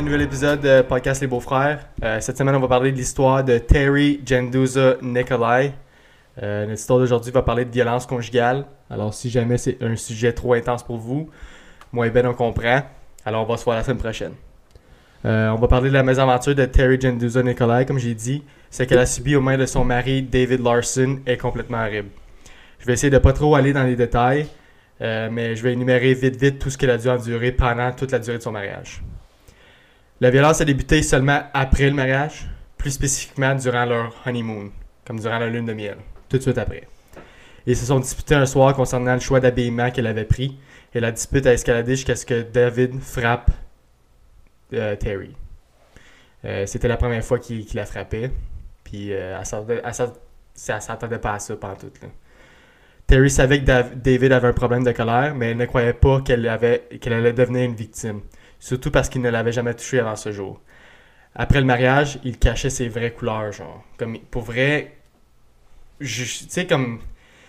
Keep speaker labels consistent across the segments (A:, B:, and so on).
A: Un nouvel épisode de Podcast Les Beaux-Frères. Euh, cette semaine, on va parler de l'histoire de Terry Genduza Nikolai. Euh, notre histoire d'aujourd'hui va parler de violence conjugale. Alors, si jamais c'est un sujet trop intense pour vous, moi et Ben, on comprend. Alors, on va se voir la semaine prochaine. Euh, on va parler de la mésaventure de Terry Genduza Nikolai, comme j'ai dit. Ce qu'elle a subi aux mains de son mari, David Larson, est complètement horrible. Je vais essayer de pas trop aller dans les détails, euh, mais je vais énumérer vite vite tout ce qu'elle a dû endurer pendant toute la durée de son mariage. La violence a débuté seulement après le mariage, plus spécifiquement durant leur honeymoon, comme durant la lune de miel, tout de suite après. Ils se sont disputés un soir concernant le choix d'habillement qu'elle avait pris, et la dispute a escaladé jusqu'à ce que David frappe euh, Terry. Euh, C'était la première fois qu'il la frappait, puis euh, elle s'attendait- pas à ça pendant tout. Terry savait que Dav- David avait un problème de colère, mais elle ne croyait pas qu'elle allait devenir une victime surtout parce qu'il ne l'avait jamais touché avant ce jour. Après le mariage, il cachait ses vraies couleurs, genre. Comme, pour vrai, tu sais, comme,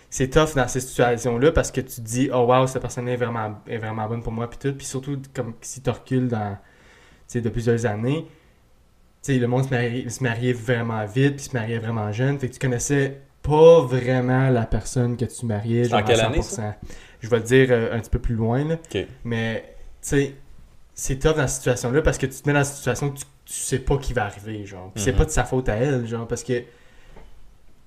A: c'est tough dans ces situations-là parce que tu te dis, oh wow, cette personne est vraiment, est vraiment bonne pour moi, puis tout. Puis surtout, comme si tu recules dans, tu sais, de plusieurs années, tu sais, le monde se mariait, se mariait vraiment vite, puis se mariait vraiment jeune. Fait que tu connaissais pas vraiment la personne que tu mariais, genre
B: en quelle
A: à
B: année,
A: 100%. Je vais le dire euh, un petit peu plus loin, là. Mais, tu sais, c'est tough dans cette situation-là parce que tu te mets dans une situation que tu, tu sais pas qui va arriver, genre. Puis c'est
B: Mhm.
A: pas de sa faute à elle, genre, parce que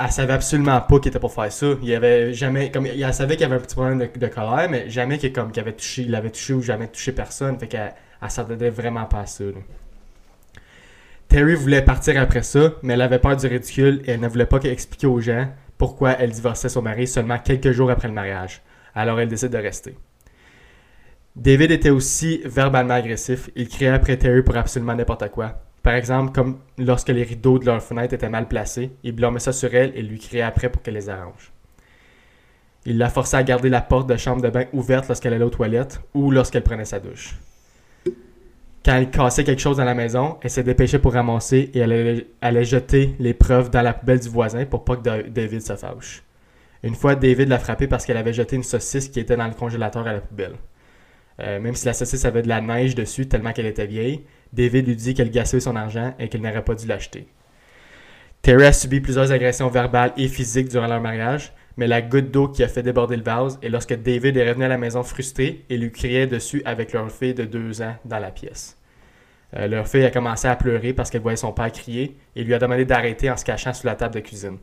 A: elle savait absolument pas qu'il était pour faire ça. Il y avait jamais, comme, elle savait qu'il y avait un petit problème de, de colère, mais jamais qu'il comme, avait touché, il avait touché ou jamais touché personne. Fait qu'elle elle s'attendait vraiment pas à ça, là. Terry voulait partir après ça, mais elle avait peur du ridicule et elle ne voulait pas expliquer aux gens pourquoi elle divorçait son mari seulement quelques jours après le mariage. Alors elle décide de rester. David était aussi verbalement agressif. Il criait après Terry pour absolument n'importe quoi. Par exemple, comme lorsque les rideaux de leur fenêtre étaient mal placés, il blâmait ça sur elle et lui criait après pour qu'elle les arrange. Il la forçait à garder la porte de chambre de bain ouverte lorsqu'elle allait aux toilettes ou lorsqu'elle prenait sa douche. Quand il cassait quelque chose dans la maison, elle se dépêchait pour ramasser et elle allait, jeter les preuves dans la poubelle du voisin pour pas que Da- David se fâche. Une fois, David l'a frappée parce qu'elle avait jeté une saucisse qui était dans le congélateur à la poubelle. Euh, même si la saucisse avait de la neige dessus tellement qu'elle était vieille, David lui dit qu'elle gaspillait son argent et qu'elle n'aurait pas dû l'acheter. Terry a subi plusieurs agressions verbales et physiques durant leur mariage, mais la goutte d'eau qui a fait déborder le vase est lorsque David est revenu à la maison frustré et lui criait dessus avec leur fille de deux ans dans la pièce. Euh, leur fille a commencé à pleurer parce qu'elle voyait son père crier et lui a demandé d'arrêter en se cachant sous la table de cuisine.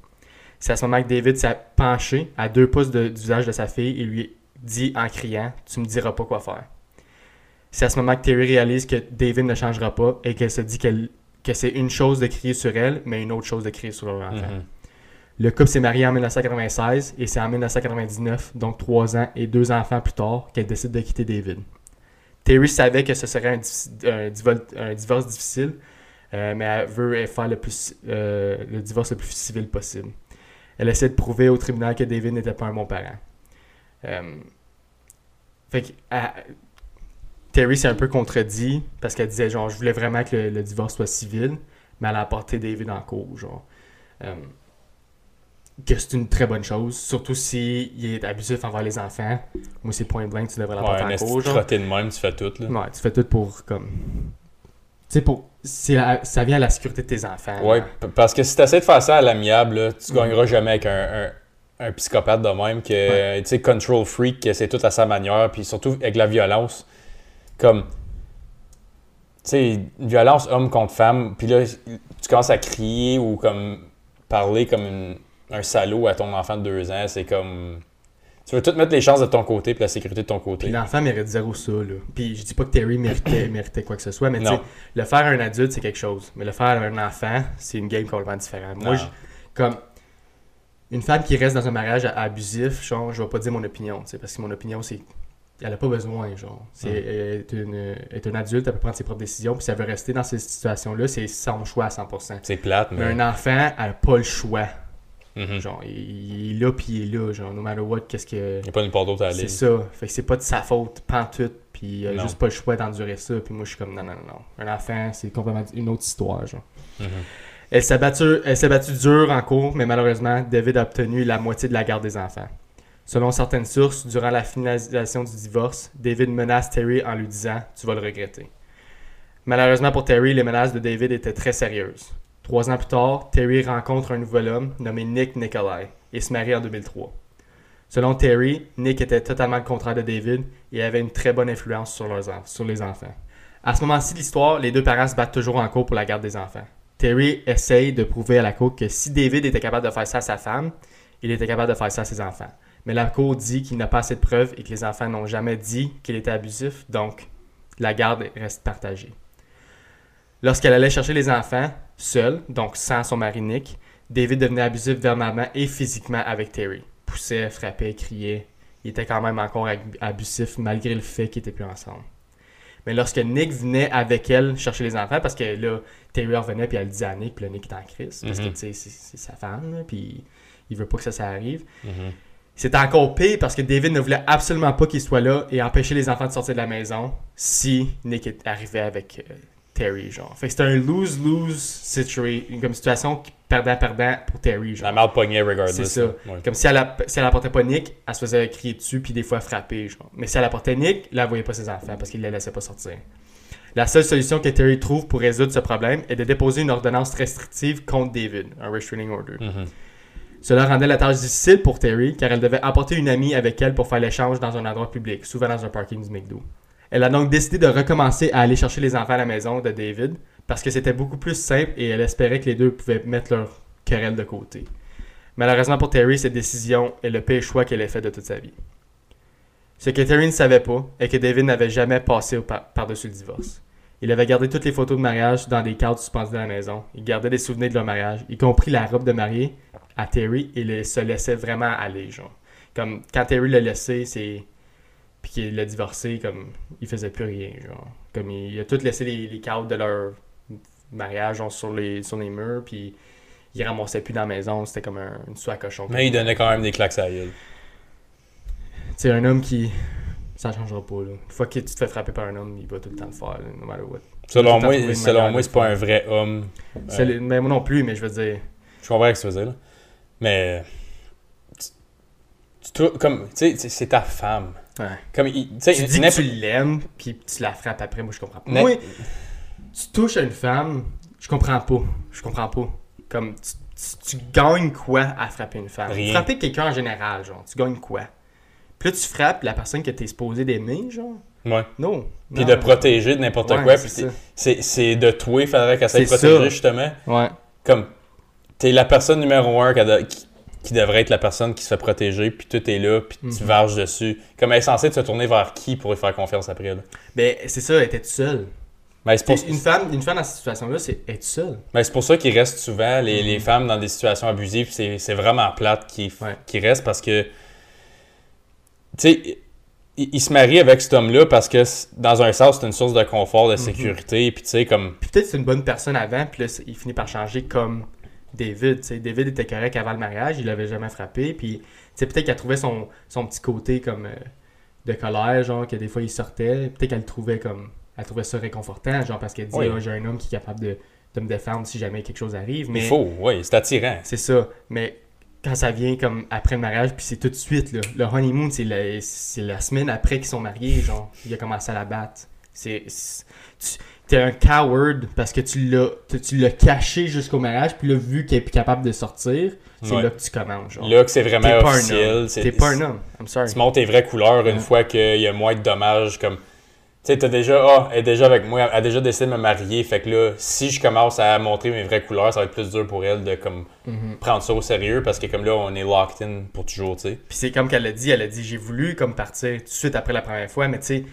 A: C'est à ce moment que David s'est penché à deux pouces de- du visage de sa fille et lui dit en criant Tu me diras pas quoi faire. C'est à ce moment que Terry réalise que David ne changera pas et qu'elle se dit qu'elle- que c'est une chose de crier sur elle, mais une autre chose de crier sur leur enfant.
B: Mhm.
A: Le couple s'est marié en 1996 et c'est en 1999, donc trois ans et deux enfants plus tard, qu'elle décide de quitter David. Terry savait que ce serait un, diffi- un divol- un divorce difficile, euh, mais elle veut faire le, plus, euh, le divorce le plus civil possible. Elle essaie de prouver au tribunal que David n'était pas un bon parent. Euh, fait que, Terry s'est un peu contredit parce qu'elle disait genre je voulais vraiment que le, le divorce soit civil, mais elle a apporté David en cours, genre. Euh, que c'est une très bonne chose, surtout si il est abusif envers les enfants. Moi, c'est point blank, tu devrais
B: Ouais,
A: l'apporter
B: un
A: en cours, genre.
B: de même, tu fais tout, là.
A: Ouais, tu fais tout pour, comme... Tu sais, pour... la- Ça vient à la sécurité de tes enfants.
B: Ouais, parce que si tu essaies de faire ça à l'amiable, tu
A: Mhm.
B: gagneras jamais avec un, un, un psychopathe de même que, tu sais, control freak, que c'est tout à sa manière, puis surtout avec la violence. Comme, tu sais, violence homme contre femme, puis là, tu commences à crier ou comme parler comme une- un salaud à ton enfant de deux ans, c'est comme. Tu veux tout mettre les chances de ton côté puis la sécurité de ton côté.
A: Puis l'enfant mérite zéro ça, là. Puis je dis pas que Terry méritait, méritait quoi que ce soit, mais tu sais, le faire à un adulte, c'est quelque chose. Mais le faire à un enfant, c'est une game complètement différente. Moi, je- comme... Une femme qui reste dans un mariage abusif, genre, je vais pas dire mon opinion, parce que mon opinion, c'est... Elle a pas besoin, genre. C'est,
B: Mm.
A: elle est, une, est un adulte, elle peut prendre ses propres décisions, puis si elle veut rester dans ces situations-là, c'est son choix à 100%.
B: C'est plate,
A: Mais
B: mais.
A: un enfant, elle a pas le choix.
B: Mhm.
A: Genre, il, est là, puis il est là, genre, no matter what, qu'est-ce que...
B: Il n'y a pas une porte d'autre à aller.
A: C'est ça. Fait que c'est pas de sa faute, pantoute, puis il a
B: Non.
A: juste pas le choix d'endurer ça. Puis moi, je suis comme, non, non, non, non. Un enfant, c'est complètement une autre histoire, genre.
B: Mhm.
A: Elle s'est battue, battue dur en cours, mais malheureusement, David a obtenu la moitié de la garde des enfants. Selon certaines sources, durant la finalisation du divorce, David menace Terry en lui disant Tu vas le regretter. Malheureusement pour Terry, les menaces de David étaient très sérieuses. Trois ans plus tard, Terry rencontre un nouvel homme nommé Nick Nikolai et se marie en 2003. Selon Terry, Nick était totalement le contraire de David et avait une très bonne influence sur, sur les enfants. À ce moment-ci de l'histoire, les deux parents se battent toujours en cours pour la garde des enfants. Terry essaye de prouver à la cour que si David était capable de faire ça à sa femme, il était capable de faire ça à ses enfants. Mais la cour dit qu'il n'a pas assez de preuves et que les enfants n'ont jamais dit qu'il était abusif, donc la garde reste partagée. Lorsqu'elle allait chercher les enfants, seule, donc sans son mari Nick, David devenait abusif verbalement et physiquement avec Terry. Poussait, frappait, criait. Il était quand même encore ab- abusif malgré le fait qu'ils étaient plus ensemble. Mais lorsque Nick venait avec elle chercher les enfants, parce que là, Terry revenait puis elle disait à Nick, puis là, Nick est en crise, parce que
B: Mhm.
A: tu sais, c'est c'est sa femme, là, puis il veut pas que ça, ça arrive.
B: Mhm.
A: C'était encore pire parce que David ne voulait absolument pas qu'il soit là et empêcher les enfants de sortir de la maison si Nick arrivait avec euh, Terry, genre. Fait que c'était un lose-lose situation, comme situation qui perdant-perdant pour Terry, genre.
B: La merde pognait regardless.
A: C'est ça.
B: Ouais.
A: Comme si elle, a- si elle apportait pas Nick, elle se faisait crier dessus puis des fois frapper, genre. Mais si elle apportait Nick, là, elle voyait pas ses enfants parce qu'il les laissait pas sortir. La seule solution que Terry trouve pour résoudre ce problème est de déposer une ordonnance restrictive contre David, un restraining order.
B: Mhm.
A: Cela rendait la tâche difficile pour Terry car elle devait apporter une amie avec elle pour faire l'échange dans un endroit public, souvent dans un parking du McDo. Elle a donc décidé de recommencer à aller chercher les enfants à la maison de David parce que c'était beaucoup plus simple et elle espérait que les deux pouvaient mettre leur querelle de côté. Malheureusement pour Terry, cette décision est le pire choix qu'elle ait fait de toute sa vie. Ce que Terry ne savait pas est que David n'avait jamais passé par-dessus le divorce. Il avait gardé toutes les photos de mariage dans des cadres suspendus dans la maison. Il gardait des souvenirs de leur mariage, y compris la robe de mariée à Terry et le- se laissait vraiment aller, genre. Comme quand Terry l'a laissé, c'est. Puis qu'il l'a divorcé, comme. Il faisait plus rien, genre. Comme il, il a tout laissé les, les cadres de leur mariage, genre, sur les, sur les murs, puis il ramassait plus dans la maison, c'était comme un, une soie à cochon.
B: Mais il donnait quand même des claques à gueule.
A: C'est un homme qui. Ça changera pas, là. Une fois que tu te fais frapper par un homme, il va tout le temps le faire, là, no matter what.
B: Selon moi, selon moi c'est pas un vrai homme.
A: Le- Mais moi non plus, mais je veux dire.
B: Je comprends ce que tu faisais là. Mais. tu- tu comme, tu sais, c'est ta femme.
A: Ouais.
B: Comme, il- tu
A: dis que tu l'aimes, puis tu la frappes après, moi je comprends pas. Moi, tu touches à une femme, je comprends pas. Je comprends pas. Comme, tu, tu- tu gagnes quoi à frapper une femme?
B: Rien.
A: Frapper quelqu'un en général, genre, tu gagnes quoi? Puis là, tu frappes la personne que t'es supposé d'aimer, genre?
B: Ouais.
A: Non.
B: Puis de protéger de n'importe
A: Ouais,
B: quoi.
A: c'est
B: Puis c'est- de toi, il faudrait qu'elle s'aille protéger
A: ça.
B: justement.
A: Ouais.
B: Comme, t'es la personne numéro un qui, qui- devrait être la personne qui se fait protéger, puis tout est là, puis tu
A: Mhm.
B: varges dessus. Comme elle est censée se tourner vers qui pour lui faire confiance après. Là?
A: Ben, c'est ça, elle était toute seule.
B: Mais c'est pour,
A: Une femme, une femme dans cette situation-là, c'est être seule.
B: mais c'est pour ça qu'il reste souvent les,
A: Mhm.
B: les femmes dans des situations abusives. C'est vraiment plate qui,
A: Ouais.
B: reste parce que, tu sais, il, il se marie avec cet homme-là parce que, dans un sens, c'est une source de confort,
A: Mhm.
B: de sécurité. Puis tu sais, comme,
A: Puis peut-être que c'est une bonne personne avant, puis là, il finit par changer comme David. tu sais. David était correct avant le mariage, il l'avait jamais frappé. Puis peut-être qu'elle trouvait son, son petit côté comme euh, de colère, genre que des fois il sortait. Peut-être qu'elle le trouvait comme. Elle trouvait ça réconfortant, genre parce qu'elle dit
B: Oui.
A: Ah, j'ai un homme qui est capable de, de me défendre si jamais quelque chose arrive. Mais
B: il faut, oui, c'est attirant.
A: c'est ça. Mais quand ça vient comme après le mariage, puis c'est tout de suite, là. Le honeymoon, c'est la, la semaine après qu'ils sont mariés, genre. Il a commencé à la battre. C'est. c'est- tu- T'es un coward parce que tu l'as tu, l'as caché jusqu'au mariage, puis là, vu qu'il est plus capable de sortir, c'est
B: Ouais.
A: là que tu commences, genre.
B: Là que c'est vraiment
A: T'es pas un
B: officiel.
A: T'es pas un homme. I'm sorry.
B: Tu montes tes vraies couleurs une fois qu'il y a moins de dommages. Comme, tu sais, t'as déjà, ah, elle est déjà avec moi, elle a déjà décidé de me marier. Fait que là, si je commence à montrer mes vraies couleurs, ça va être plus dur pour elle de comme
A: Mhm.
B: prendre ça au sérieux parce que comme là, on est locked in pour toujours, tu sais.
A: Puis c'est comme qu'elle l'a dit, elle a dit j'ai voulu comme partir tout de suite après la première fois, mais tu sais,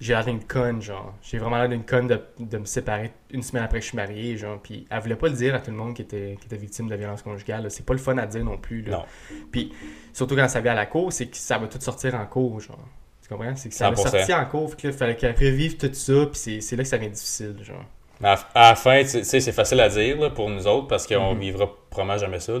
A: j'ai l'air d'une conne, genre. J'ai vraiment l'air d'une conne de, de me séparer une semaine après que je suis marié, genre. Puis elle voulait pas le dire à tout le monde qui était, qui était victime de violence conjugale. C'est pas le fun à dire non plus. Là.
B: Non.
A: Puis surtout quand ça vient à la cour, c'est que ça va tout sortir en cour, genre. Tu comprends? C'est que ça va
B: 100%.
A: sortir en cour, fait que là, il fallait qu'elle revive tout ça, puis c'est- là que ça devient difficile, genre.
B: À, à la fin, tu sais, c'est facile à dire là, pour nous autres parce qu'on
A: Mhm.
B: vivra probablement jamais ça.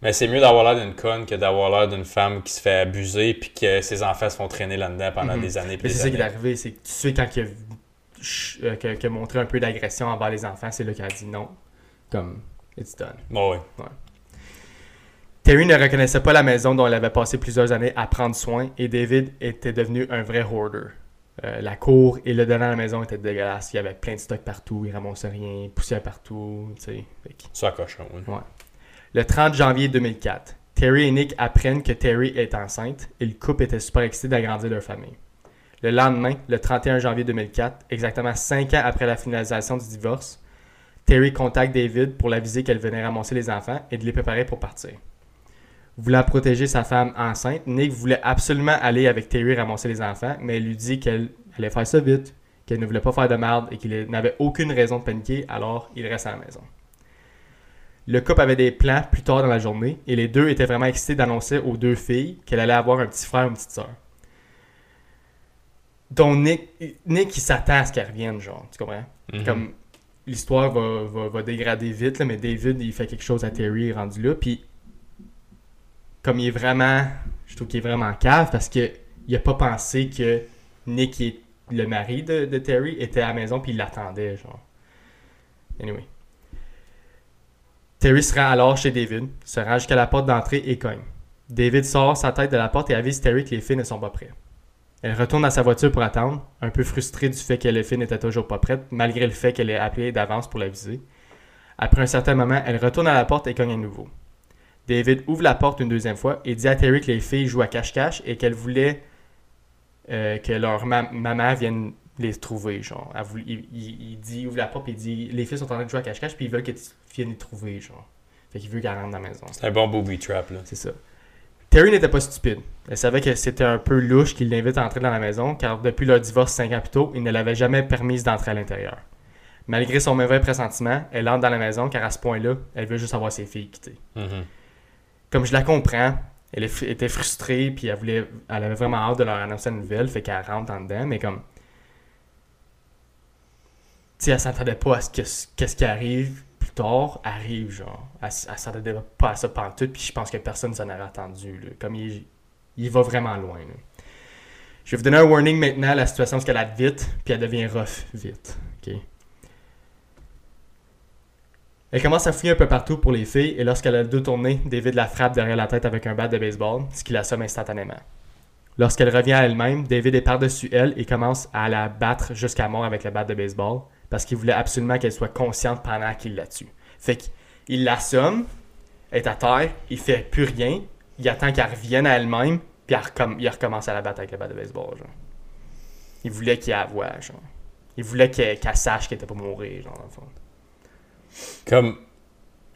B: Mais c'est mieux d'avoir l'air d'une conne que d'avoir l'air d'une femme qui se fait abuser puis que ses enfants se font traîner là-dedans pendant
A: Mhm.
B: des années.
A: c'est ça qui est arrivé, c'est que tu sais, quand il a, euh, que- que montré un peu d'agression envers les enfants, c'est là qu'elle a dit non. Comme, it's done.
B: Bon, ouais.
A: Terry ne reconnaissait pas la maison dont elle avait passé plusieurs années à prendre soin et David était devenu un vrai hoarder. Euh, la cour et le dedans de la maison étaient dégueulasses. Il y avait plein de stock partout, il ramassait rien, poussière partout, tu sais. Fait
B: Ça cochon, oui.
A: Le 30 janvier 2004, Terry et Nick apprennent que Terry est enceinte et le couple était super excité d'agrandir leur famille. Le lendemain, le 31 janvier 2004, exactement 5 ans après la finalisation du divorce, Terry contacte David pour l'aviser qu'elle venait ramasser les enfants et de les préparer pour partir. Voulant protéger sa femme enceinte, Nick voulait absolument aller avec Terry ramasser les enfants, mais elle lui dit qu'elle allait faire ça vite, qu'elle ne voulait pas faire de merde et qu'il n'avait aucune raison de paniquer, alors il reste à la maison. Le couple avait des plans plus tard dans la journée et les deux étaient vraiment excités d'annoncer aux deux filles qu'elle allait avoir un petit frère ou une petite soeur. Donc Nick, Nick il s'attend à ce qu'elle revienne, genre, tu comprends?
B: Mhm.
A: Comme l'histoire va, va, va dégrader vite, là, mais David il fait quelque chose à Terry rendu là, puis comme il est vraiment, je trouve qu'il est vraiment cave parce que il a pas pensé que Nick, qui est le mari de, de Terry, était à la maison puis il l'attendait, genre. Anyway. Terry se alors chez David, se rend jusqu'à la porte d'entrée et cogne. David sort sa tête de la porte et avise Terry que les filles ne sont pas prêtes. Elle retourne à sa voiture pour attendre, un peu frustrée du fait que les filles n'étaient toujours pas prêtes, malgré le fait qu'elle ait appelé d'avance pour l'aviser. Après un certain moment, elle retourne à la porte et cogne à nouveau. David ouvre la porte une deuxième fois et dit à Terry que les filles jouent à cache-cache et qu'elle voulait euh, que leur ma- maman vienne les trouver. Genre. Elle voulait- il, il- il dit, il ouvre la porte et il dit Les filles sont en train de jouer à cache-cache puis ils veulent que tu viennes les trouver. Genre. Fait qu'il veut qu'elles rentrent dans la maison.
B: C'est un bon booby trap, là.
A: C'est ça. Terry n'était pas stupide. Elle savait que c'était un peu louche qu'il l'invite à entrer dans la maison, car depuis leur divorce cinq ans plus tôt, il ne l'avait jamais permise d'entrer à l'intérieur. Malgré son mauvais pressentiment, elle entre dans la maison, car à ce point-là, elle veut juste avoir ses filles quittées.
B: Mhm.
A: Comme je la comprends, elle était frustrée, puis elle, voulait, elle avait vraiment hâte de leur annoncer la nouvelle, fait qu'elle rentre en dedans, mais comme... Sais, elle s'attendait pas à ce que qu'est-ce qui arrive plus tard, arrive, genre. Elle, elle s'attendait pas à ça pantoute, puis je pense que personne s'en aurait attendu, là. Comme il, il va vraiment loin. Je vais vous donner un warning maintenant, la situation escalade vite, puis elle devient rough vite? Elle commence à fouiller un peu partout pour les filles et lorsqu'elle a le dos tourné, David la frappe derrière la tête avec un bat de baseball, ce qui l'assomme instantanément. Lorsqu'elle revient à elle-même, David est par-dessus elle et commence à la battre jusqu'à mort avec le bat de baseball parce qu'il voulait absolument qu'elle soit consciente pendant qu'il la tue. Fait qu'il l'assomme, elle est à terre, il fait plus rien, il attend qu'elle revienne à elle-même, puis elle recomm- il recommence à la battre avec le bat de baseball. Il voulait qu'elle la voie, genre. Il voulait qu'elle sache qu'elle était pas mourir, genre.
B: Comme.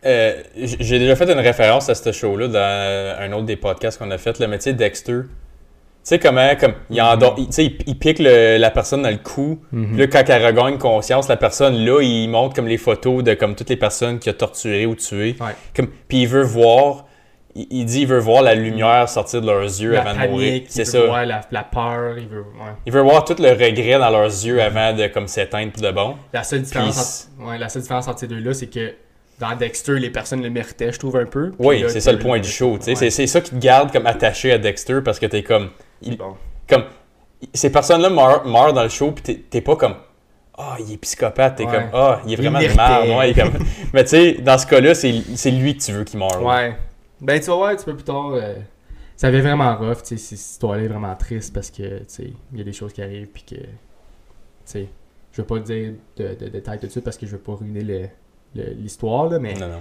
B: euh, J'ai déjà fait une référence à ce show-là dans un autre des podcasts qu'on a fait, le métier Dexter. Tu sais comment, comme, il, endort- il, pique le- la personne dans le cou. Puis là, quand elle regagne conscience, la personne, là, il montre comme les photos de comme toutes les personnes qu'il a torturées ou tuées.
A: Ouais.
B: Comme, puis il veut voir, il, dit il veut voir la lumière sortir de leurs yeux
A: la
B: avant de mourir. C'est
A: il
B: ça.
A: veut voir la, la peur, il veut... Ouais.
B: Il veut voir tout le regret dans leurs yeux avant de comme s'éteindre pour de bon.
A: La seule différence, entre, ouais, la seule différence entre ces deux-là, c'est que dans Dexter, les personnes le méritaient, je trouve, un peu. Puis
B: Oui, c'est ça le point du show.
A: Ouais,
B: c'est ça qui te garde comme attaché à Dexter parce que t'es comme. Il-
A: bon.
B: comme ces personnes-là meurent, meurent dans le show, puis t'es- pas comme. Ah, il est psychopathe. T'es
A: Ouais.
B: comme. Ah, il est vraiment. Ouais, il est comme- Mais tu sais, dans ce cas-là, c'est lui que tu veux qu'il meure.
A: Ouais. Ben, tu vas voir un petit peu plus tard. euh, ça avait vraiment rough, tu sais. Cette histoire-là est vraiment triste parce que, tu sais, il y a des choses qui arrivent, puis que. Tu sais, je veux pas dire de, de détails tout de suite parce que je veux pas ruiner le- le- l'histoire, là, mais.
B: Non, non.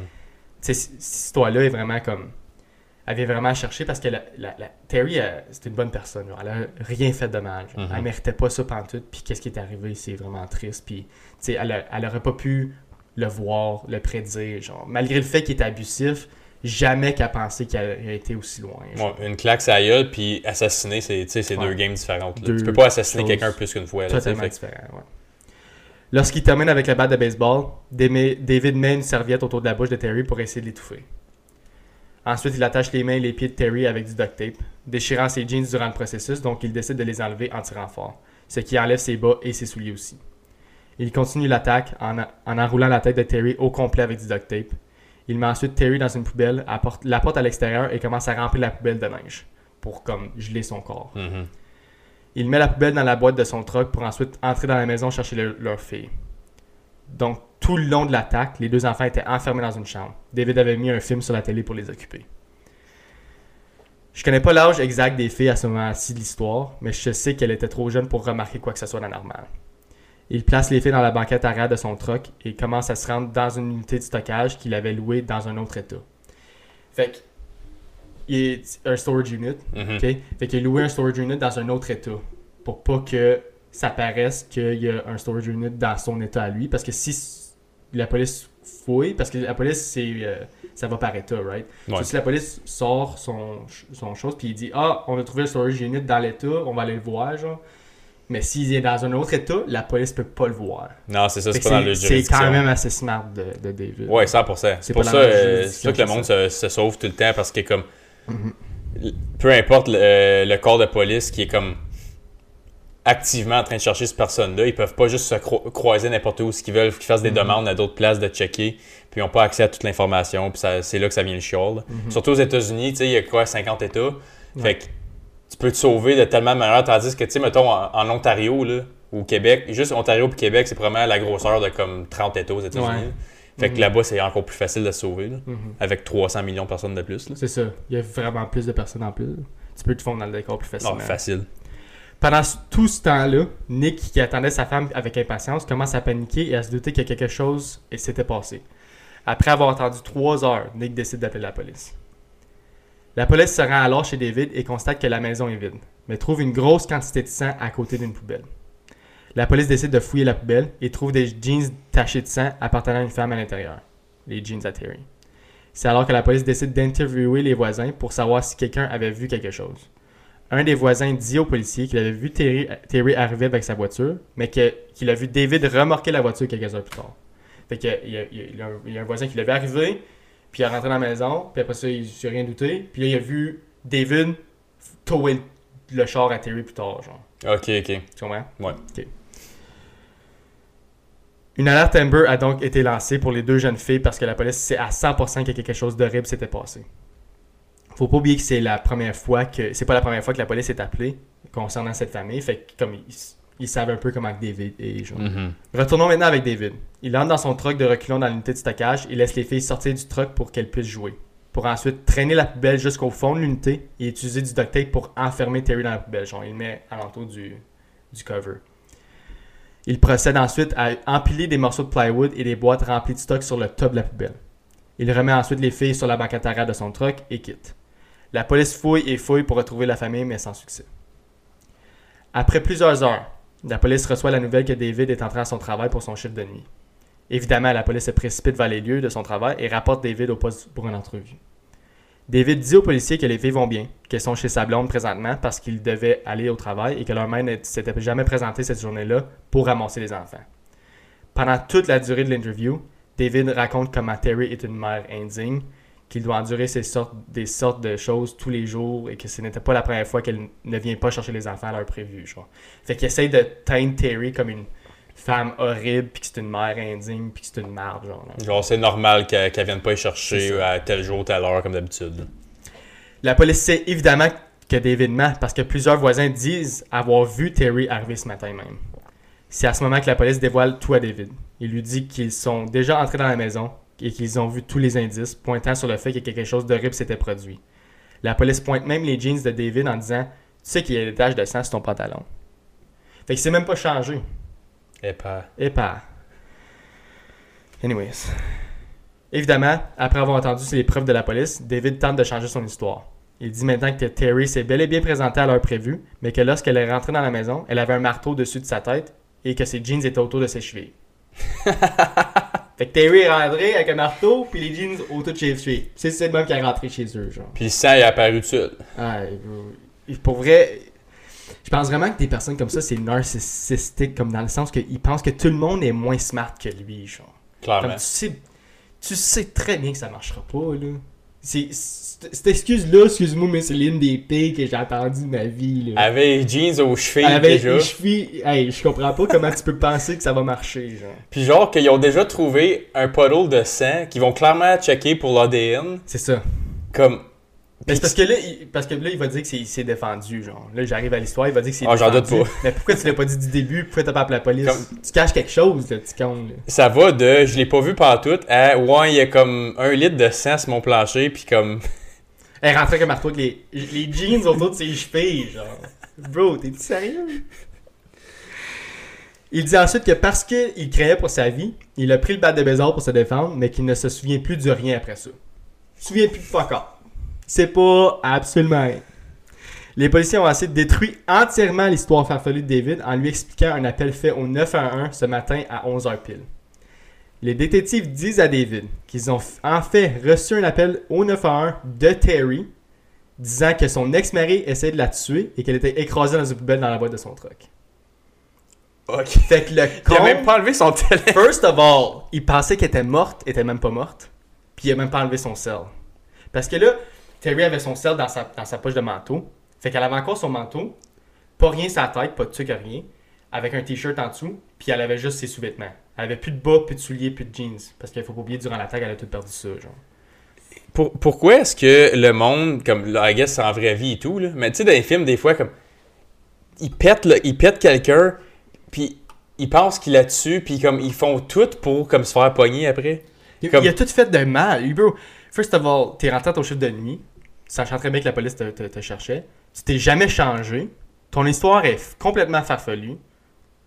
A: Tu sais, c- cette histoire-là est vraiment comme. Elle vient vraiment chercher parce que la, la- la- Terry, c'était une bonne personne. genre. Elle a rien fait de mal.
B: Mhm.
A: Elle méritait pas ça pantoute. Puis qu'est-ce qui est arrivé, c'est vraiment triste. Puis, tu sais, elle, a- elle aurait pas pu le voir, le prédire. Genre. Malgré le fait qu'il était abusif, jamais qu'elle pensé qu'il aurait été aussi loin.
B: Ouais, une claque ça gueule, puis assassiner, c'est
A: Ouais.
B: deux games différentes.
A: Deux
B: tu peux pas assassiner quelqu'un plus qu'une fois. Là,
A: Totalement différent, ouais. Lorsqu'il termine avec la batte de baseball, David met une serviette autour de la bouche de Terry pour essayer de l'étouffer. Ensuite, il attache les mains et les pieds de Terry avec du duct tape, déchirant ses jeans durant le processus, donc il décide de les enlever en tirant fort, ce qui enlève ses bas et ses souliers aussi. Il continue l'attaque en, en enroulant la tête de Terry au complet avec du duct tape. Il met ensuite Terry dans une poubelle, apporte, la porte à l'extérieur et commence à remplir la poubelle de neige pour comme geler son corps.
B: Mhm.
A: Il met la poubelle dans la boîte de son truck pour ensuite entrer dans la maison chercher le- leur fille. Donc, tout le long de l'attaque, les deux enfants étaient enfermés dans une chambre. David avait mis un film sur la télé pour les occuper. Je connais pas l'âge exact des filles à ce moment-ci de l'histoire, mais je sais qu'elle était trop jeune pour remarquer quoi que ce soit d'anormal. Il place les filles dans la banquette arrière de son truck et commence à se rendre dans une unité de stockage qu'il avait louée dans un autre état. Fait que, il est un storage unit,
B: Mhm.
A: ok? Fait qu'il a loué un storage unit dans un autre état pour pas que ça paraisse qu'il y a un storage unit dans son état à lui. Parce que si la police fouille, parce que la police, c'est euh, ça va par état, right?
B: Ouais.
A: So, si la police sort son, son chose puis il dit Ah, on a trouvé le storage unit dans l'état, on va aller le voir, genre. Mais s'il est dans un autre état, la police peut pas le voir.
B: Non, c'est ça, c'est pas dans le
A: C'est quand même assez smart de, de David.
B: Ouais, 100%.
A: C'est
B: pour ça, euh, ça que le monde se, se sauve tout le temps parce que comme
A: Mhm.
B: peu importe le, le corps de police qui est comme activement en train de chercher cette personne-là, ils peuvent pas juste se cro- croiser n'importe où ce qu'ils veulent, qu'ils fassent des
A: Mhm.
B: demandes à d'autres places de checker, puis ils n'ont pas accès à toute l'information, puis c'est là que ça vient le chiol.
A: Mhm.
B: Surtout aux États-Unis, tu sais, il y a quoi, 50 États.
A: Ouais.
B: Fait que tu peux te sauver de tellement de manières, tandis que, tu sais, mettons, en, en Ontario, là, ou Québec, juste Ontario puis Québec, c'est probablement la grosseur de comme 30 États aux États-Unis.
A: Ouais.
B: Fait que
A: Mhm.
B: là-bas, c'est encore plus facile de se sauver, là, avec 300 millions de personnes de plus.
A: C'est ça. Il y a vraiment plus de personnes en plus. Tu peux te fondre dans le décor plus
B: Non,
A: facilement.
B: facile.
A: Pendant tout ce temps-là, Nick, qui attendait sa femme avec impatience, commence à paniquer et à se douter que quelque chose s'était passé. Après avoir attendu trois heures, Nick décide d'appeler la police. La police se rend alors chez David et constate que la maison est vide, mais trouve une grosse quantité de sang à côté d'une poubelle. La police décide de fouiller la poubelle et trouve des jeans tachés de sang appartenant à une femme à l'intérieur. Les jeans à Terry. C'est alors que la police décide d'interviewer les voisins pour savoir si quelqu'un avait vu quelque chose. Un des voisins dit au policier qu'il avait vu Terry, Terry arriver avec sa voiture, mais que- qu'il a vu David remorquer la voiture quelques heures plus tard. Fait que il y a, il y a- il y a un, voisin qui l'avait arrivé, puis il est rentré dans la maison, puis après ça, il s'est rien douté, puis là, il a vu David tower le- le char à Terry plus tard, genre.
B: Ok, ok.
A: Tu comprends?
B: Ouais.
A: Ok. Une alerte Amber a donc été lancée pour les deux jeunes filles parce que la police sait à 100% que quelque chose d'horrible s'était passé. Faut pas oublier que c'est la première fois que c'est pas la première fois que la police est appelée concernant cette famille, fait que comme ils, ils savent un peu comment David est. Genre.
B: Mhm.
A: Retournons maintenant avec David. Il entre dans son truck de reculons dans l'unité de stockage et laisse les filles sortir du truck pour qu'elles puissent jouer. Pour ensuite traîner la poubelle jusqu'au fond de l'unité et utiliser du duct tape pour enfermer Terry dans la poubelle. Genre, il le met à l'entour du, du cover. Il procède ensuite à empiler des morceaux de plywood et des boîtes remplies de stock sur le top de la poubelle. Il remet ensuite les filles sur la banquette arrière de son truck et quitte. La police fouille et fouille pour retrouver la famille, mais sans succès. Après plusieurs heures, la police reçoit la nouvelle que David est entré à son travail pour son chiffre de nuit. Évidemment, la police se précipite vers les lieux de son travail et rapporte David au poste pour une entrevue. David dit aux policiers que les filles vont bien, qu'elles sont chez sa blonde présentement parce qu'ils devaient aller au travail et que leur mère ne s'était jamais présentée cette journée-là pour ramasser les enfants. Pendant toute la durée de l'interview, David raconte comment Terry est une mère indigne, qu'il doit endurer ces sortes, des sortes de choses tous les jours et que ce n'était pas la première fois qu'elle ne vient pas chercher les enfants à l'heure prévue. Genre. Fait qu'il essaye de teindre Terry comme une femme horrible, puis que c'est une mère indigne, puis que c'est une marde. Genre,
B: c'est normal qu'elle qu'elle vienne pas y chercher à tel jour, telle heure, comme d'habitude.
A: La police sait évidemment que David ment parce que plusieurs voisins disent avoir vu Terry arriver ce matin même. C'est à ce moment que la police dévoile tout à David. Il lui dit qu'ils sont déjà entrés dans la maison et qu'ils ont vu tous les indices pointant sur le fait que quelque chose d'horrible s'était produit. La police pointe même les jeans de David en disant Tu sais qu'il y a des taches de sang sur ton pantalon. Fait qu'il s'est même pas changé.
B: Et pas.
A: Et pas. Anyways. Évidemment, après avoir entendu les preuves de la police, David tente de changer son histoire. Il dit maintenant que Terry s'est bel et bien présentée à l'heure prévue, mais que lorsqu'elle est rentrée dans la maison, elle avait un marteau dessus de sa tête et que ses jeans étaient autour de ses chevilles. fait que Terry est rentré avec un marteau puis les jeans autour de ses chevilles. C'est le même qui est rentré chez eux, genre.
B: Puis sang est apparu tout seul.
A: Ah, bro. pour vrai, je pense vraiment que des personnes comme ça, c'est narcissistique, comme dans le sens qu'ils pensent que tout le monde est moins smart que lui, genre. Comme
B: Clairement.
A: tu sais, tu sais très bien que ça marchera pas, là. C'est- cette excuse-là, excuse-moi, mais c'est l'une des pires que j'ai entendues de ma vie, là.
B: Avec les jeans aux chevilles
A: avait
B: déjà.
A: les chevilles. Hey, je comprends pas comment tu peux penser que ça va marcher, genre.
B: Puis genre qu'ils ont déjà trouvé un puddle de sang qu'ils vont clairement checker pour l'ADN.
A: C'est ça.
B: Comme.
A: Mais c'est parce que là, il, parce que là, il va dire que c'est, défendu, genre. Là, j'arrive à l'histoire, il va dire que c'est
B: Ah, j'en doute pas.
A: Mais pourquoi tu l'as pas dit du début? Pourquoi t'as pas appelé la police?
B: Comme-
A: Tu caches quelque chose, là, petit con, là.
B: Ça va de je l'ai pas vu partout à ouais, il y a comme un litre de sang sur mon plancher, puis comme.
A: Elle rentrait comme marteau avec les, jeans autour de ses chevilles, genre. Bro, t'es-tu sérieux? Il dit ensuite que parce qu'il craignait pour sa vie, il a pris le bat de baseball pour se défendre, mais qu'il ne se souvient plus de rien après ça. Il se souvient plus de fuck all. C'est pas absolument rien. Les policiers ont ensuite détruit entièrement l'histoire farfelue de David en lui expliquant un appel fait au 911 ce matin à 11h pile. Les détectives disent à David qu'ils ont en fait reçu un appel au 911 de Terry disant que son ex-mari essayait de la tuer et qu'elle était écrasée dans une poubelle dans la boîte de son truck.
B: Ok.
A: Fait que le
B: Il a
A: con,
B: même pas enlevé son téléphone.
A: first of all, il pensait qu'elle était morte, elle était même pas morte, puis il a même pas enlevé son sel. Parce que là, Terry avait son sel dans sa, dans sa poche de manteau, fait qu'elle avait encore son manteau, pas rien sur la tête, pas de truc, rien, avec un t-shirt en dessous, puis elle avait juste ses sous-vêtements. Elle avait plus de bas, plus de souliers, plus de jeans. Parce qu'il faut pas oublier, durant l'attaque, elle a tout perdu ça, genre.
B: Pour- pourquoi est-ce que le monde, comme là, I guess c'est en vraie vie et tout, là, mais tu sais, dans les films, des fois, comme. Ils pètent, là, ils pètent quelqu'un, puis ils pensent qu'il a tué, puis comme ils font tout pour comme se faire pogner après.
A: Il,
B: Comme-
A: il a tout fait de mal. Bro, first of all, t'es rentré à ton chiffre de nuit, sachant très bien que la police te, te- te cherchait. Tu t'es jamais changé. Ton histoire est complètement farfelue.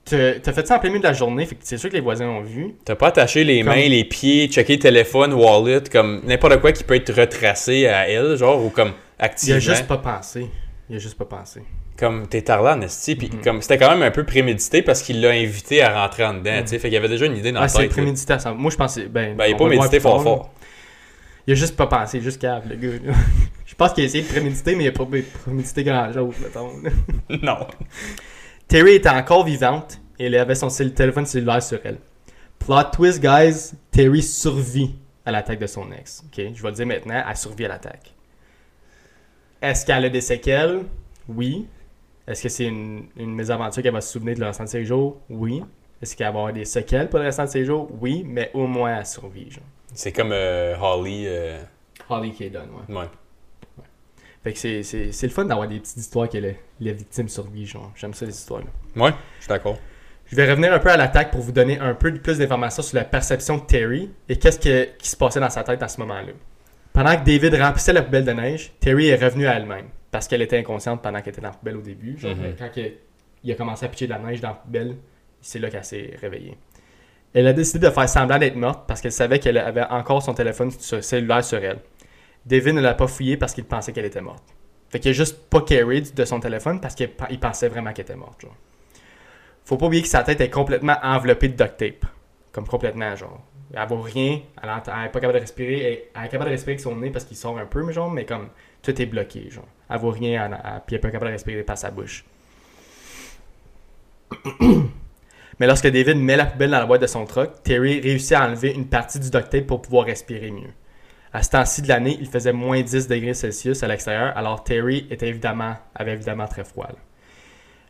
A: T'as fait ça en plein milieu de la journée, fait que c'est sûr que les voisins ont vu.
B: T'as pas attaché les
A: Comme-
B: mains, les pieds, checké téléphone, wallet, comme n'importe quoi qui peut être retracé à elle, genre, ou comme
A: Il
B: activement.
A: a juste pas pensé. Il a juste pas pensé.
B: Comme t'es tardé en esti, puis
A: Mhm.
B: comme c'était quand même un peu prémédité parce qu'il l'a invité à rentrer en dedans, tu sais, fait qu'il y avait déjà une idée dans
A: Ah,
B: la
A: c'est prémédité ça. Moi, je pensais. Ben,
B: Ben, il est pas médité fort
A: là.
B: fort.
A: Il a juste pas pensé, juste cave, le gars. là. je pense qu'il a essayé de préméditer, mais il a pas prémédité grand-chose, mettons. là.
B: non.
A: Terry était encore vivante et elle avait son téléphone cellulaire sur elle. Plot twist, guys, Terry survit à l'attaque de son ex. Je vais le dire maintenant, elle survit à l'attaque. Est-ce qu'elle a des séquelles? Oui. Est-ce que c'est une, une mésaventure qu'elle va se souvenir de le restant de ses jours? Oui. Est-ce qu'elle va avoir des séquelles pour le restant de ses jours? Oui, mais au moins elle survit.
B: C'est comme euh, Holly. euh,
A: Holly Caden, ouais.
B: ouais.
A: Fait que c'est, le fun d'avoir des petites histoires que les, les victimes survivent, genre. J'aime ça, les histoires-là.
B: Ouais, je suis d'accord.
A: Je vais revenir un peu à l'attaque pour vous donner un peu plus d'informations sur la perception de Terry et qu'est-ce que- qui se passait dans sa tête à ce moment-là. Pendant que David remplissait la poubelle de neige, Terry est revenue à elle-même parce qu'elle était inconsciente pendant qu'elle était dans la poubelle au début. Genre,
B: Mhm.
A: mais quand il a commencé à pitcher de la neige dans la poubelle, c'est là qu'elle s'est réveillée. Elle a décidé de faire semblant d'être morte parce qu'elle savait qu'elle avait encore son téléphone cellulaire sur elle. David ne l'a pas fouillé parce qu'il pensait qu'elle était morte. Fait qu'il a juste pas carry de son téléphone parce qu'il il pensait vraiment qu'elle était morte. Genre. Faut pas oublier que sa tête est complètement enveloppée de duct tape. Comme complètement, genre. Elle vaut rien, elle, ent- elle est pas capable de respirer, elle, est capable de respirer avec son nez parce qu'il sort un peu, mais genre, mais comme tout est bloqué, genre. Elle vaut rien, elle, puis elle est pas capable de respirer par sa bouche. mais lorsque David met la poubelle dans la boîte de son truck, Terry réussit à enlever une partie du duct tape pour pouvoir respirer mieux. À ce temps-ci de l'année, il faisait moins 10 degrés Celsius à l'extérieur, alors Terry était évidemment, avait évidemment très froid. là.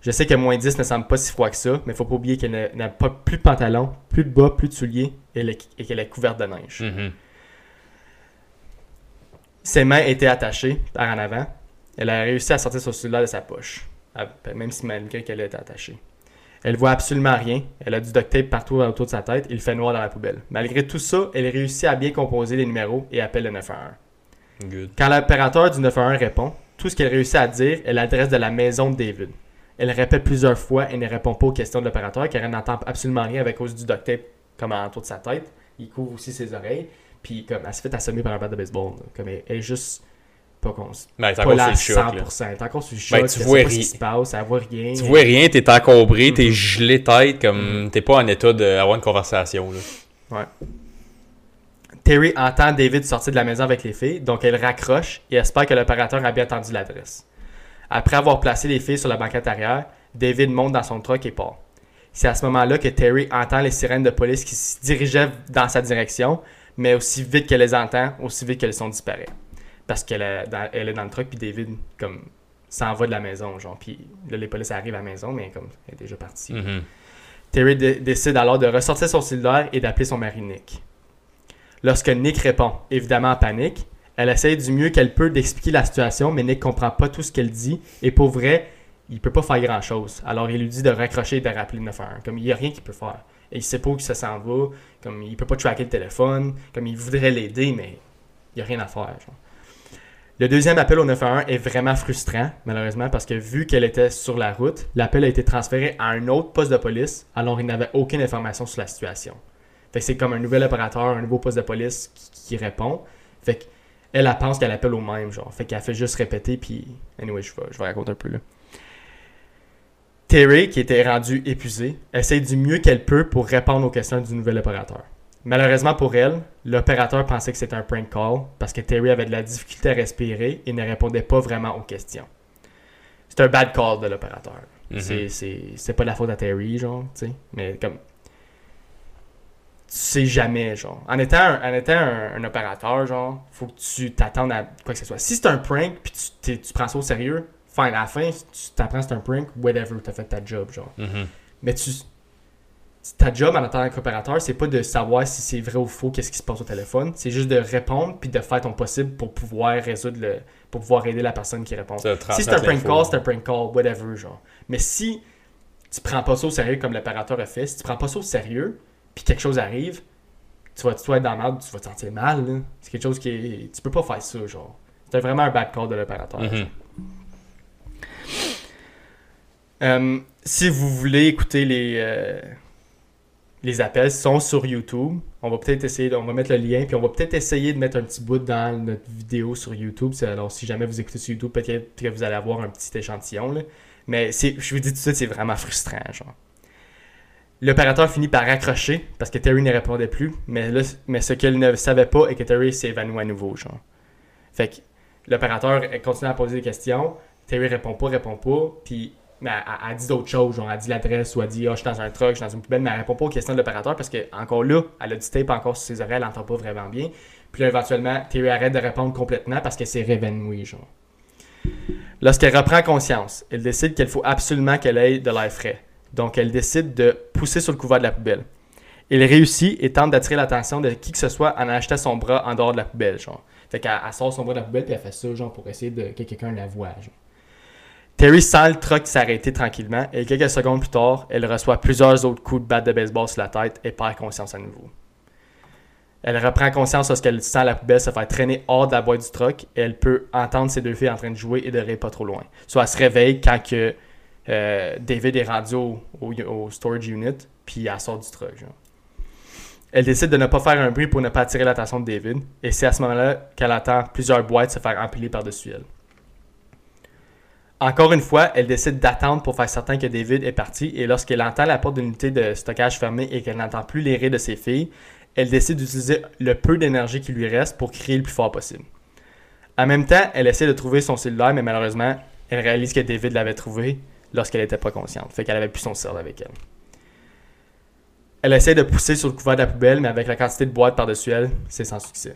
A: Je sais que moins 10 ne semble pas si froid que ça, mais faut pas oublier qu'elle n'a- pas plus de pantalon, plus de bas, plus de souliers et, qu'elle est couverte de neige.
B: Mhm.
A: Ses mains étaient attachées par en avant. Elle a réussi à sortir son cellulaire de sa poche, même si malgré qu'elle était attachée. Elle voit absolument rien. Elle a du duct tape partout autour de sa tête. Il fait noir dans la poubelle. Malgré tout ça, elle réussit à bien composer les numéros et appelle le 911.
B: Good.
A: Quand l'opérateur du 911 répond, tout ce qu'elle réussit à dire est l'adresse de la maison de David. Elle répète plusieurs fois et ne répond pas aux questions de l'opérateur car elle n'entend absolument rien avec cause du duct tape comme autour de sa tête. Il couvre aussi ses oreilles. Puis comme elle se fait assommer par un bat de baseball. Comme elle, elle est juste pas con.
B: Ben,
A: Pas
B: encore
A: là à
B: sur le choc, là.
A: 100%. Elle est encore sur le choc.
B: Ben, tu vois
A: ce qui se passe. Elle voit rien.
B: Tu vois rien, t'es encombré, t'es
A: Mhm.
B: gelé tête, comme t'es pas en état d'avoir une conversation. Là.
A: Terry entend David sortir de la maison avec les filles, donc elle raccroche et espère que l'opérateur a bien entendu l'adresse. Après avoir placé les filles sur la banquette arrière, David monte dans son truck et part. C'est à ce moment-là que Terry entend les sirènes de police qui se dirigeaient dans sa direction, mais aussi vite qu'elle les entend, aussi vite qu'elles sont disparues. Parce qu'elle est dans, elle est dans le truck, puis David, comme, s'en va de la maison, genre. Puis là, les polices arrivent à la maison, mais comme, elle est déjà partie.
B: Mhm.
A: Terry dé- décide alors de ressortir son cellulaire et d'appeler son mari Nick. Lorsque Nick répond, évidemment en panique, elle essaye du mieux qu'elle peut d'expliquer la situation, mais Nick comprend pas tout ce qu'elle dit et pour vrai, il peut pas faire grand chose. Alors il lui dit de raccrocher et de rappeler le 911. Comme il y a rien qu'il peut faire. Et il sait pas où ça s'en va, comme il peut pas tracker le téléphone, comme il voudrait l'aider, mais il y a rien à faire. genre. Le deuxième appel au 911 est vraiment frustrant, malheureusement, parce que vu qu'elle était sur la route, l'appel a été transféré à un autre poste de police, alors il n'avait aucune information sur la situation. Fait que c'est comme un nouvel opérateur, un nouveau poste de police qui, répond. Fait que elle, pense qu'elle appelle au même, genre. Fait qu'elle fait juste répéter, puis. Anyway, je vais, je raconter un peu là. Terry, qui était rendu épuisée, essaie du mieux qu'elle peut pour répondre aux questions du nouvel opérateur. Malheureusement pour elle, l'opérateur pensait que c'était un prank call parce que Terry avait de la difficulté à respirer et ne répondait pas vraiment aux questions. C'est un bad call de l'opérateur.
B: Mhm.
A: C'est- pas de la faute à Terry, genre, tu sais. Mais comme. Tu sais jamais, genre. En étant un, en étant un, un opérateur, genre, faut que tu t'attendes à quoi que ce soit. Si c'est un prank puis tu, tu prends ça au sérieux, fine, à la fin, tu t'apprends que c'est un prank, whatever, t'as fait ta job, genre.
B: Mhm.
A: Mais tu. Ta job en tant qu'opérateur, c'est pas de savoir si c'est vrai ou faux, qu'est-ce qui se passe au téléphone. C'est juste de répondre puis de faire ton possible pour pouvoir résoudre le. pour pouvoir aider la personne qui répond. Si c'est un prank call, c'est un prank call, whatever, genre. Mais si tu prends pas ça au sérieux comme l'opérateur a fait, si tu prends pas ça au sérieux, puis quelque chose arrive, tu vas, tu vas être dans la merde, tu vas te sentir mal, là. C'est quelque chose qui est. Tu peux pas faire ça, genre. C'est vraiment un bad call de l'opérateur.
B: Mhm.
A: Euh, si vous voulez écouter les, euh, les appels, sont sur YouTube. On va peut-être essayer, on va mettre le lien, puis on va peut-être essayer de mettre un petit bout dans notre vidéo sur YouTube. Alors, si jamais vous écoutez sur YouTube, peut-être que vous allez avoir un petit échantillon. Mais je vous dis tout de suite, c'est vraiment frustrant. Genre. L'opérateur finit par raccrocher parce que Terry ne répondait plus. Mais, ce qu'elle ne savait pas est que Terry s'est évanoui à nouveau. Genre. Fait que l'opérateur continue à poser des questions. Terry répond pas, répond pas. Puis mais elle, elle- dit d'autres choses, genre elle dit l'adresse ou elle dit ah, je suis dans un truck, je suis dans une poubelle, mais elle répond pas aux questions de l'opérateur parce que encore là, elle a du tape encore sur ses oreilles, elle n'entend pas vraiment bien. Puis là, éventuellement, Terry arrête de répondre complètement parce qu'elle s'est réévanouie, genre. Lorsqu'elle reprend conscience, elle décide qu'il faut absolument qu'elle ait de l'air frais. Donc, elle décide de pousser sur le couvert de la poubelle. Elle réussit et tente d'attirer l'attention de qui que ce soit en achetant son bras en dehors de la poubelle, genre. Fait qu'elle elle sort son bras de la poubelle puis elle fait ça, genre, pour essayer de, que quelqu'un la voie, genre. Terry sent le truck s'arrêter tranquillement et quelques secondes plus tard, elle reçoit plusieurs autres coups de batte de baseball sur la tête et perd conscience à nouveau. Elle reprend conscience lorsqu'elle sent la poubelle se faire traîner hors de la boîte du truck et elle peut entendre ses deux filles en train de jouer et de rire pas trop loin. Soit elle se réveille quand que, euh, David est rendu au, storage unit puis elle sort du truck. Elle décide de ne pas faire un bruit pour ne pas attirer l'attention de David et c'est à ce moment-là qu'elle entend plusieurs boîtes se faire empiler par-dessus elle. Encore une fois, elle décide d'attendre pour faire certain que David est parti et lorsqu'elle entend la porte de l'unité de stockage fermée et qu'elle n'entend plus les rires de ses filles, elle décide d'utiliser le peu d'énergie qui lui reste pour crier le plus fort possible. En même temps, elle essaie de trouver son cellulaire, mais malheureusement, elle réalise que David l'avait trouvé lorsqu'elle n'était pas consciente. Fait qu'elle avait plus son cell avec elle. Elle essaie de pousser sur le couvert de la poubelle, mais avec la quantité de boîtes par-dessus elle, c'est sans succès.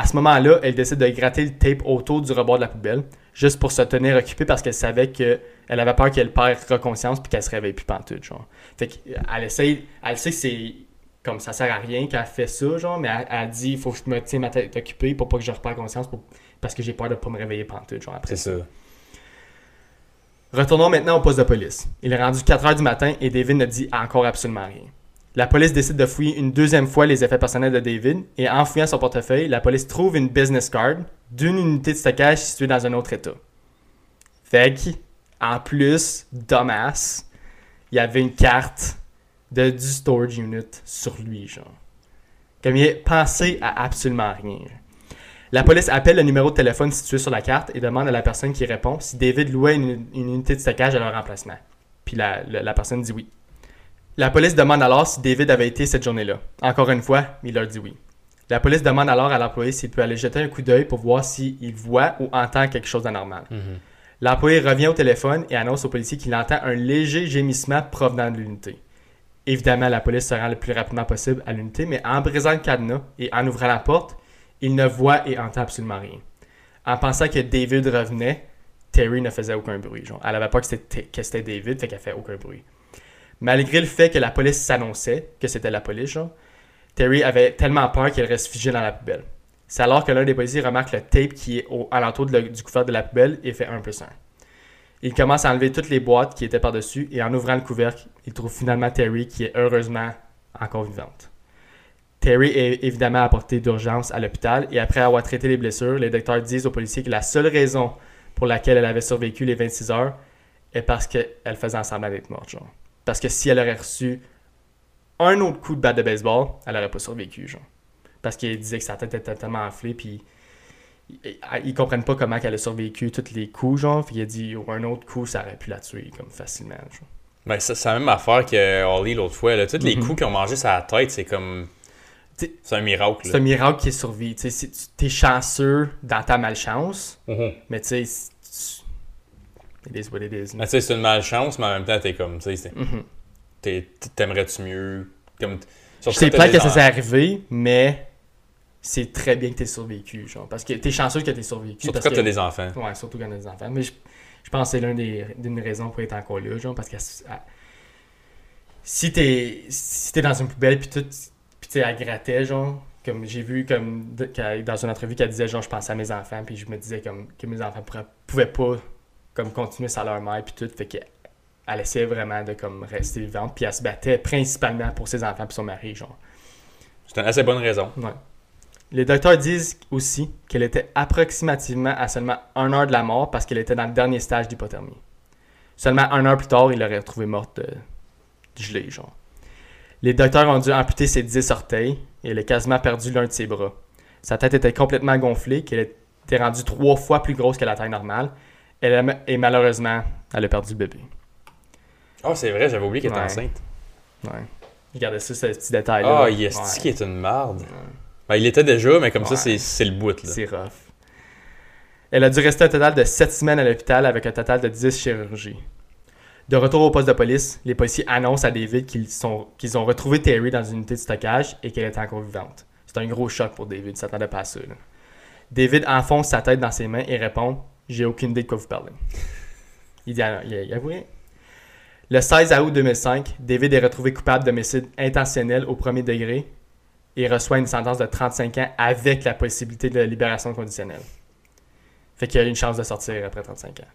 A: À ce moment-là, elle décide de gratter le tape autour du rebord de la poubelle, juste pour se tenir occupée parce qu'elle savait que elle avait peur qu'elle perde reconscience puis qu'elle se réveille plus pantoute, genre. Fait qu'elle essaye, elle sait que c'est comme ça sert à rien qu'elle fait ça, genre, mais elle, elle dit il faut que je me tienne ma tête occupée pour pas que je repère conscience pour- parce que j'ai peur de pas me réveiller pantoute, genre après.
B: C'est ça.
A: Retournons maintenant au poste de police. Il est rendu 4 heures du matin et David ne dit encore absolument rien. La police décide de fouiller une deuxième fois les effets personnels de David et en fouillant son portefeuille, la police trouve une business card d'une unité de stockage située dans un autre état. Fait en plus, Thomas, il y avait une carte de, du storage unit sur lui, genre. Comme il est pensé à absolument rien. La police appelle le numéro de téléphone situé sur la carte et demande à la personne qui répond si David louait une, unité de stockage à leur emplacement. Puis la personne dit oui. La police demande alors si David avait été cette journée-là. Encore une fois, il leur dit oui. La police demande alors à l'employé s'il peut aller jeter un coup d'œil pour voir s'il voit ou entend quelque chose d'anormal.
B: Mhm.
A: L'employé revient au téléphone et annonce au policier qu'il entend un léger gémissement provenant de l'unité. Évidemment, la police se rend le plus rapidement possible à l'unité, mais en brisant le cadenas et en ouvrant la porte, il ne voit et entend absolument rien. En pensant que David revenait, Terry ne faisait aucun bruit. Genre. Elle n'avait pas que c'était, que c'était David, fait qu'elle fait aucun bruit. Malgré le fait que la police s'annonçait que c'était la police, Terry avait tellement peur qu'elle reste figée dans la poubelle. C'est alors que l'un des policiers remarque le tape qui est au, alentour du couvercle de la poubelle et fait 1 plus 1. Il commence à enlever toutes les boîtes qui étaient par-dessus et en ouvrant le couvercle, il trouve finalement Terry qui est heureusement encore vivante. Terry est évidemment apporté d'urgence à l'hôpital et après avoir traité les blessures, les docteurs disent aux policiers que la seule raison pour laquelle elle avait survécu les 26 heures est parce qu'elle faisait semblant d'être morte. Genre. Parce que si elle aurait reçu un autre coup de batte de baseball, elle n'aurait pas survécu. Genre. Parce qu'il disait que sa tête était tellement enflée, puis ils, comprennent pas comment elle a survécu tous les coups, genre. Puis il a dit, oh, un autre coup, ça aurait pu la tuer, comme facilement. Genre.
B: Ben, ça- c'est la même affaire que Holly l'autre fois. Là. Tous les
A: Mhm.
B: coups qu'ils ont mangé la tête, c'est comme. C'est un miracle.
A: C'est un miracle qui est survécu. Tu t'es chanceux dans ta malchance,
B: Mhm.
A: mais tu sais, it is what it is.
B: Mais tu sais, c'est une malchance, mais en même temps, t'es comme. Tu sais,
A: Mhm.
B: t'es- t'aimerais-tu mieux? Comme, t'as
A: plate
B: des
A: que ça s'est arrivé, mais c'est très bien que t'aies survécu, genre. Parce que t'es chanceux que t'aies survécu.
B: Surtout
A: parce
B: quand
A: que...
B: t'as des enfants.
A: Ouais, surtout quand a des enfants. Mais je, je pense que c'est l'une des, d'une raison pour être encore là, genre, parce que si t'es si t'es dans une poubelle puis tout, puis tu sais, elle grattait, genre, comme j'ai vu comme dans une entrevue qu'elle disait, genre, je pensais à mes enfants, puis je me disais comme que mes enfants pourraient- pouvaient pas comme continuer sans leur mère puis tout, fait que elle essayait vraiment de comme rester vivante, puis elle se battait principalement pour ses enfants puis son mari, genre.
B: C'est une assez bonne raison.
A: Ouais. Les docteurs disent aussi qu'elle était approximativement à seulement un heure de la mort parce qu'elle était dans le dernier stage d'hypothermie. Seulement un heure plus tard, il l'aurait retrouvée morte euh, gelée, genre. Les docteurs ont dû amputer ses 10 orteils et elle a quasiment perdu l'un de ses bras. Sa tête était complètement gonflée, qu'elle était rendue trois fois plus grosse que la taille normale. Elle a- et malheureusement, elle a perdu le bébé.
B: Ah, c'est vrai, j'avais oublié qu'elle était
A: Ouais.
B: enceinte.
A: Ouais. Regardez ça, ce petit détail-là.
B: Ah, il est
A: Ouais.
B: qui est une marde? Ben, il était déjà, mais comme ça, c'est- c'est le bout. Là.
A: C'est rough. Elle a dû rester un total de 7 semaines à l'hôpital avec un total de 10 chirurgies. De retour au poste de police, les policiers annoncent à David qu'ils ont retrouvé Terry dans une unité de stockage et qu'elle était encore vivante. C'est un gros choc pour David, il s'attendait pas à ça. là. David enfonce sa tête dans ses mains et répond J'ai aucune idée de quoi vous parlez. Il dit alors, il, il. Le 16 août 2005, David est retrouvé coupable d'homicide intentionnel au premier degré et reçoit une sentence de 35 ans avec la possibilité de libération conditionnelle. Fait qu'il a une chance de sortir après 35 ans.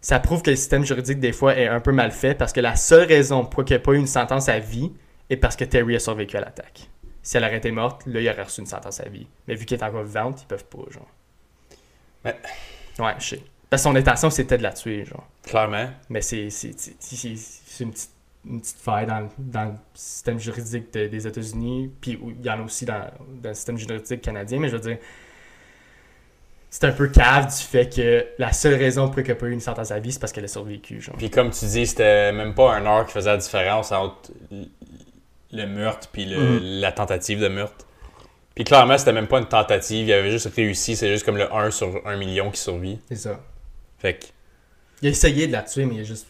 A: Ça prouve que le système juridique, des fois, est un peu mal fait parce que la seule raison pourquoi il n'y a pas eu une sentence à vie est parce que Terry a survécu à l'attaque. Si elle aurait été morte, là, il aurait reçu une sentence à vie. Mais vu qu'elle est encore vivante, ils peuvent pas, genre.
B: Mais-
A: Ouais, je sais. Parce que son intention, c'était de la tuer, genre.
B: Clairement.
A: Mais c'est une petite, une petite faille dans, dans le système juridique de- des États-Unis. Puis il y en a aussi dans, dans le système juridique canadien. Mais je veux dire, c'est un peu cave du fait que la seule raison pour qu'elle pas eu une sentence à vie, c'est parce qu'elle a survécu. Genre.
B: Puis comme tu dis, c'était même pas un heure qui faisait la différence entre le meurtre puis le-
A: Mhm.
B: la tentative de meurtre. Puis clairement, c'était même pas une tentative, il avait juste réussi, c'est juste comme le 1 sur 1 million qui survit.
A: C'est ça.
B: Fait que,
A: Il a essayé de la tuer, mais il a juste.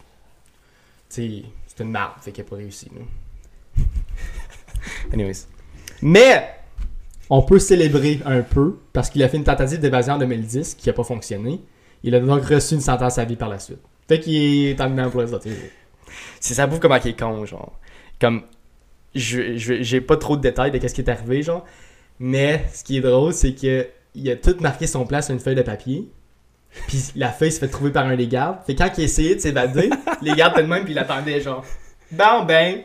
A: Tu sais, c'est une marde, fait qu'il n'a pas réussi. là. Anyways. Mais, on peut célébrer un peu, parce qu'il a fait une tentative d'évasion en 2010 qui n'a pas fonctionné. Il a donc reçu une sentence à vie par la suite. Fait qu'il est en dedans pour les autres. C'est ça prouve comment il est con, genre. Comme, je je- j'ai pas trop de détails de qu'est-ce qui est arrivé, genre. Mais, ce qui est drôle, c'est que il a tout marqué son plan sur une feuille de papier. Puis la feuille se fait trouver par un des gardes. Fait quand il essayait de s'évader, les gardes étaient de même puis il attendait genre. Bon ben.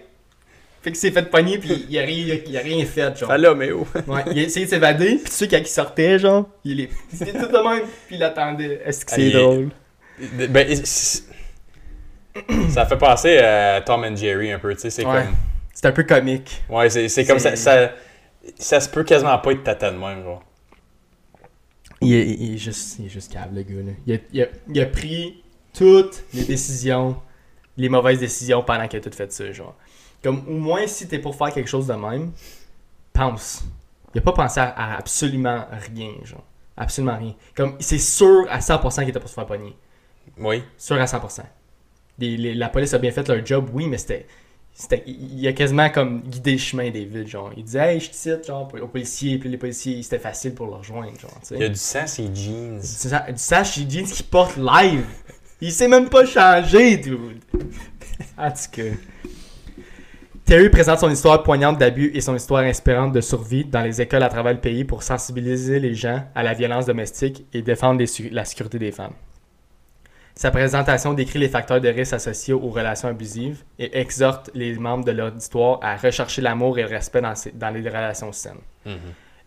A: Fait qu'il s'est fait pogner puis il a rien, il a rien fait genre.
B: Allô, mais oh!
A: Ouais, il a essayé de s'évader puis tu sais quand il sortait genre, il est il était tout de même puis il attendait. Est-ce que c'est drôle?
B: Ben, ça fait penser à Tom and Jerry un peu, tu sais, c'est
A: Ouais.
B: comme...
A: C'est un peu comique.
B: Ouais, c'est comme ça... Ça se peut quasiment pas être tata de même, genre.
A: Il est, il est juste il est juste câble le gars là. Il a, il a- il a pris toutes les décisions, les mauvaises décisions pendant qu'il a tout fait ça genre. Comme au moins si t'es pour faire quelque chose de même, pense. Il a pas pensé à, à absolument rien, genre. Absolument rien. Comme, c'est sûr à 100% qu'il était pour se faire pogner.
B: Oui.
A: Sûr à 100%. Les- les- la police a bien fait leur job, oui, mais c'était. Il a quasiment comme guidé le chemin des villes, genre. Il disait, hey, je te cite, genre, aux policiers, puis les policiers, c'était facile pour leur rejoindre, genre.
B: Il y a du sang, ses jeans.
A: Du du chez Jeans qui porte live. Il s'est même pas changé, dude. En tout cas. Terry présente son histoire poignante d'abus et son histoire inspirante de survie dans les écoles à travers le pays pour sensibiliser les gens à la violence domestique et défendre les la sécurité des femmes. Sa présentation décrit les facteurs de risque associés aux relations abusives et exhorte les membres de l'auditoire à rechercher l'amour et le respect dans, les relations saines.
B: Mhm.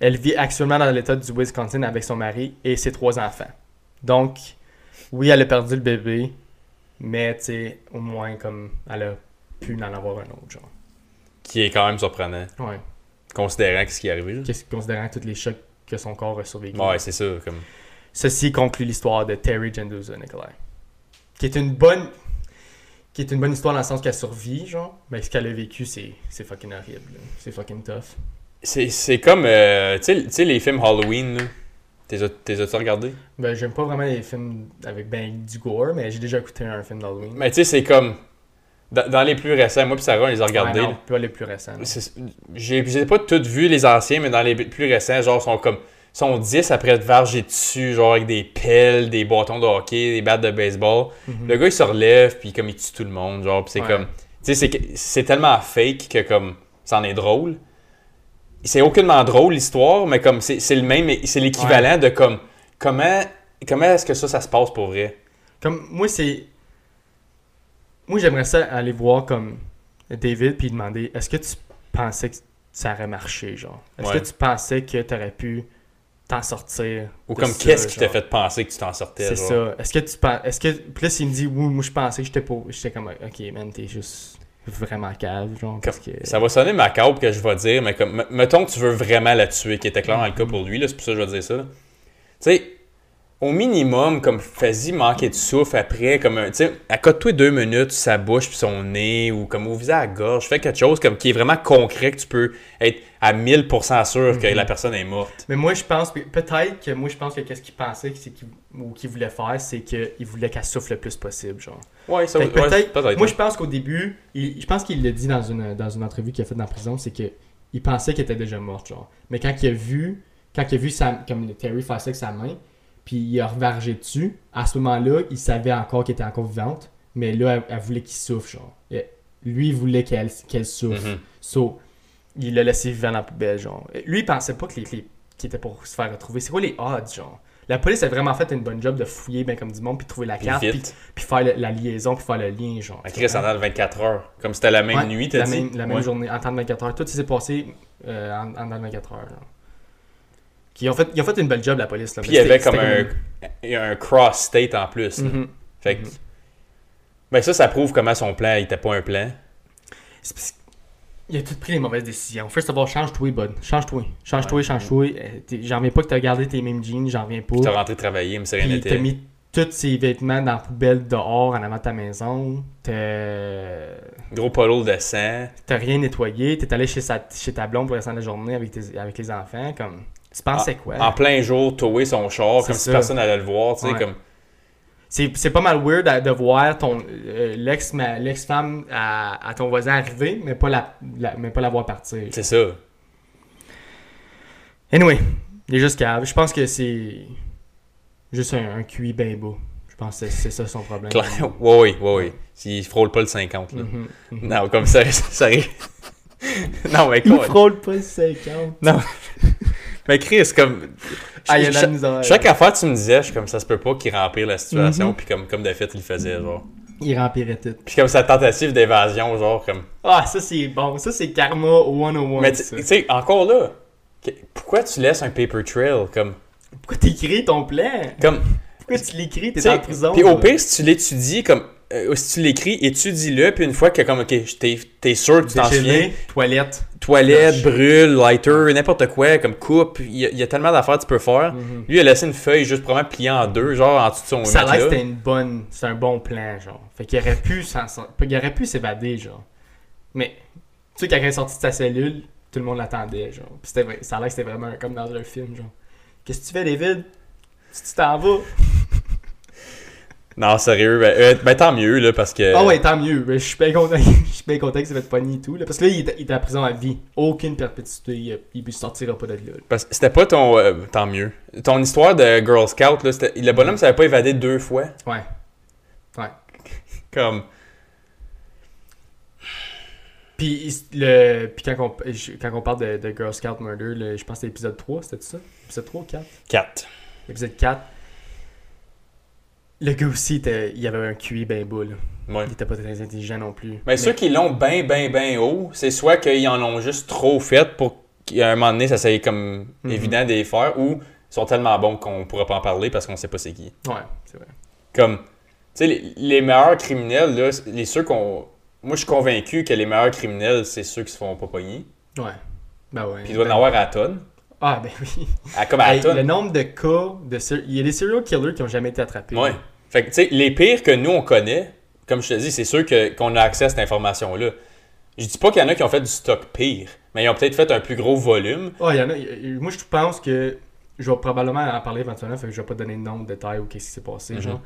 A: Elle vit actuellement dans l'État du Wisconsin avec son mari et ses trois enfants. Donc, oui, elle a perdu le bébé, mais tu sais, au moins, comme, elle a pu en avoir un autre, genre.
B: Qui est quand même surprenant,
A: Ouais.
B: considérant ce qui est arrivé.
A: Considérant tous les chocs que son corps a survécu.
B: Ouais, c'est ça. Comme...
A: Ceci conclut l'histoire de Terry Genduza Nicolai. Qui est une bonne. Qui est une bonne histoire dans le sens qu'elle survit, genre. Mais ce qu'elle a vécu, c'est c'est fucking horrible. C'est fucking tough.
B: C'est c'est comme, euh, tu sais- les films Halloween, là. T'es as- t'es as-tu regardé?
A: Ben, j'aime pas vraiment les films avec ben du gore, mais j'ai déjà écouté un film d'Halloween.
B: Mais tu sais, c'est comme. Dans, dans les plus récents, moi puis Sarah, on les a regardés.
A: Ouais, non,
B: là.
A: pas les plus récents.
B: j'ai pas toutes vu les anciens, mais dans les plus récents, genre, sont comme. Sont 10 après te varger dessus, genre avec des pelles, des bâtons de hockey, des battes de baseball.
A: Mhm.
B: Le gars, il se relève, puis comme il tue tout le monde, genre, c'est
A: Ouais.
B: comme. Tu sais, c'est tellement fake que comme. ça en est drôle. C'est aucunement drôle l'histoire, mais comme c'est le même, c'est l'équivalent de comme. Comment, comment est-ce que ça, ça se passe pour vrai?
A: Comme, moi, c'est. Moi, j'aimerais ça aller voir comme David puis demander est-ce que tu pensais que ça aurait marché, genre? Est-ce
B: Ouais.
A: que tu pensais que tu aurais pu t'en sortir
B: Ou comme qu'est-ce qui t'a fait penser que tu t'en sortais?
A: C'est ça. Est-ce que tu penses. Est-ce que. Puis là, s'il me dit oui, moi je pensais que j'étais pas. J'étais comme ok, man, t'es juste vraiment cave, genre. Parce que.
B: Ça va sonner macabre que je vais dire, mais comme, mettons que tu veux vraiment la tuer, qui était clair dans le cas pour lui, là, c'est pour ça que je vais dire ça. Tu sais, au minimum, comme fais-y manquer de souffle après, comme un, tu sais, accote-toi deux minutes sa bouche puis son nez, ou comme ouvre à la gorge, fais quelque chose comme qui est vraiment concret que tu peux être à 1000% sûr que
A: Mhm.
B: la personne est morte.
A: Mais moi, je pense. que- Peut-être que moi, je pense que qu'est-ce qu'il pensait qu'il- ou qu'il voulait faire, c'est qu'il voulait qu'elle souffle le plus possible, genre.
B: Ouais, ça
A: que
B: ouais,
A: peut-être-
B: peut-être.
A: Moi, je pense qu'au début, il- je pense qu'il l'a dit dans une, dans une entrevue qu'il a faite dans la prison, c'est que il pensait qu'elle était déjà morte, genre. Mais quand il a vu, quand il a vu sa, comme Terry faire ça avec sa main, puis il a revargé dessus, à ce moment-là, il savait encore qu'elle était encore vivante, mais là, elle, elle voulait qu'il souffle, genre. Et lui, il voulait qu'elle qu'elle souffle. So, il l'a laissé vivant dans la poubelle, genre. Lui, il pensait pas que les, les- qu'il était pour se faire retrouver. C'est quoi les odds, genre? La police a vraiment fait une bonne job de fouiller ben comme du monde, puis trouver la carte, puis, puis faire le- la liaison, puis faire le lien, genre.
B: Chris, en dans le 24 heures. Comme c'était la même
A: Ouais,
B: nuit, t'as
A: la
B: dit?
A: Même, la même
B: Ouais.
A: journée, en temps de 24 heures. Tout s'est passé euh, en, en temps de 24 heures. là. Qui ont fait, ils ont fait une belle job, la police. Là,
B: Puis il y avait comme un, un cross-state en plus.
A: Mhm.
B: Fait que,
A: Mhm.
B: ben ça, ça prouve comment son plan il était pas un plan.
A: Qu'il a tout pris les mauvaises décisions. First of all, change-toi, bud. Change-toi. Change-toi,
B: Ouais.
A: change-toi. Euh, t'es- J'en reviens pas que t'as gardé tes mêmes jeans, j'en reviens pas.
B: Puis t'as rentré travailler, mais c'est rien n'était.
A: t'as mis tous ses vêtements dans la poubelle dehors en avant de ta maison. T'as
B: Gros polo de sang.
A: t'as rien nettoyé. T'es allé chez, sa, chez ta blonde pour rester la journée avec, tes, avec les enfants. Comme, tu pensais quoi?
B: En plein jour, tower son char, comme si personne allait le voir, tu sais,
A: Ouais.
B: comme...
A: C'est pas mal weird de voir ton euh, l'ex l'ex-femme à, à ton voisin arriver, mais pas la, la- mais pas la voir partir.
B: C'est ça.
A: Anyway, il est juste cave. Je pense que c'est juste un, un QI bien beau. Je pense que c'est- ça son problème.
B: Claire. Ouais, ouais, ouais, ouais. S'il frôle pas le 50, là.
A: Mhm, mhm.
B: Non, comme ça, ça arrive. non, mais
A: Il
B: quoi?
A: frôle pas le 50.
B: Mais Chris, comme...
A: Ah, la
B: Chaque-
A: misère.
B: Chaque affaire, tu me disais, je suis comme ça se peut pas qu'il rempire la situation,
A: Mhm.
B: puis comme, comme de fait, il le faisait, genre.
A: Il remplirait tout.
B: Puis comme sa tentative d'évasion, genre, comme...
A: Ah, ça c'est bon. Ça c'est Karma 101.
B: Mais tu sais, encore là, pourquoi tu laisses un paper trail, comme...
A: Pourquoi t'écris ton plan?
B: comme
A: Pourquoi tu l'écris? T'es en prison.
B: Puis au pire, si tu l'étudies, comme euh, si tu l'écris, étudie-le, puis une fois que comme ok, t'es es sûr que tu t'en souviens,
A: toilette.
B: toilette, brûle, lighter, n'importe quoi, comme coupe, il y, a- il y a tellement d'affaires que tu peux faire.
A: Mhm.
B: Lui, il a laissé une feuille juste probablement pliée en deux, genre en dessous de son
A: Ça a l'air que
B: matelas.
A: c'était une bonne. C'est un bon plan, genre. Fait qu'il aurait pu Il aurait pu s'évader, genre. Mais, tu sais, quand il est sorti de sa cellule, tout le monde l'attendait, genre. Puis c'était ça a l'air que c'était vraiment comme dans un film, genre. Qu'est-ce que tu fais, David? Si tu t'en vas.
B: Non, sérieux, ben, euh, ben, tant mieux, là, parce que...
A: Ah ouais, tant mieux. Je suis bien content. Je suis bien content que ça va être pogné et tout. Là. Parce que là, il est, en prison à vie. Aucune perpétuité. Il, ne sortira pas de là.
B: Parce que c'était pas ton... euh, tant mieux. Ton histoire de Girl Scout, là, c'était- le bonhomme savait pas évadé deux fois?
A: Ouais.
B: Comme...
A: Puis, le, puis quand, on, quand on parle de, de Girl Scout Murder, je pense que c'est l'épisode 3, c'était ça? Épisode 3 ou 4?
B: Quatre.
A: Épisode 4. Le gars aussi, était- il avait un QI bien beau, là.
B: Ouais.
A: Il était pas très intelligent non plus.
B: Mais ceux qui l'ont bien, bien, bien haut, c'est soit qu'ils en ont juste trop fait pour qu'à un moment donné, ça soit comme
A: Mhm.
B: évident de les faire, ou ils sont tellement bons qu'on pourra pas en parler parce qu'on sait pas c'est qui.
A: Ouais, c'est vrai.
B: Comme, tu sais, les, les meilleurs criminels, là, les ceux qu'on. Moi, je suis convaincu que les meilleurs criminels, c'est ceux qui se font pas pogner.
A: Ouais. Ben ouais.
B: Puis il doit
A: Ben-
B: en avoir à la tonne.
A: Ah, ben oui.
B: À, comme à
A: Hey,
B: tonne.
A: le nombre de cas de. Il y a des serial killers qui ont jamais été attrapés.
B: Ouais. Fait que, tu sais, les pires que nous, on connaît, comme je te dis, c'est sûr que- qu'on a accès à cette information-là. Je dis pas qu'il y en a qui ont fait du stock pire, mais ils ont peut-être fait un plus gros volume.
A: Ah, il y en a. Moi, je pense que. Je vais probablement en parler éventuellement, fait que je vais pas donner de nom, de détails ou qu'est-ce qui s'est passé,
B: Mhm.
A: genre.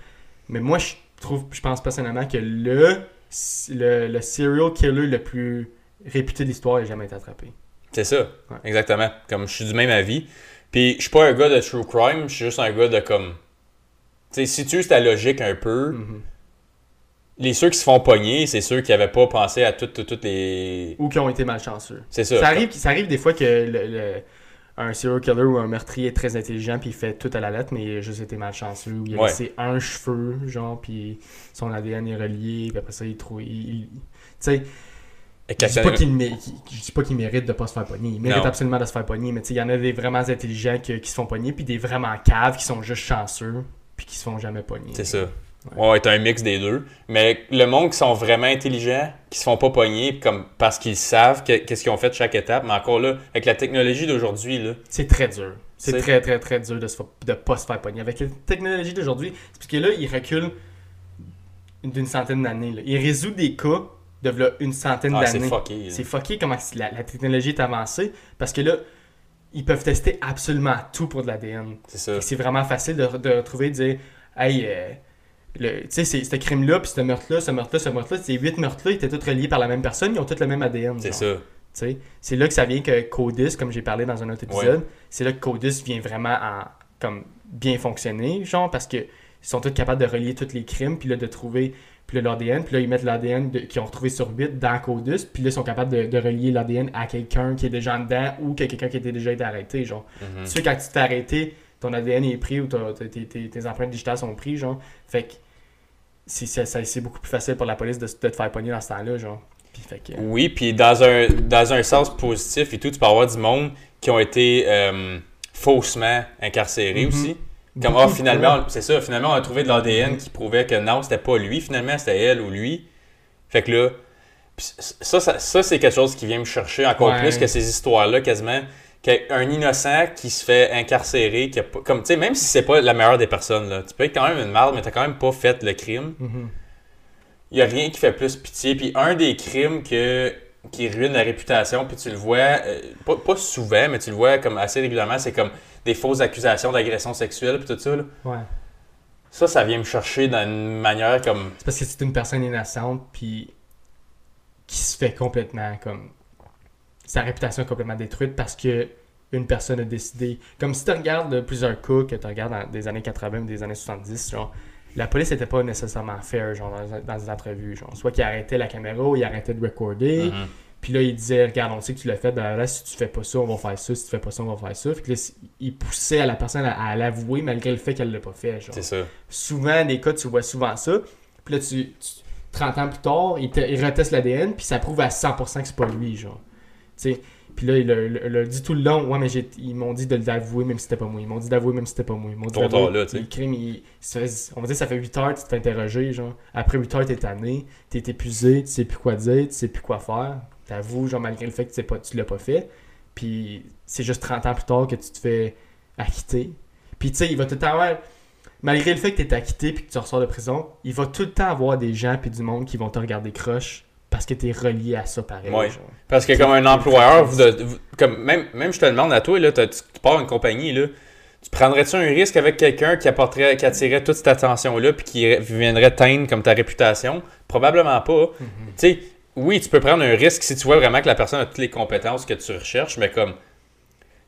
A: Mais moi, je trouve, je pense personnellement que le, le, le serial killer le plus réputé de l'histoire n'a jamais été attrapé.
B: C'est ça,
A: Ouais.
B: exactement. Comme je suis du même avis. Puis je suis pas un gars de true crime, je suis juste un gars de comme. Sais, si tu uses ta logique un peu,
A: Mhm.
B: les ceux qui se font pogner, c'est ceux qui avaient pas pensé à toutes, toutes, toutes les.
A: Ou qui ont été malchanceux.
B: C'est ça.
A: Ça arrive, ça arrive des fois que le, le- un serial killer ou un meurtrier est très intelligent puis il fait tout à la lettre, mais il a juste été malchanceux. Ou il a
B: Ouais.
A: laissé un cheveu, genre, puis son ADN est relié, puis après ça, il trouve. il- Tu sais, je dis pas qu'il mé- qu'il- je dis pas qu'il mérite de pas se faire pogner. Il mérite
B: Non.
A: absolument de se faire pogner, mais il y en a des vraiment intelligents qui, qui se font pogner, puis des vraiment caves qui sont juste chanceux, puis qui se font jamais pogner.
B: C'est ça. Ouais, c'est un mix des deux. Mais le monde qui sont vraiment intelligents, qui se font pas pogner comme parce qu'ils savent que- qu'est-ce qu'ils ont fait de chaque étape. Mais encore là, avec la technologie d'aujourd'hui, là,
A: C'est très dur. C'est
B: C'est-
A: très, très, très dur de ne pas se faire pogner. Avec la technologie d'aujourd'hui, c'est parce que là, il recule d'une centaine d'années. là. Il résout des cas de une centaine
B: ah, c'est
A: d'années.
B: fucké. là.
A: C'est fucké comment la, la technologie est avancée parce que là, ils peuvent tester absolument tout pour de l'ADN.
B: C'est ça.
A: C'est vraiment facile de, de retrouver, de dire, hey, euh, tu sais, c'est- ce crime-là, puis ce meurtre-là, ce meurtre-là, ce meurtre-là, ces huit meurtres-là, ils étaient tous reliés par la même personne, ils ont tous le même ADN.
B: C'est ça.
A: C'est là que ça vient que Codis, comme j'ai parlé dans un autre épisode, c'est là que Codis vient vraiment à comme bien fonctionner, genre parce que ils sont tous capables de relier tous les crimes, puis là de trouver puis l'ADN, puis là ils mettent l'ADN qu'ils ont retrouvé sur 8 dans Codis, puis là ils sont capables de, de relier l'ADN à quelqu'un qui est déjà dedans ou que quelqu'un qui a déjà été arrêté, genre.
B: Mhm.
A: Tu sais quand tu t'es arrêté, ton ADN est pris ou tes, tes- tes empreintes digitales sont prises, genre. Fait que c'est, beaucoup plus facile pour la police de, de te faire pogner dans ce temps-là, genre. Puis fait que
B: Oui, puis dans un, dans un sens positif et tout, tu peux avoir du monde qui ont été euh, faussement incarcérés
A: Mhm.
B: aussi. Comme, ah,
A: de
B: finalement, c'est ça, finalement, on a trouvé de l'ADN qui prouvait que non, c'était pas lui, finalement, c'était elle ou lui. Fait que là, ça, ça, ça, c'est quelque chose qui vient me chercher encore
A: Ouais.
B: plus que ces histoires-là, quasiment. Qu'un innocent qui se fait incarcérer, qui a pas- comme, tu sais, même si c'est pas la meilleure des personnes, là, tu peux être quand même une merde, mais t'as quand même pas fait le crime. Il y a rien qui fait plus pitié. Puis un des crimes que, qui ruine la réputation, puis tu le vois, euh, pas, pas souvent, mais tu le vois comme assez régulièrement, c'est comme des fausses accusations d'agression sexuelle, puis tout ça. là.
A: Ouais.
B: Ça, ça vient me chercher d'une manière comme.
A: C'est parce que c'est une personne innocente, puis qui se fait complètement comme. Sa réputation est complètement détruite parce que une personne a décidé. Comme si tu regardes plusieurs cas que tu regardes dans des années 80 ou des années 70, genre, la police n'était pas nécessairement fair genre, dans, dans les entrevues. Genre. Soit qu'ils arrêtaient la caméra ou ils arrêtaient de recorder.
B: Mhm.
A: Puis là, il disait, regarde, on sait que tu l'as fait, ben là, si tu fais pas ça, on va faire ça, si tu fais pas ça, on va faire ça. Fait que là, il poussait à la personne à, à l'avouer malgré le fait qu'elle l'a pas fait. Genre
B: C'est ça.
A: souvent, des cas, tu vois souvent ça. Puis là, tu, tu- 30 ans plus tard, il, te, il reteste l'ADN, puis ça prouve à 100% que c'est pas lui, genre. Tu sais, puis là, il a dit tout le long, ouais, mais ils m'ont dit de l'avouer même si c'était pas moi. Ils m'ont dit d'avouer même si c'était pas moi. Ils m'ont dit
B: tard, là, tu sais.
A: Le crime, il- on va dire, ça fait 8 heures, tu te fais interroger, genre. Après 8 heures, t'es tanné, t'es épuisé, tu sais plus quoi dire, tu sais plus quoi faire. T'avoues, genre, malgré le fait que pas, tu l'as pas fait. Puis c'est juste 30 ans plus tard que tu te fais acquitter. Puis tu sais, il va tout le temps avoir malgré le fait que tu es acquitté puis que tu ressors de prison, il va tout le temps avoir des gens puis du monde qui vont te regarder croche parce que tu es relié à ça pareil.
B: Ouais.
A: genre.
B: Parce que comme un employeur, vous de- vous- comme même, même je te demande à toi, là, tu pars une compagnie, là, tu prendrais-tu un risque avec quelqu'un qui apporterait, qui attirerait toute cette attention-là puis qui viendrait teindre comme ta réputation? Probablement pas. Tu sais, oui, tu peux prendre un risque si tu vois vraiment que la personne a toutes les compétences que tu recherches, mais comme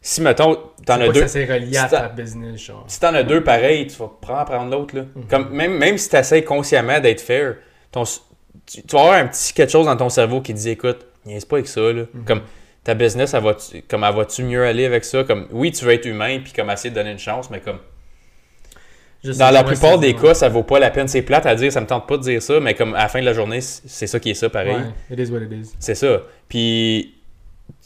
B: si mettons, t'en as deux.
A: ça s'est relié à
B: Si
A: ta business, genre.
B: Si t'en as deux pareils, tu vas prendre prendre l'autre. là.
A: Mhm.
B: Comme, même, même si tu essaies consciemment d'être fair, ton, tu, tu vas avoir un petit quelque chose dans ton cerveau qui te dit écoute, niaise pas avec ça. Là.
A: Mhm.
B: Comme ta business, elle va-tu, comme, elle va-tu mieux aller avec ça? Comme, oui, tu veux être humain puis comme essayer de donner une chance, mais comme. Dans la plupart des cas, ça vaut pas la peine. C'est plate à dire, ça me tente pas de dire ça, mais comme à la fin de la journée, c'est ça qui est ça, pareil.
A: Ouais, it is what it is.
B: C'est ça. Puis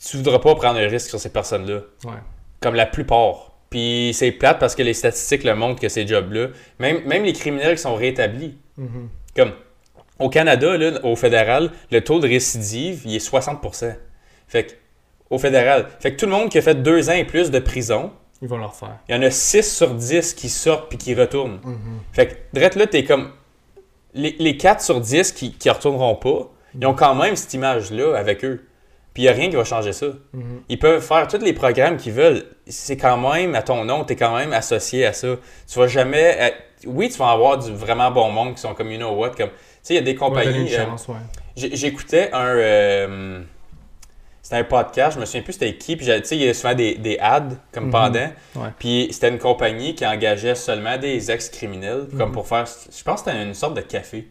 B: tu voudras pas prendre un risque sur ces personnes-là.
A: Ouais.
B: Comme la plupart. Puis c'est plate parce que les statistiques le montrent que ces jobs-là, même, même les criminels qui sont rétablis,
A: Mhm.
B: comme au Canada, là, au fédéral, le taux de récidive, il est 60%. Fait que, au fédéral. Fait que tout le monde qui a fait deux ans et plus de prison,
A: Ils vont le refaire.
B: il y en a 6 sur 10 qui sortent puis qui retournent.
A: Mhm.
B: Fait que, drette là, t'es comme. Les, les 4 sur 10 qui, qui retourneront pas, ils ont quand même cette image-là avec eux. Puis il n'y a rien qui va changer ça.
A: Mhm.
B: Ils peuvent faire tous les programmes qu'ils veulent. C'est quand même à ton nom, tu es quand même associé à ça. Tu vas jamais. être- Oui, tu vas avoir du vraiment bon monde qui sont comme, you know what, comme. Tu sais, il y a des compagnies. euh,
A: ouais.
B: J'écoutais un. euh, c'était un podcast, je me souviens plus c'était qui. Puis, tu sais, il y a souvent des, des ads comme
A: Mhm.
B: pendant.
A: Ouais.
B: Puis, c'était une compagnie qui engageait seulement des ex-criminels, comme
A: Mhm.
B: pour faire. Je pense que c'était une sorte de café.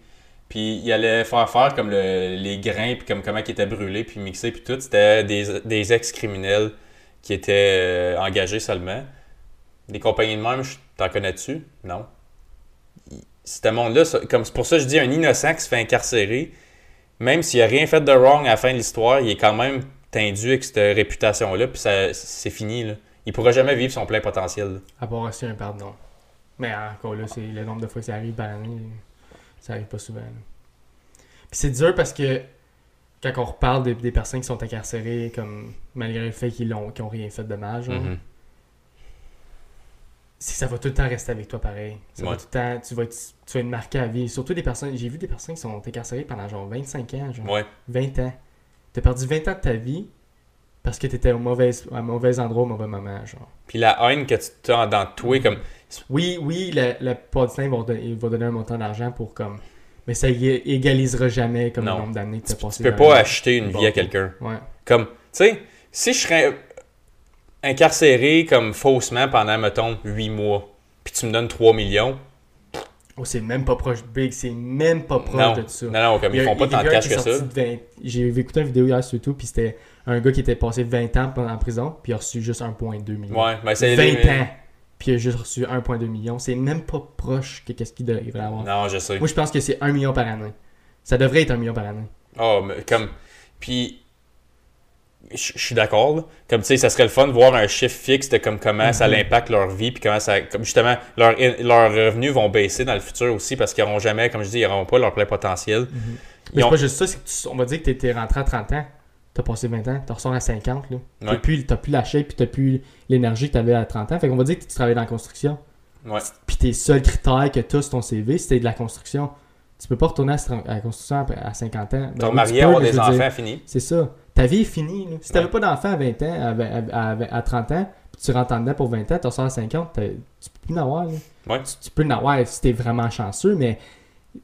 B: Puis, il allait faire faire comme le- les grains, puis comme comment ils étaient brûlés, puis mixés, puis tout. C'était des, des ex-criminels qui étaient euh, engagés seulement. Des compagnies de même, t'en connais-tu? Non. Ce monde-là, comme c'est pour ça que je dis un innocent qui se fait incarcérer, même s'il a rien fait de wrong à la fin de l'histoire, il est quand même tendu avec cette réputation-là, puis ça- c'est fini. Là. Il pourra jamais vivre son plein potentiel. là.
A: À part aussi un pardon. Mais encore là, c'est le nombre de fois que ça arrive par année, ça arrive pas souvent. là. Puis c'est dur parce que quand on reparle des, des personnes qui sont incarcérées, comme malgré le fait qu'ils ont, qu'ils ont rien fait de mal, genre,
B: Mhm.
A: que ça va tout le temps rester avec toi pareil. Ça va tout le temps, tu vas, être, tu vas être marqué à vie. Surtout des personnes, j'ai vu des personnes qui sont incarcérées pendant genre 25 ans, genre
B: Ouais.
A: 20 ans. T'as perdu 20 ans de ta vie parce que t'étais au mauvais, à mauvais endroit au mauvais moment, genre.
B: Puis la haine que tu as dans toi, comme.
A: Oui, oui, le, le Podstein va, don- il va donner un montant d'argent pour comme. Mais ça ég- égalisera jamais comme
B: Non.
A: le nombre d'années que tu as passé.
B: Tu peux
A: dans
B: pas acheter une vie à quelqu'un.
A: Ouais.
B: Comme, tu sais, si je serais incarcéré comme faussement pendant, mettons, 8 mois, puis tu me donnes 3 millions,
A: Oh, c'est même pas proche Big, c'est même pas proche
B: non,
A: de ça.
B: non, non, comme
A: Il
B: ils font pas tant de cash que ça.
A: sorti de 20 J'ai écouté une vidéo hier sur YouTube, puis c'était un gars qui était passé 20 ans en prison, puis il a reçu juste 1,2 million.
B: Ouais, mais c'est
A: 20 ans, puis il a juste reçu 1,2 million. C'est même pas proche que qu'est-ce qu'il devrait avoir.
B: Non, je sais.
A: Moi, je pense que c'est 1 million par année. Ça devrait être 1 million par année.
B: Oh, mais comme. Puis. Je je suis d'accord. Comme tu sais, ça serait le fun de voir un chiffre fixe de comme comment ça
A: Mhm.
B: l'impacte leur vie, puis comment ça. Comme justement, leur- leurs revenus vont baisser dans le futur aussi parce qu'ils n'auront jamais, comme je dis, ils n'auront pas leur plein potentiel.
A: Mais
B: Ils
A: c'est
B: ont-
A: pas juste ça, c'est que tu- on va dire que t'es rentré à 30 ans, t'as passé 20 ans, t'as ressors à 50, là.
B: Ouais.
A: plus, t'as plus la shape, puis t'as plus l'énergie que t'avais à 30 ans. Fait qu'on va dire que tu travailles dans la construction.
B: Ouais.
A: Puis tes seuls critères que t'as sur ton CV, c'était de la construction. Tu peux pas retourner à, la construction à 50 ans. Ben
B: remarier,
A: tu peux,
B: avoir des enfants, fini.
A: C'est ça. Ta vie est finie. là. Si t'avais
B: Ouais.
A: pas d'enfant à 20 ans, à, vingt- à- à- à 30 ans, puis tu rentres en dedans pour 20 ans, tu ressors à 50, t'as- tu peux plus en avoir. là.
B: Ouais.
A: Tu, tu peux en avoir si t'es vraiment chanceux, mais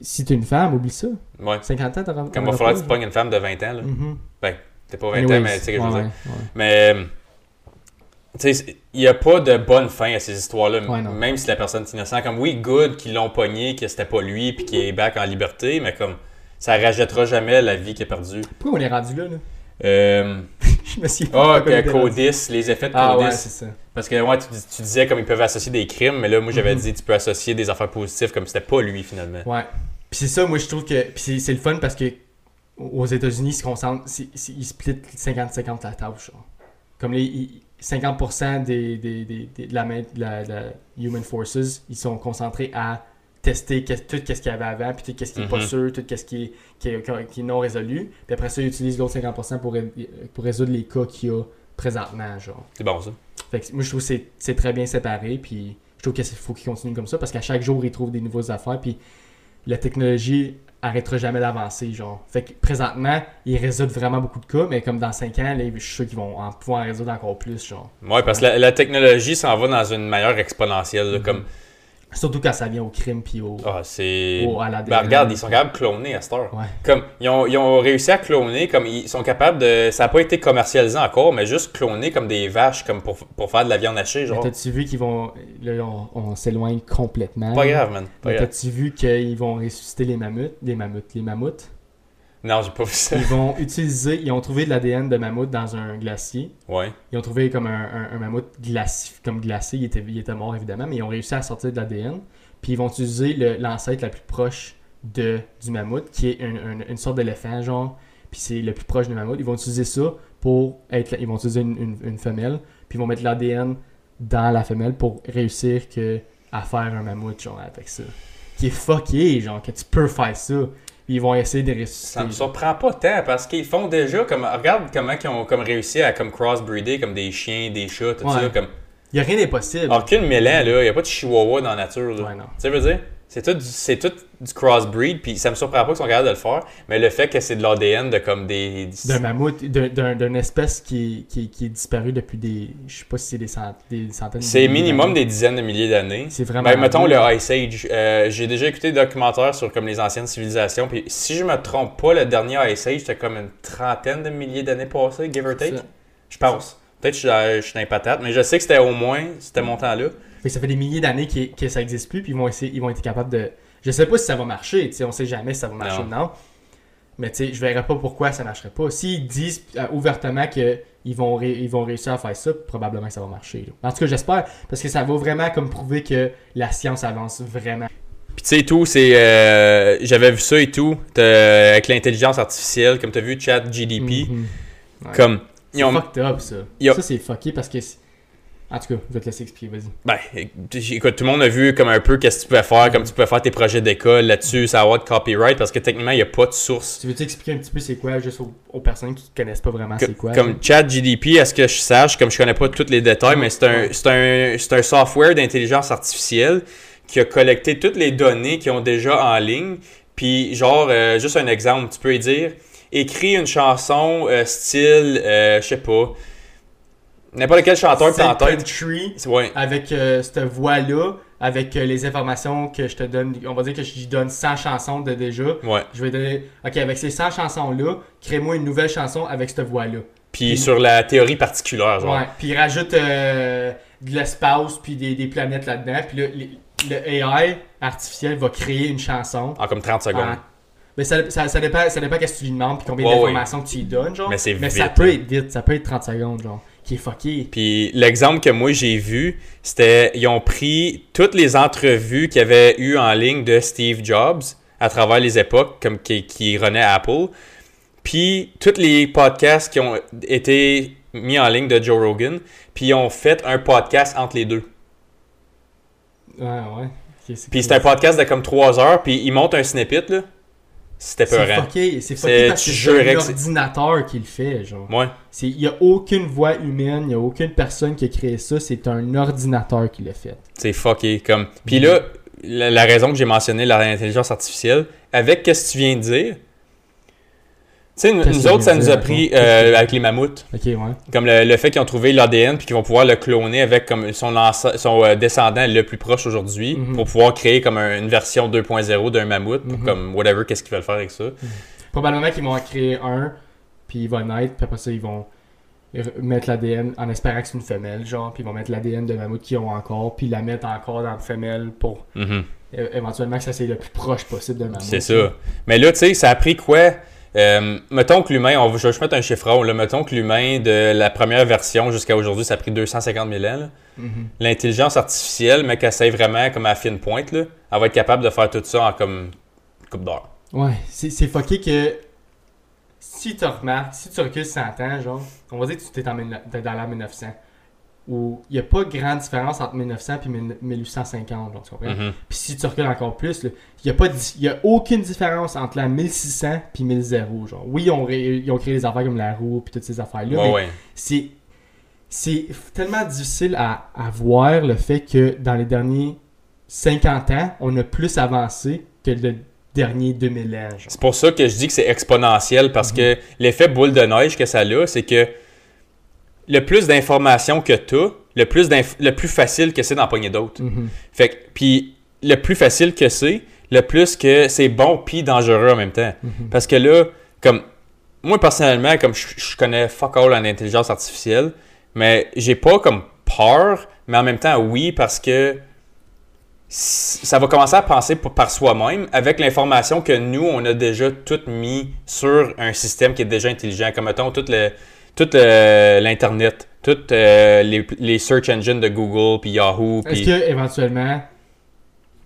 A: si t'es une femme, oublie ça.
B: Ouais.
A: 50 ans, t'auras
B: Comme il va falloir que tu pognes une femme de 20 ans, là.
A: Mhm.
B: T'es pas 20
A: Anyways,
B: ans, mais tu sais ce que je veux dire. Mais, euh, tu sais, il n'y a pas de bonne fin à ces histoires-là,
A: Ouais,
B: même si la personne est innocente. Comme, oui, good qu'ils l'ont pogné, que c'était pas lui, puis qu'il est back en liberté, mais comme, ça rajettera jamais la vie qu'il a perdue.
A: Pourquoi on est rendu là, là?
B: Euh,
A: Je me suis
B: Ah, que Codis, les effets de
A: Ah
B: Codis.
A: ouais, c'est ça.
B: Parce que, ouais, tu, tu disais comme ils peuvent associer des crimes, mais là, moi, j'avais
A: Mhm.
B: dit, tu peux associer des affaires positives comme c'était pas lui, finalement.
A: Ouais. Puis c'est ça, moi, je trouve que. Puis c'est- c'est le fun parce que aux États-Unis, ils se concentrent. Ils split 50-50 la tâche. genre. Comme les. ils- 50% des, des, des- des- de, la, main- de la, de la Human Forces, ils sont concentrés à tester tout ce qu'il y avait avant, puis tout ce qui est pas
B: Mhm.
A: sûr, tout ce qui est, qui est, qui est non résolu. Puis après ça, ils utilisent l'autre 50% pour, ré- pour résoudre les cas qu'il y a présentement. Genre.
B: C'est bon, ça.
A: Fait que moi, je trouve que c'est- très bien séparé. Puis je trouve qu'il faut qu'ils continuent comme ça parce qu'à chaque jour, ils trouvent des nouvelles affaires. Puis la technologie arrêtera jamais d'avancer. genre. Fait que présentement, ils résolvent vraiment beaucoup de cas, mais comme dans 5 ans, là, je suis sûr qu'ils vont en pouvoir en résoudre encore plus. genre.
B: Ouais, parce que la, la technologie s'en va dans une meilleure exponentielle. là,
A: Mhm.
B: Comme,
A: Surtout quand ça vient au crime puis au,
B: ah, c'est.
A: au- à la
B: Ben, regarde, ils sont capables de cloner à cette heure.
A: Ouais.
B: Comme, ils ont, ils ont réussi à cloner, comme ils sont capables de. Ça n'a pas été commercialisé encore, mais juste cloner comme des vaches, comme pour, pour faire de la viande hachée, genre.
A: t'as-tu vu qu'ils vont. Là, on, on s'éloigne complètement?
B: Pas grave, man.
A: T'as-tu vu qu'ils vont ressusciter les mammouths Les mammouths. Les mammouths?
B: Non, j'ai pas vu ça.
A: Ils vont utiliser. Ils ont trouvé de l'ADN de mammouth dans un glacier.
B: Ouais.
A: Ils ont trouvé comme un, un- un mammouth glacé, comme glacé. Il était, il était mort évidemment, mais ils ont réussi à sortir de l'ADN. puis ils vont utiliser l'ancêtre la plus proche de, du mammouth, qui est une, une- une sorte d'éléphant, genre, puis c'est le plus proche du mammouth. Ils vont utiliser ça pour être. Ils vont utiliser une, une- une femelle, puis ils vont mettre l'ADN dans la femelle pour réussir que, à faire un mammouth, genre, avec ça. Qui est fucké, genre, que tu peux faire ça. Ils vont essayer de ressusciter.
B: Ça me surprend pas tant parce qu'ils font déjà comme. Regarde comment ils ont comme réussi à comme crossbreeder comme des chiens, des chats, tout
A: Ouais.
B: ça. Comme...
A: Il n'y a rien d'impossible.
B: Aucune mêlant, là. Il n'y a pas de chihuahua dans la nature. Là.
A: Ouais, non.
B: Tu sais, je veux dire? C'est tout, du- c'est tout du crossbreed, puis ça me surprend pas qu'ils sont capables de le faire, mais le fait que c'est de l'ADN de comme des.
A: D'un mammouth, d'un- d'un- d'une espèce qui, qui, qui est disparue depuis des. Je sais pas si c'est des, cent- des centaines de
B: C'est minimum des dizaines de milliers d'années.
A: C'est vraiment.
B: Ben, mettons le Ice Age. Euh, J'ai déjà écouté des documentaires sur comme les anciennes civilisations. Puis si je me trompe pas, le dernier Ice Age, c'était comme une trentaine de milliers d'années passées, give or take. Je pense. Peut-être que je suis dans- je suis dans les patates, mais je sais que c'était au moins, c'était mon temps-là.
A: Fait que ça fait des milliers d'années que ça existe plus, puis ils vont, essayer, ils vont être capables de. Je sais pas si ça va marcher, tu sais, on sait jamais si ça va marcher ou non. Mais tu sais, je verrais pas pourquoi ça marcherait pas. S'ils disent euh, ouvertement qu'ils vont, ré- ils vont réussir à faire ça, probablement que ça va marcher. là. En tout cas, j'espère, parce que ça va vraiment comme prouver que la science avance vraiment.
B: Puis tu sais, tout, c'est. euh, J'avais vu ça et tout, avec l'intelligence artificielle, comme tu as vu, Chat GDP.
A: Mhm. Ouais.
B: Comme.
A: C'est
B: ont,
A: fucked up, ça.
B: Ont-
A: Ça, c'est fucké parce que. En tout cas, je vais te laisser expliquer, vas-y.
B: Ben, écoute, tout le monde a vu comme un peu qu'est-ce que tu pouvais faire, comme tu pouvais faire tes projets d'école là-dessus, ça va avoir de copyright, parce que techniquement, il n'y a pas de source.
A: Tu veux expliquer un petit peu c'est quoi, juste aux, aux personnes qui connaissent pas vraiment c'est quoi?
B: comme
A: là?
B: Chat GDP, à ce que je sache, comme je connais pas tous les détails, mais c'est un, un, software d'intelligence artificielle qui a collecté toutes les données qu'ils ont déjà en ligne. Puis, genre, euh, juste un exemple, tu peux lui dire écris une chanson euh, style, euh, je sais pas, n'importe quel chanteur que t'as
A: country
B: Ouais.
A: avec euh, cette voix-là, avec euh, les informations que je te donne. On va dire que je lui donne 100 chansons de déjà.
B: Ouais.
A: Je vais donner, ok, avec ces 100 chansons-là, crée-moi une nouvelle chanson avec cette voix-là.
B: Puis
A: Puis-
B: sur la théorie particulière, genre.
A: Ouais. Puis rajoute euh, de l'espace puis des, des planètes là-dedans. Puis là, les- le AI artificiel va créer une chanson.
B: En comme 30 secondes.
A: en- Mais ça, ça, ça dépend, ça dépend qu'est-ce que tu lui demandes puis combien
B: Ouais,
A: d'informations que tu lui donnes, genre.
B: Mais c'est
A: Mais ça
B: vite,
A: peut
B: là.
A: être vite, ça peut être 30 secondes, genre. Qui est fucké.
B: Puis l'exemple que moi j'ai vu, c'était ils ont pris toutes les entrevues qu'il y avait eu en ligne de Steve Jobs à travers les époques, comme qui, qui renaît Apple, puis tous les podcasts qui ont été mis en ligne de Joe Rogan, puis ils ont fait un podcast entre les deux.
A: Ouais, ouais.
B: Puis c'est un podcast de comme 3 heures, puis ils montent un snippet, là. C'était
A: C'est fucké, c'est fucké parce que c'est un
B: que c'est-
A: ordinateur qui le fait, genre.
B: Ouais.
A: Il n'y a aucune voix humaine, il n'y a aucune personne qui a créé ça, c'est un ordinateur qui l'a fait.
B: C'est fucké. Comme... Puis là, la, la raison que j'ai mentionné l'intelligence artificielle, avec ce que tu viens de dire, sais, nous, autres, ça nous a pris euh, avec les mammouths.
A: Ok, ouais.
B: Comme le, le fait qu'ils ont trouvé l'ADN puis qu'ils vont pouvoir le cloner avec comme son, son euh, descendant le plus proche aujourd'hui
A: Mhm.
B: pour pouvoir créer comme un- une version 2.0 d'un mammouth pour
A: Mhm.
B: comme whatever qu'est-ce qu'ils veulent faire avec ça.
A: Probablement qu'ils vont en créer un, puis il va naître, puis après ça, ils vont mettre l'ADN en espérant que c'est une femelle, genre, puis ils vont mettre l'ADN de mammouth qu'ils ont encore, puis la mettre encore dans la femelle pour
B: Mhm.
A: éventuellement que ça soit le plus proche possible de mammouth.
B: C'est ça. Mais là, tu sais, ça a pris quoi? Euh, mettons que l'humain, on va, je vais juste mettre un chiffron, là, mettons que l'humain de la première version jusqu'à aujourd'hui, ça a pris 250 000 ans.
A: Mhm.
B: L'intelligence artificielle, mais qu'elle sait vraiment comme à fine pointe, là, elle va être capable de faire tout ça en comme coupe d'heure.
A: Ouais, c'est c'est fucké que si tu remarques, si tu recules 100 ans, genre, on va dire que tu t'es dans l'an 1900, où il n'y a pas grande différence entre 1900 et 1850, genre, tu comprends?
B: Mhm.
A: Puis si tu recules encore plus, il n'y a, pas di- y a aucune différence entre l'an 1600 et 1000, genre. Oui, ils ont, ré- ils ont créé des affaires comme la roue et toutes ces affaires-là,
B: Ouais,
A: mais
B: ouais.
A: c'est c'est tellement difficile à, à voir le fait que dans les derniers 50 ans, on a plus avancé que le dernier 2000 ans.
B: C'est pour ça que je dis que c'est exponentiel parce
A: Mhm.
B: que l'effet boule de neige que ça a, c'est que le plus d'informations que tu as, le plus, le plus facile que c'est d'en pogner d'autres.
A: Mhm.
B: Fait que, puis le plus facile que c'est, le plus que c'est bon puis dangereux en même temps.
A: Mhm.
B: Parce que là, comme moi personnellement, comme je, je connais fuck all en intelligence artificielle, mais j'ai pas comme peur, mais en même temps oui parce que ça va commencer à penser par soi-même avec l'information que nous on a déjà tout mis sur un système qui est déjà intelligent, comme mettons tout le tout le- l'internet, toutes euh, les, les search engines de Google puis Yahoo
A: Est-ce que éventuellement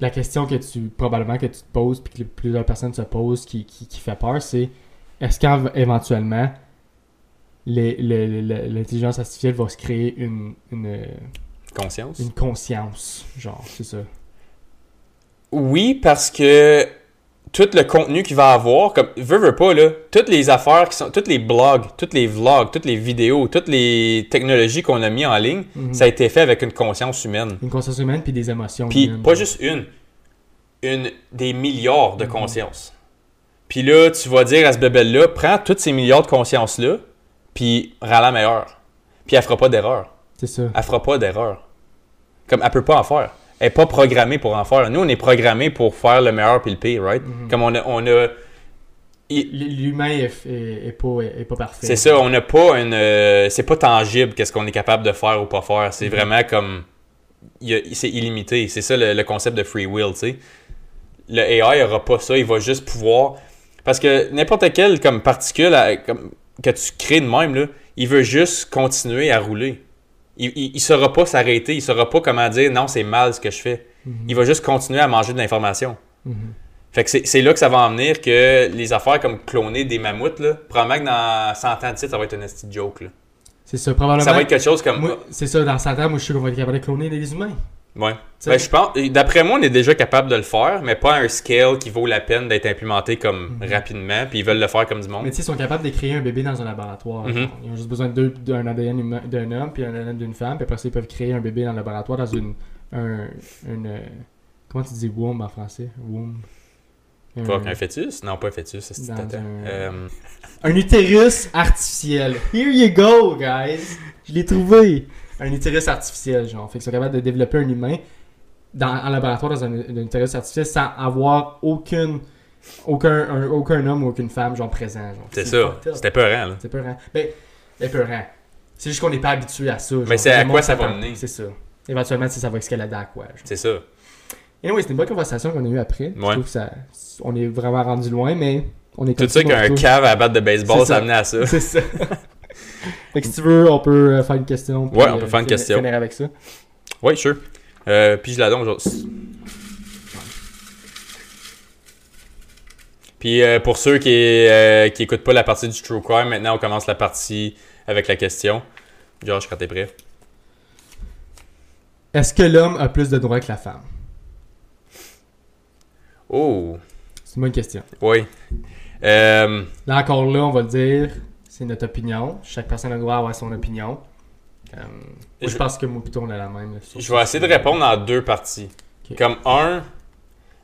A: la question que tu probablement que tu te poses puis que plusieurs personnes se posent qui, qui, qui fait peur, c'est est-ce qu'éventuellement l'intelligence artificielle va se créer une, une,
B: Conscience?
A: une conscience, genre, c'est ça?
B: Oui, parce que tout le contenu qu'il va avoir, comme veux, veux pas, là, toutes les affaires qui sont, tous les blogs, tous les vlogs, toutes les vidéos, toutes les technologies qu'on a mis en ligne,
A: Mhm.
B: ça a été fait avec une conscience humaine.
A: Une conscience humaine puis des émotions.
B: Puis
A: humaines,
B: pas juste une, une des milliards de
A: Mhm.
B: consciences. Puis là, tu vas dire à ce bébé-là, prends toutes ces milliards de consciences-là, puis rends la meilleure. Puis elle fera pas d'erreur.
A: C'est ça.
B: Elle fera pas d'erreur. Comme elle peut pas en faire. Elle est pas programmée pour en faire. Nous, on est programmés pour faire le meilleur puis le pire, right?
A: Mhm.
B: Comme on a, on a
A: L'humain est, est, est pas, est pas parfait.
B: c'est ça, on n'a pas une, euh, c'est pas tangible qu'est-ce qu'on est capable de faire ou pas faire. C'est
A: Mhm.
B: vraiment comme, c'est illimité. C'est ça le, le concept de free will, tu sais. Le AI aura pas ça, il va juste pouvoir, parce que n'importe quelle comme particule à- comme, que tu crées de même là, il veut juste continuer à rouler. Il, il saura pas s'arrêter, il saura pas comment dire non c'est mal ce que je fais.
A: Mhm.
B: Il va juste continuer à manger de l'information.
A: Mhm.
B: Fait que c'est là que ça va en venir que les affaires comme cloner des mammouths, là, probablement que dans 100 ans de suite, ça va être un esti de joke. Là.
A: C'est ça, probablement.
B: Ça va être quelque chose comme.
A: C'est ça, dans 100 ans, moi je suis sûr qu'on va être capable de cloner des humains.
B: Ouais. Ben, je pense, d'après moi, on est déjà capable de le faire, mais pas à un scale qui vaut la peine d'être implémenté comme
A: Mhm.
B: rapidement, puis ils veulent le faire comme du monde.
A: Mais tu sais, ils sont capables de créer un bébé dans un laboratoire.
B: Mhm.
A: Ils ont juste besoin d'un ADN d'un homme puis un ADN d'une femme, puis après ça, ils peuvent créer un bébé dans le laboratoire dans une. Un, une euh, comment tu dis womb en français? Womb. Un,
B: Quoi, qu'un fœtus? Non, pas un fœtus, c'est
A: un-
B: Euh,
A: un utérus artificiel. Here you go, guys. Je l'ai trouvé. Un utérus artificiel, genre. Fait qu'ils sont capables de développer un humain dans, en laboratoire dans un, un utérus artificiel sans avoir aucune, aucun, un- aucun homme ou aucune femme, genre, présent. genre.
B: c'est ça.
A: fucked up.
B: C'était peurant, là.
A: C'est peurant. Ben, c'est peurant. C'est juste qu'on n'est pas habitué à ça. genre.
B: Mais c'est à quoi ça va mener?
A: C'est ça. Éventuellement, ça va escalader à quoi. genre.
B: C'est ça.
A: Et oui, c'est une bonne conversation qu'on a eue après. Je
B: Ouais.
A: trouve que ça, on est vraiment rendu loin, mais on est
B: Tout ça qu'un cave à battre de baseball,
A: C'est
B: ça
A: ça.
B: amenait à ça.
A: C'est ça. fait que si tu veux, on peut euh, faire une question. puis,
B: Ouais, on peut
A: euh,
B: faire une
A: finir-
B: question.
A: finir avec ça.
B: Oui, sure. Euh, puis je la donne aujourd'hui. Puis euh, pour ceux qui, euh, qui écoutent pas la partie du True Crime, maintenant on commence la partie avec la question. Josh, quand t'es prêt.
A: Est-ce que l'homme a plus de droits que la femme?
B: Oh,
A: C'est une bonne question.
B: oui. Euh,
A: Là encore là, on va le dire, c'est notre opinion. Chaque personne a le droit d'avoir son opinion. Euh, moi, je,
B: Je-
A: pense que moi plutôt on a la même. là,
B: je vais essayer de répondre en deux parties. Comme un,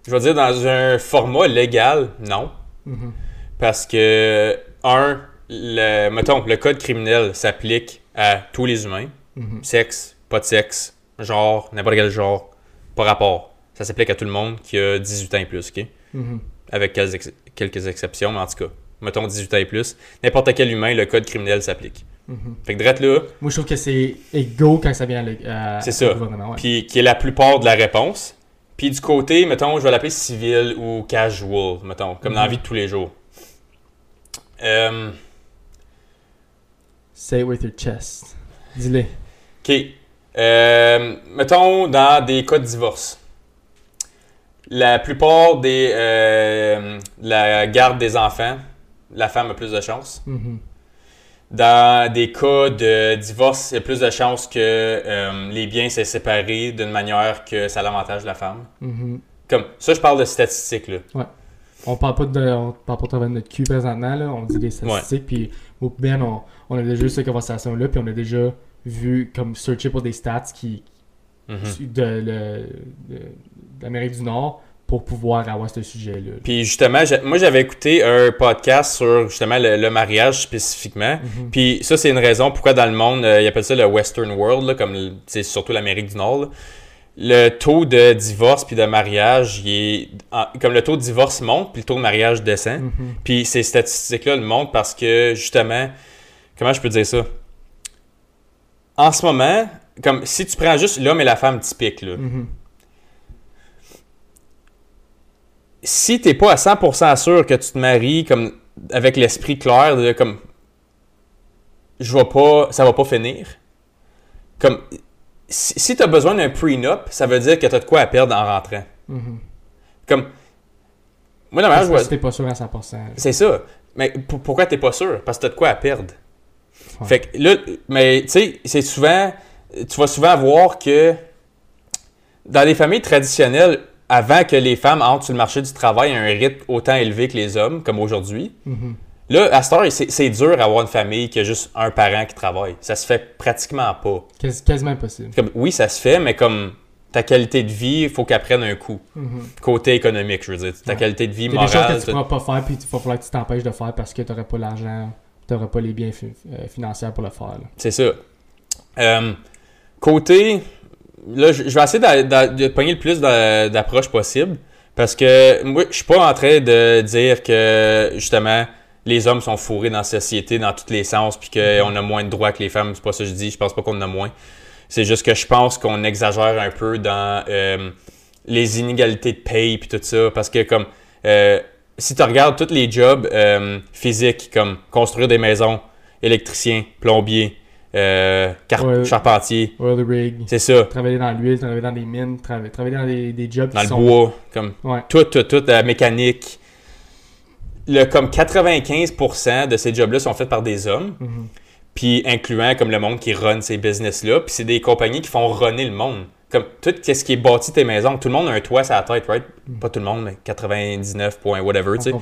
B: je vais dire dans un format légal, non.
A: Mhm.
B: Parce que, un, le, mettons, le code criminel s'applique à tous les humains.
A: Mhm.
B: sexe, pas de sexe, genre, n'importe quel genre, pas rapport. Ça s'applique à tout le monde qui a 18 ans et plus, ok?
A: Mhm.
B: Avec quelques, ex- quelques exceptions, mais en tout cas, mettons 18 ans et plus, n'importe quel humain, le code criminel s'applique. Fait que drette là,
A: Moi, je trouve que c'est égaux quand ça vient à, à-
B: C'est ça.
A: gouvernement. ouais.
B: puis qui est la plupart de la réponse. Puis du côté, mettons, je vais l'appeler civil ou casual, mettons, comme dans la
A: Mhm.
B: vie de tous les jours. Euh,
A: Say it with your chest. Dis-le.
B: OK. Euh, mettons dans des cas de divorce. La plupart des. euh, la garde des enfants, la femme a plus de chance.
A: Mhm.
B: Dans des cas de divorce, il y a plus de chances que euh, les biens soient séparés d'une manière que ça l'avantage la femme.
A: Mhm.
B: Comme ça, je parle de statistiques là.
A: On parle pas de, on parle pas de notre cul présentement, là. on dit des statistiques, puis pis Ben, on, on a déjà eu cette conversation-là, puis on a déjà vu, comme, searcher pour des stats qui,
B: Mhm.
A: de, d'Amérique du Nord pour pouvoir avoir ce sujet-là.
B: Puis justement, moi j'avais écouté un podcast sur justement le, le mariage spécifiquement.
A: Mhm.
B: Puis ça, c'est une raison pourquoi dans le monde, euh, ils appellent ça le Western World, là, comme c'est surtout l'Amérique du Nord. là. Le taux de divorce puis de mariage, il est en- comme le taux de divorce monte puis le taux de mariage descend.
A: Mhm.
B: Puis ces statistiques-là le montrent parce que justement, comment je peux dire ça? En ce moment, comme si tu prends juste l'homme et la femme typique, là,
A: Mhm.
B: Si t'es pas à 100% sûr que tu te maries comme avec l'esprit clair de comme je vais pas ça va pas finir comme si, si t'as besoin d'un prenup ça veut dire que t'as de quoi à perdre en rentrant
A: Mhm.
B: Comme. Moi, dans ma je vois-
A: si t'es pas sûr à 100%.
B: C'est ça. Mais pourquoi t'es pas sûr? Parce que t'as de quoi à perdre.
A: Ouais.
B: Fait que là, mais tu sais, c'est souvent. Tu vas souvent voir que dans les familles traditionnelles, avant que les femmes entrent sur le marché du travail à un rythme autant élevé que les hommes, comme aujourd'hui, là, à cette heure, c'est dur d'avoir une famille qui a juste un parent qui travaille. Ça se fait pratiquement pas.
A: Quasi- quasiment impossible.
B: Comme, oui, ça se fait, mais comme ta qualité de vie, il faut qu'elle prenne un coup.
A: Mhm.
B: Côté économique, je veux dire. Ta
A: Ouais.
B: qualité de vie
A: Il y a des choses
B: morale.
A: que tu pourras pas faire, puis il va falloir que tu t'empêches de faire parce que tu n'auras pas l'argent, tu n'auras pas les biens fi- euh, financiers pour le faire.
B: C'est ça. Euh, côté. Là, je vais essayer d'a- de, pogner le plus d'a- d'approches possible. Parce que moi, je suis pas en train de dire que justement les hommes sont fourrés dans la société dans tous les sens puis qu'on a moins de droits que les femmes. C'est pas ça que je dis. Je pense pas qu'on en a moins. C'est juste que je pense qu'on exagère un peu dans euh, les inégalités de paye puis tout ça. Parce que comme euh, si tu regardes tous les jobs euh, physiques comme construire des maisons, électricien, plombier, euh,
A: Ouais.
B: charpentier,
A: rig,
B: c'est ça.
A: travailler dans l'huile, travailler dans des mines, trava- travailler dans des, des jobs
B: Dans
A: qui
B: le
A: sont...
B: bois, comme
A: Ouais.
B: tout, tout, tout, la mécanique. Le, comme 95% de ces jobs-là sont faits par des hommes,
A: Mhm.
B: puis incluant comme le monde qui run ces business-là, puis c'est des compagnies qui font runner le monde. Comme tout ce qui est bâti tes maisons, tout le monde a un toit sur la tête, right? Pas tout le monde, mais 99 points, whatever, tu sais.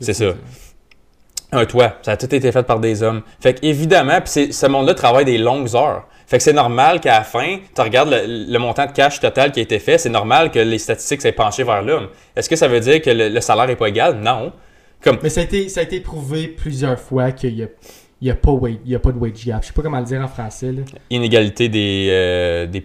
B: C'est ça. Un toit. Ça a tout été fait par des hommes. Fait que, évidemment, puis c'est- ce monde-là travaille des longues heures. Fait que c'est normal qu'à la fin, tu regardes le, le montant de cash total qui a été fait, c'est normal que les statistiques s'aient penché vers l'homme. Est-ce que ça veut dire que le, le salaire n'est pas égal? Non. Comme,
A: Mais ça a, été, ça a été prouvé plusieurs fois qu'il n'y a, il y a, pas il y a pas de wage gap. Je sais pas comment le dire en français. Là.
B: inégalité des, euh, des,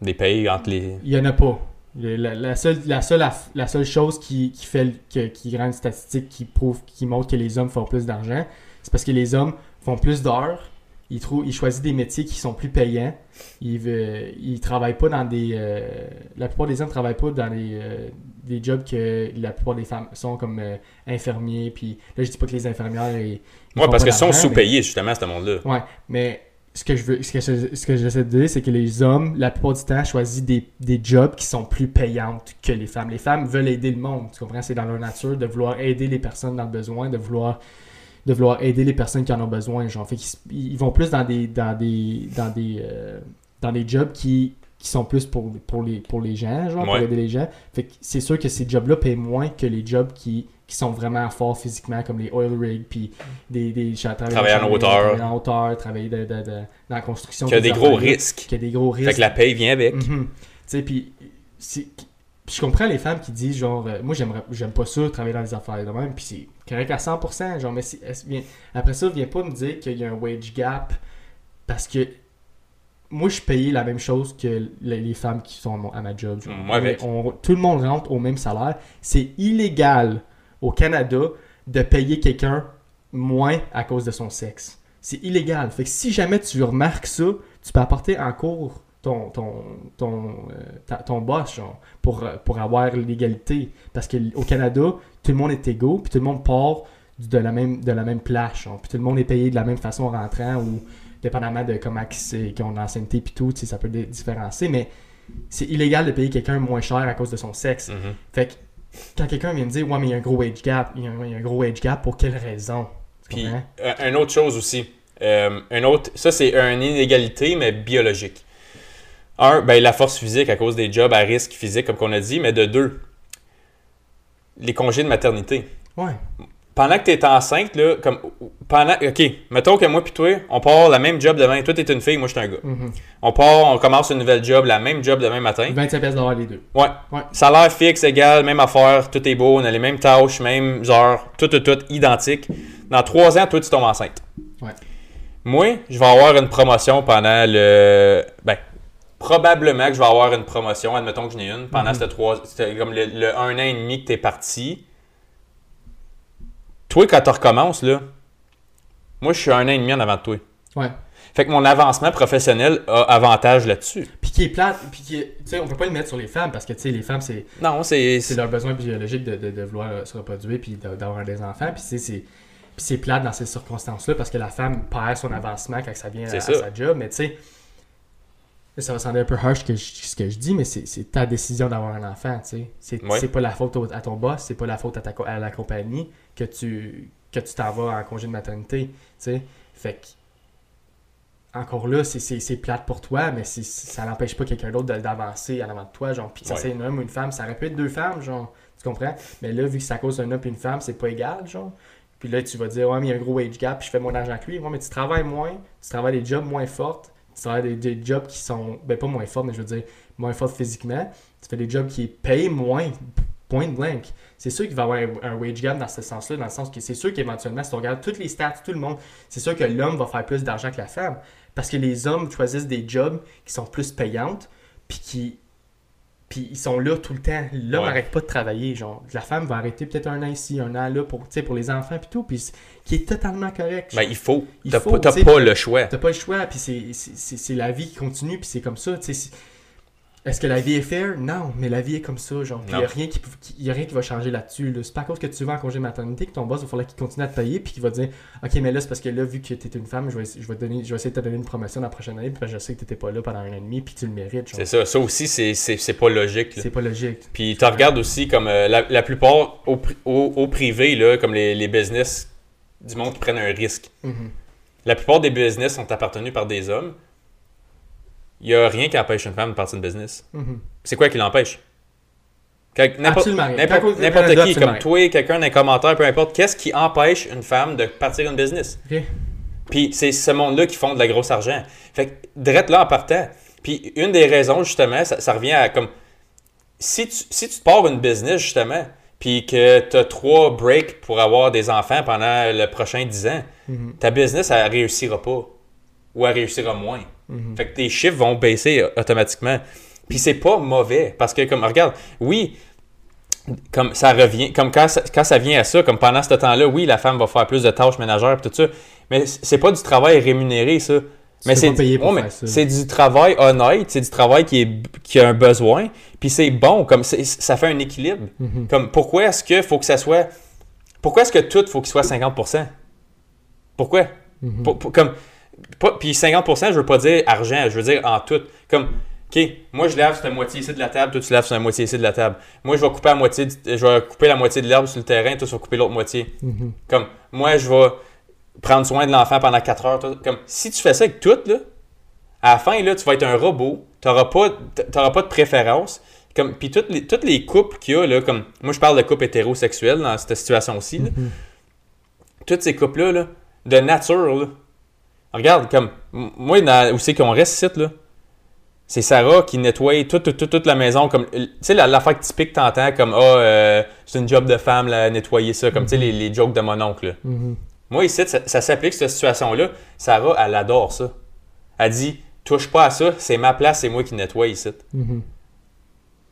B: des pays entre les...
A: Il n'y en a pas. La, la seule, la, seule, la seule chose qui, qui fait que- qui rend une statistique qui prouve, qui montre que les hommes font plus d'argent, c'est parce que les hommes font plus d'heures, ils, trouvent, ils choisissent des métiers qui sont plus payants, ils ne travaillent pas dans des... euh, la plupart des hommes ne travaillent pas dans des, euh, des jobs que la plupart des femmes sont comme euh, infirmiers, puis là je dis pas que les infirmières... Ils, ils
B: Ouais, parce qu'ils sont sous-payés, justement, ce monde-là.
A: Ouais, mais ce que je veux, ce que je- ce que j'essaie de dire, c'est que les hommes, la plupart du temps, choisissent des, des jobs qui sont plus payantes que les femmes. Les femmes veulent aider le monde, tu comprends? C'est dans leur nature de vouloir aider les personnes dans le besoin, de vouloir de vouloir aider les personnes qui en ont besoin. Genre, fait ils vont plus dans des dans des dans des euh, dans des jobs qui, qui sont plus pour, pour les pour les gens, genre pour aider les gens. Fait que c'est sûr que ces jobs-là payent moins que les jobs qui qui sont vraiment forts physiquement, comme les oil rigs, puis des, des cha-
B: Travailler en hauteur.
A: Travailler en hauteur, travailler de- de- de- dans la construction.
B: Qu'il y a des gros risques.
A: Qu'il y a des gros risques.
B: Fait que la paye vient avec.
A: Mhm. Tu sais, puis je comprends les femmes qui disent genre euh, moi j'aime pas ça travailler dans les affaires de même puis c'est correct à 100% genre mais si- après ça viens pas me dire qu'il y a un wage gap parce que moi je suis payé la même chose que les, femmes qui sont à ma job genre.
B: Moi avec.
A: On- tout le monde rentre au même salaire c'est illégal au Canada de payer quelqu'un moins à cause de son sexe c'est illégal fait que si jamais tu remarques ça tu peux apporter en cours ton, ton, ton, euh, ta- ton boss genre, pour, euh, pour avoir l'égalité. Parce qu'au Canada, tout le monde est égaux, puis tout le monde part de la même, de la même place. genre. Puis tout le monde est payé de la même façon en rentrant, ou dépendamment de comment ils ont l'ancienneté, puis tout, ça peut différencier. Mais c'est illégal de payer quelqu'un moins cher à cause de son sexe.
B: Mhm.
A: Fait que quand quelqu'un vient me dire, ouais, mais il y a un gros wage gap, il y a un, il y a un gros wage gap, pour quelle raison?
B: Puis, euh, une autre chose aussi. Euh, un autre, ça, c'est une inégalité, mais biologique. Un, ben, la force physique à cause des jobs à risque physique, comme qu'on a dit, mais de deux, les congés de maternité.
A: Ouais.
B: Pendant que tu es enceinte, là, comme, pendant, OK, mettons que moi puis toi, on part la même job demain. Toi, tu es une fille, moi, je suis un gars.
A: Mhm.
B: On part, on commence une nouvelle job, la même job demain matin.
A: 25 pièces d'avoir les deux.
B: Ouais.
A: Ouais.
B: Salaire fixe, égal, même affaire, tout est beau, on a les mêmes tâches, même heures, tout, tout, tout, identique. Dans trois ans, toi, tu tombes enceinte.
A: Ouais.
B: Moi, je vais avoir une promotion pendant le. Ben, probablement que je vais avoir une promotion, admettons que j'en ai une, pendant
A: Mhm.
B: cette trois. Comme le, le un an et demi que tu es parti. Toi, quand tu recommences, là, moi, je suis un an et demi en avant de toi.
A: Ouais.
B: Fait que mon avancement professionnel a avantage là-dessus.
A: Puis qui est plate, puis qui est- tu sais, on peut pas le mettre sur les femmes parce que, tu sais, les femmes, c'est
B: Non, c'est.
A: c'est leur besoin biologique de, de, de vouloir euh, se reproduire puis d'avoir des enfants. Puis c'est- c'est puis c'est plate dans ces circonstances-là parce que la femme perd son avancement quand ça vient à, à sa job. Mais tu sais, Ça va sembler un peu harsh que je- ce que je dis, mais c'est ta décision d'avoir un enfant, tu sais. C'est
B: Ouais.
A: pas la faute au- à ton boss, c'est pas la faute à, ta, à la compagnie que tu que tu t'en vas en congé de maternité, tu sais. Fait que, encore là, c'est- plate pour toi, mais ça n'empêche pas quelqu'un d'autre d'avancer en avant de toi, genre, puis ça
B: Ouais.
A: c'est un homme ou une femme, ça aurait pu être deux femmes, genre, tu comprends? Mais là, vu que à cause d'un homme et une femme, c'est pas égal, genre. Puis là, tu vas dire, ouais, mais il y a un gros wage gap, puis je fais mon argent avec lui. Ouais, mais tu travailles moins, tu travailles des jobs moins fortes, tu travailles des, des jobs qui sont, ben pas moins forts, mais je veux dire, moins forts physiquement. Tu fais des jobs qui payent moins, point blank. C'est sûr qu'il va y avoir un, un wage gap dans ce sens-là, dans le sens que c'est sûr qu'éventuellement, si on regarde toutes les stats, tout le monde, c'est sûr que l'homme va faire plus d'argent que la femme. Parce que les hommes choisissent des jobs qui sont plus payantes, puis qui. Puis ils sont là tout le temps. L'homme
B: Ouais.
A: n'arrête pas de travailler. Genre, la femme va arrêter peut-être un an ici, un an là pour, pour les enfants, puis tout. Puis qui est totalement correct.
B: Ben, il faut.
A: Il
B: T'as
A: faut,
B: pas, t'as pas le choix.
A: T'as pas le choix, puis c'est- c'est c'est- c'est la vie qui continue, puis c'est comme ça. tu sais, c'est- Est-ce que la vie est fair? Non, mais la vie est comme ça. Genre, il n'y a, rien qui, qui- y a rien qui va changer là-dessus. Là. C'est pas à cause que tu vas en congé maternité que ton boss va falloir qu'il continue à te payer, puis qu'il va dire Ok, mais là, c'est parce que là, vu que tu es une femme, je vais, je, vais te donner, je vais essayer de te donner une promotion la prochaine année, puis parce que je sais que tu n'étais pas là pendant un an et demi, puis tu le mérites. genre.
B: C'est ça. Ça aussi, c'est- c'est c'est pas logique. là.
A: C'est pas logique.
B: Puis tu regardes aussi comme euh, la, la plupart au, au, au privé, là, comme les, les business du monde qui prennent un risque.
A: Mhm.
B: La plupart des business sont appartenus par des hommes. Il n'y a rien qui empêche une femme de partir de business.
A: Mhm.
B: C'est quoi qui l'empêche? N'importe qui, comme toi, quelqu'un d'un commentaire, peu importe, qu'est-ce qui empêche une femme de partir une business? Puis c'est ce monde-là qui font de la grosse argent. Fait que, direct là en partant. Puis une des raisons, justement, ça, ça revient à comme. Si tu, si tu te pars une business, justement, puis que tu as trois breaks pour avoir des enfants pendant le prochain 10 ans,
A: Mhm.
B: ta business, elle réussira pas. Ou elle réussira moins.
A: Mhm.
B: Fait que tes chiffres vont baisser euh, automatiquement. Puis c'est pas mauvais. Parce que, comme, regarde, oui, comme ça revient, comme quand ça, quand ça vient à ça, comme pendant ce temps-là, oui, la femme va faire plus de tâches ménagères et tout ça. Mais c'est pas du travail rémunéré, ça. Mais c'est c'est du travail honnête, c'est du travail qui, est, qui a un besoin, puis c'est bon, comme ça fait un équilibre.
A: Mhm.
B: Comme pourquoi est-ce que faut que ça soit. Pourquoi est-ce que tout faut qu'il soit 50%? Pourquoi?
A: Mhm.
B: Pour- pour- comme, puis 50%, je veux pas dire argent, je veux dire en tout. Comme, OK, moi je lave cette moitié ici de la table, toi tu laves sur la moitié ici de la table. Moi je vais couper la moitié, du- je vais couper la moitié de l'herbe sur le terrain, toi tu vas couper l'autre moitié.
A: Mhm.
B: Comme, moi je vais prendre soin de l'enfant pendant 4 heures. toi- comme, si tu fais ça avec tout, là, à la fin, là, tu vas être un robot, tu n'auras pas, pas de préférence. Comme, puis toutes les, toutes les couples qu'il y a, là, comme, moi je parle de couples hétérosexuels dans cette situation-ci, là.
A: Mhm.
B: toutes ces couples-là, là, de nature, là, regarde, comme, moi, dans, où c'est qu'on reste ici, là, c'est Sarah qui nettoie toute, toute, toute, toute la maison, comme, tu sais, la- l'affaire typique que t'entends, comme, ah, euh, c'est une job de femme, là, nettoyer ça, comme, tu sais, les, les jokes de mon oncle, là.
A: Mhm.
B: Moi, ici, ça, ça s'applique, cette situation-là. Sarah, elle adore ça. Elle dit, touche pas à ça, c'est ma place, c'est moi qui nettoie ici.
A: Mhm.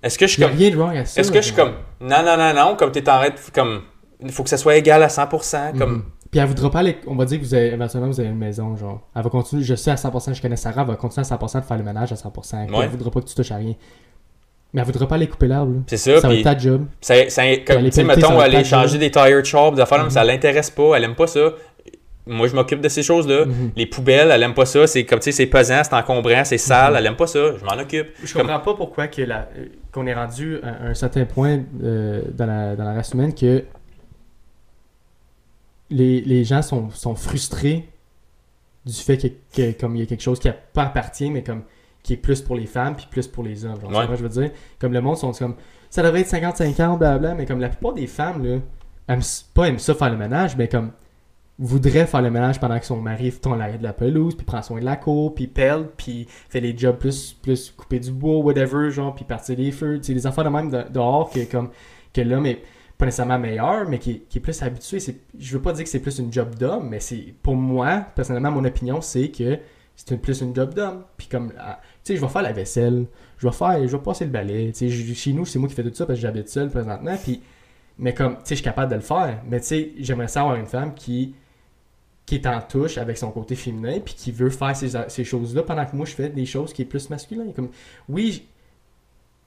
B: Est-ce que je suis comme.
A: rien de wrong à ça.
B: Est-ce que je suis comme. Non, non, non, non, comme t'es en train de. Comme. Il faut que ça soit égal à 100%. Comme.
A: Puis elle voudra pas aller. On va dire que vous avez, éventuellement vous avez une maison, genre. Elle va continuer, je sais à 100%, je connais Sarah, elle va continuer à 100% de faire le ménage à 100%. Puis
B: Ouais.
A: Elle voudra pas que tu touches à rien. Mais elle voudra pas aller couper l'arbre. là.
B: C'est ça,
A: Ça va être ta job.
B: Ça, ça, comme, tu sais, mettons,
A: va
B: aller changer des tire chops, des affaires, ça
A: Mhm.
B: l'intéresse pas, elle aime pas ça. Moi, je m'occupe de ces choses-là.
A: Mhm.
B: Les poubelles, elle aime pas ça. C'est comme, tu sais, c'est pesant, c'est encombrant, c'est sale,
A: Mhm.
B: elle aime pas ça. Je m'en occupe.
A: Je
B: Comme-
A: comprends pas pourquoi que la- euh, qu'on est rendu à un certain point euh, dans, la, dans la race humaine que les, les gens sont, sont frustrés du fait que, que comme il y a quelque chose qui a pas appartient, mais comme qui est plus pour les femmes puis plus pour les hommes. Genre,
B: Ouais.
A: vrai, je veux dire, comme le monde sont comme ça devrait être 50-50, blabla, mais comme la plupart des femmes, là, aiment, pas aiment ça faire le ménage, mais comme voudraient faire le ménage pendant que son mari tourne la, de la pelouse, puis prend soin de la cour, puis pèle, puis fait les jobs plus, plus couper du bois, whatever, genre, puis partir des feux. Tu sais, des affaires de même de- dehors que, comme, que l'homme est pas nécessairement meilleur, mais qui, est- est plus habitué. C'est- Je veux pas dire que c'est plus une job d'homme, mais c'est pour moi, personnellement, mon opinion, c'est que c'est plus une job d'homme. Puis comme, ah, tu sais, je vais faire la vaisselle, je vais faire, je vais passer le balai. Tu sais, chez nous, c'est moi qui fais tout ça parce que j'habite seul présentement. Puis, mais comme, tu sais, je suis capable de le faire. Mais tu sais, j'aimerais ça avoir une femme qui qui est en touche avec son côté féminin puis qui veut faire ces, choses-là pendant que moi je fais des choses qui est plus masculin. Comme oui,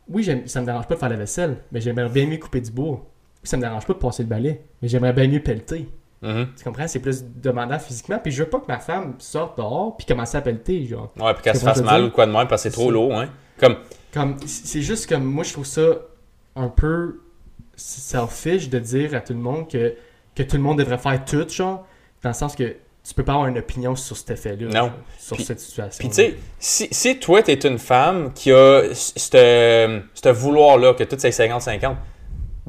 A: oui, ça me dérange pas de faire la vaisselle, mais j'aimerais bien mieux couper du bois. Ça me dérange pas de passer le balai, mais j'aimerais bien mieux pelleter.
B: Mhm.
A: Tu comprends? C'est plus demandant physiquement. Puis je veux pas que ma femme sorte dehors puis commence à pelleter, genre.
B: Ouais, puis qu'elle
A: Tu
B: se fasse mal ou quoi de même parce que c'est trop lourd, hein. Comme,
A: Comme, c'est juste comme, moi, je trouve ça un peu selfish de dire à tout le monde que, que tout le monde devrait faire tout, genre, dans le sens que tu peux pas avoir une opinion sur cet effet-là.
B: Non.
A: sur cette situation.
B: Puis tu sais, si, si toi, t'es une femme qui a ce vouloir-là, que tout c'est 50-50,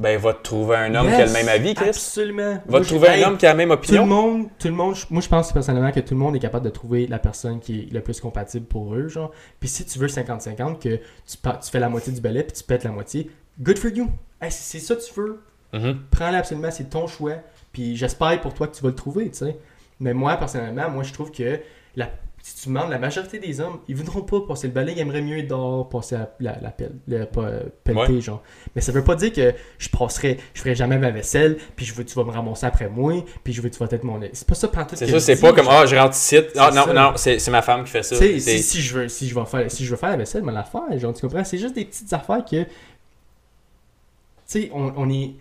B: ben va te trouver un homme qui a le même avis, Chris.
A: Absolument.
B: Va
A: Moi,
B: te trouver un homme qui a la même
A: Tout le
B: opinion.
A: monde, tout le monde, moi je pense personnellement que tout le monde est capable de trouver la personne qui est le plus compatible pour eux, genre. Puis si tu veux 50-50, que tu, fais la moitié du balai puis tu pètes la moitié, good for you. Hey, si c'est ça que tu veux,
B: Mhm.
A: prends-le absolument, c'est ton choix. Puis j'espère pour toi que tu vas le trouver, tu sais. Mais moi, personnellement, moi je trouve que la, si tu demandes, la majorité des hommes, ils voudront pas passer le balai, ils aimeraient mieux être dehors, passer la, la, la pelle, le, pas, euh, pelleter,
B: Ouais.
A: genre. Mais ça veut pas dire que je passerai, je ferai jamais ma vaisselle, puis je veux tu vas me ramasser après moi, puis je veux tu vas être mon... C'est pas ça pantoute
B: C'est
A: que
B: ça, c'est pas comme, ah, je rentre ici. Ah, non,
A: ça.
B: non, c'est ma femme qui fait ça.
A: Si, si je veux, si je veux faire, si je veux faire la vaisselle, me la faire, genre, tu comprends? C'est juste des petites affaires que, tu sais, on, on est,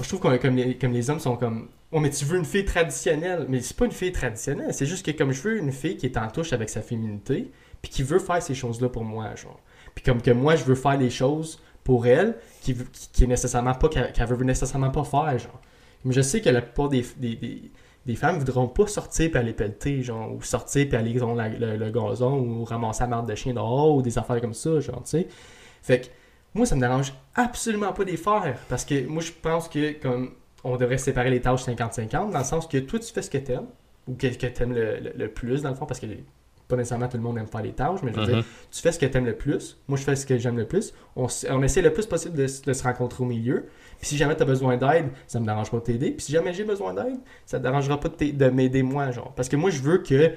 A: je trouve qu'on comme les, comme les hommes sont comme, oh mais tu veux une fille traditionnelle, mais c'est pas une fille traditionnelle, c'est juste que comme je veux une fille qui est en touche avec sa féminité, puis qui veut faire ces choses-là pour moi, genre, puis comme que moi je veux faire les choses pour elle, qui, qui, qui est nécessairement pas, qu'elle veut nécessairement pas faire, genre. Mais je sais que la plupart des, des, des, des femmes voudront pas sortir puis aller pelleter, genre, ou sortir puis aller dans le, gazon, ou ramasser la marde de chien dehors, ou des affaires comme ça, genre, tu sais. Fait que, moi, ça me dérange absolument pas de faire, parce que moi, je pense que, comme, on devrait séparer les tâches 50-50, dans le sens que toi, tu fais ce que t'aimes, ou que, que t'aimes le, le, le plus, dans le fond, parce que pas nécessairement tout le monde aime faire les tâches, mais je veux dire,
B: Mhm.
A: tu fais ce que t'aimes le plus, moi je fais ce que j'aime le plus, on, essaie le plus possible de, se rencontrer au milieu, puis si jamais t'as besoin d'aide, ça me dérange pas de t'aider, puis si jamais j'ai besoin d'aide, ça te dérangera pas de, de m'aider moi, genre, parce que moi je veux que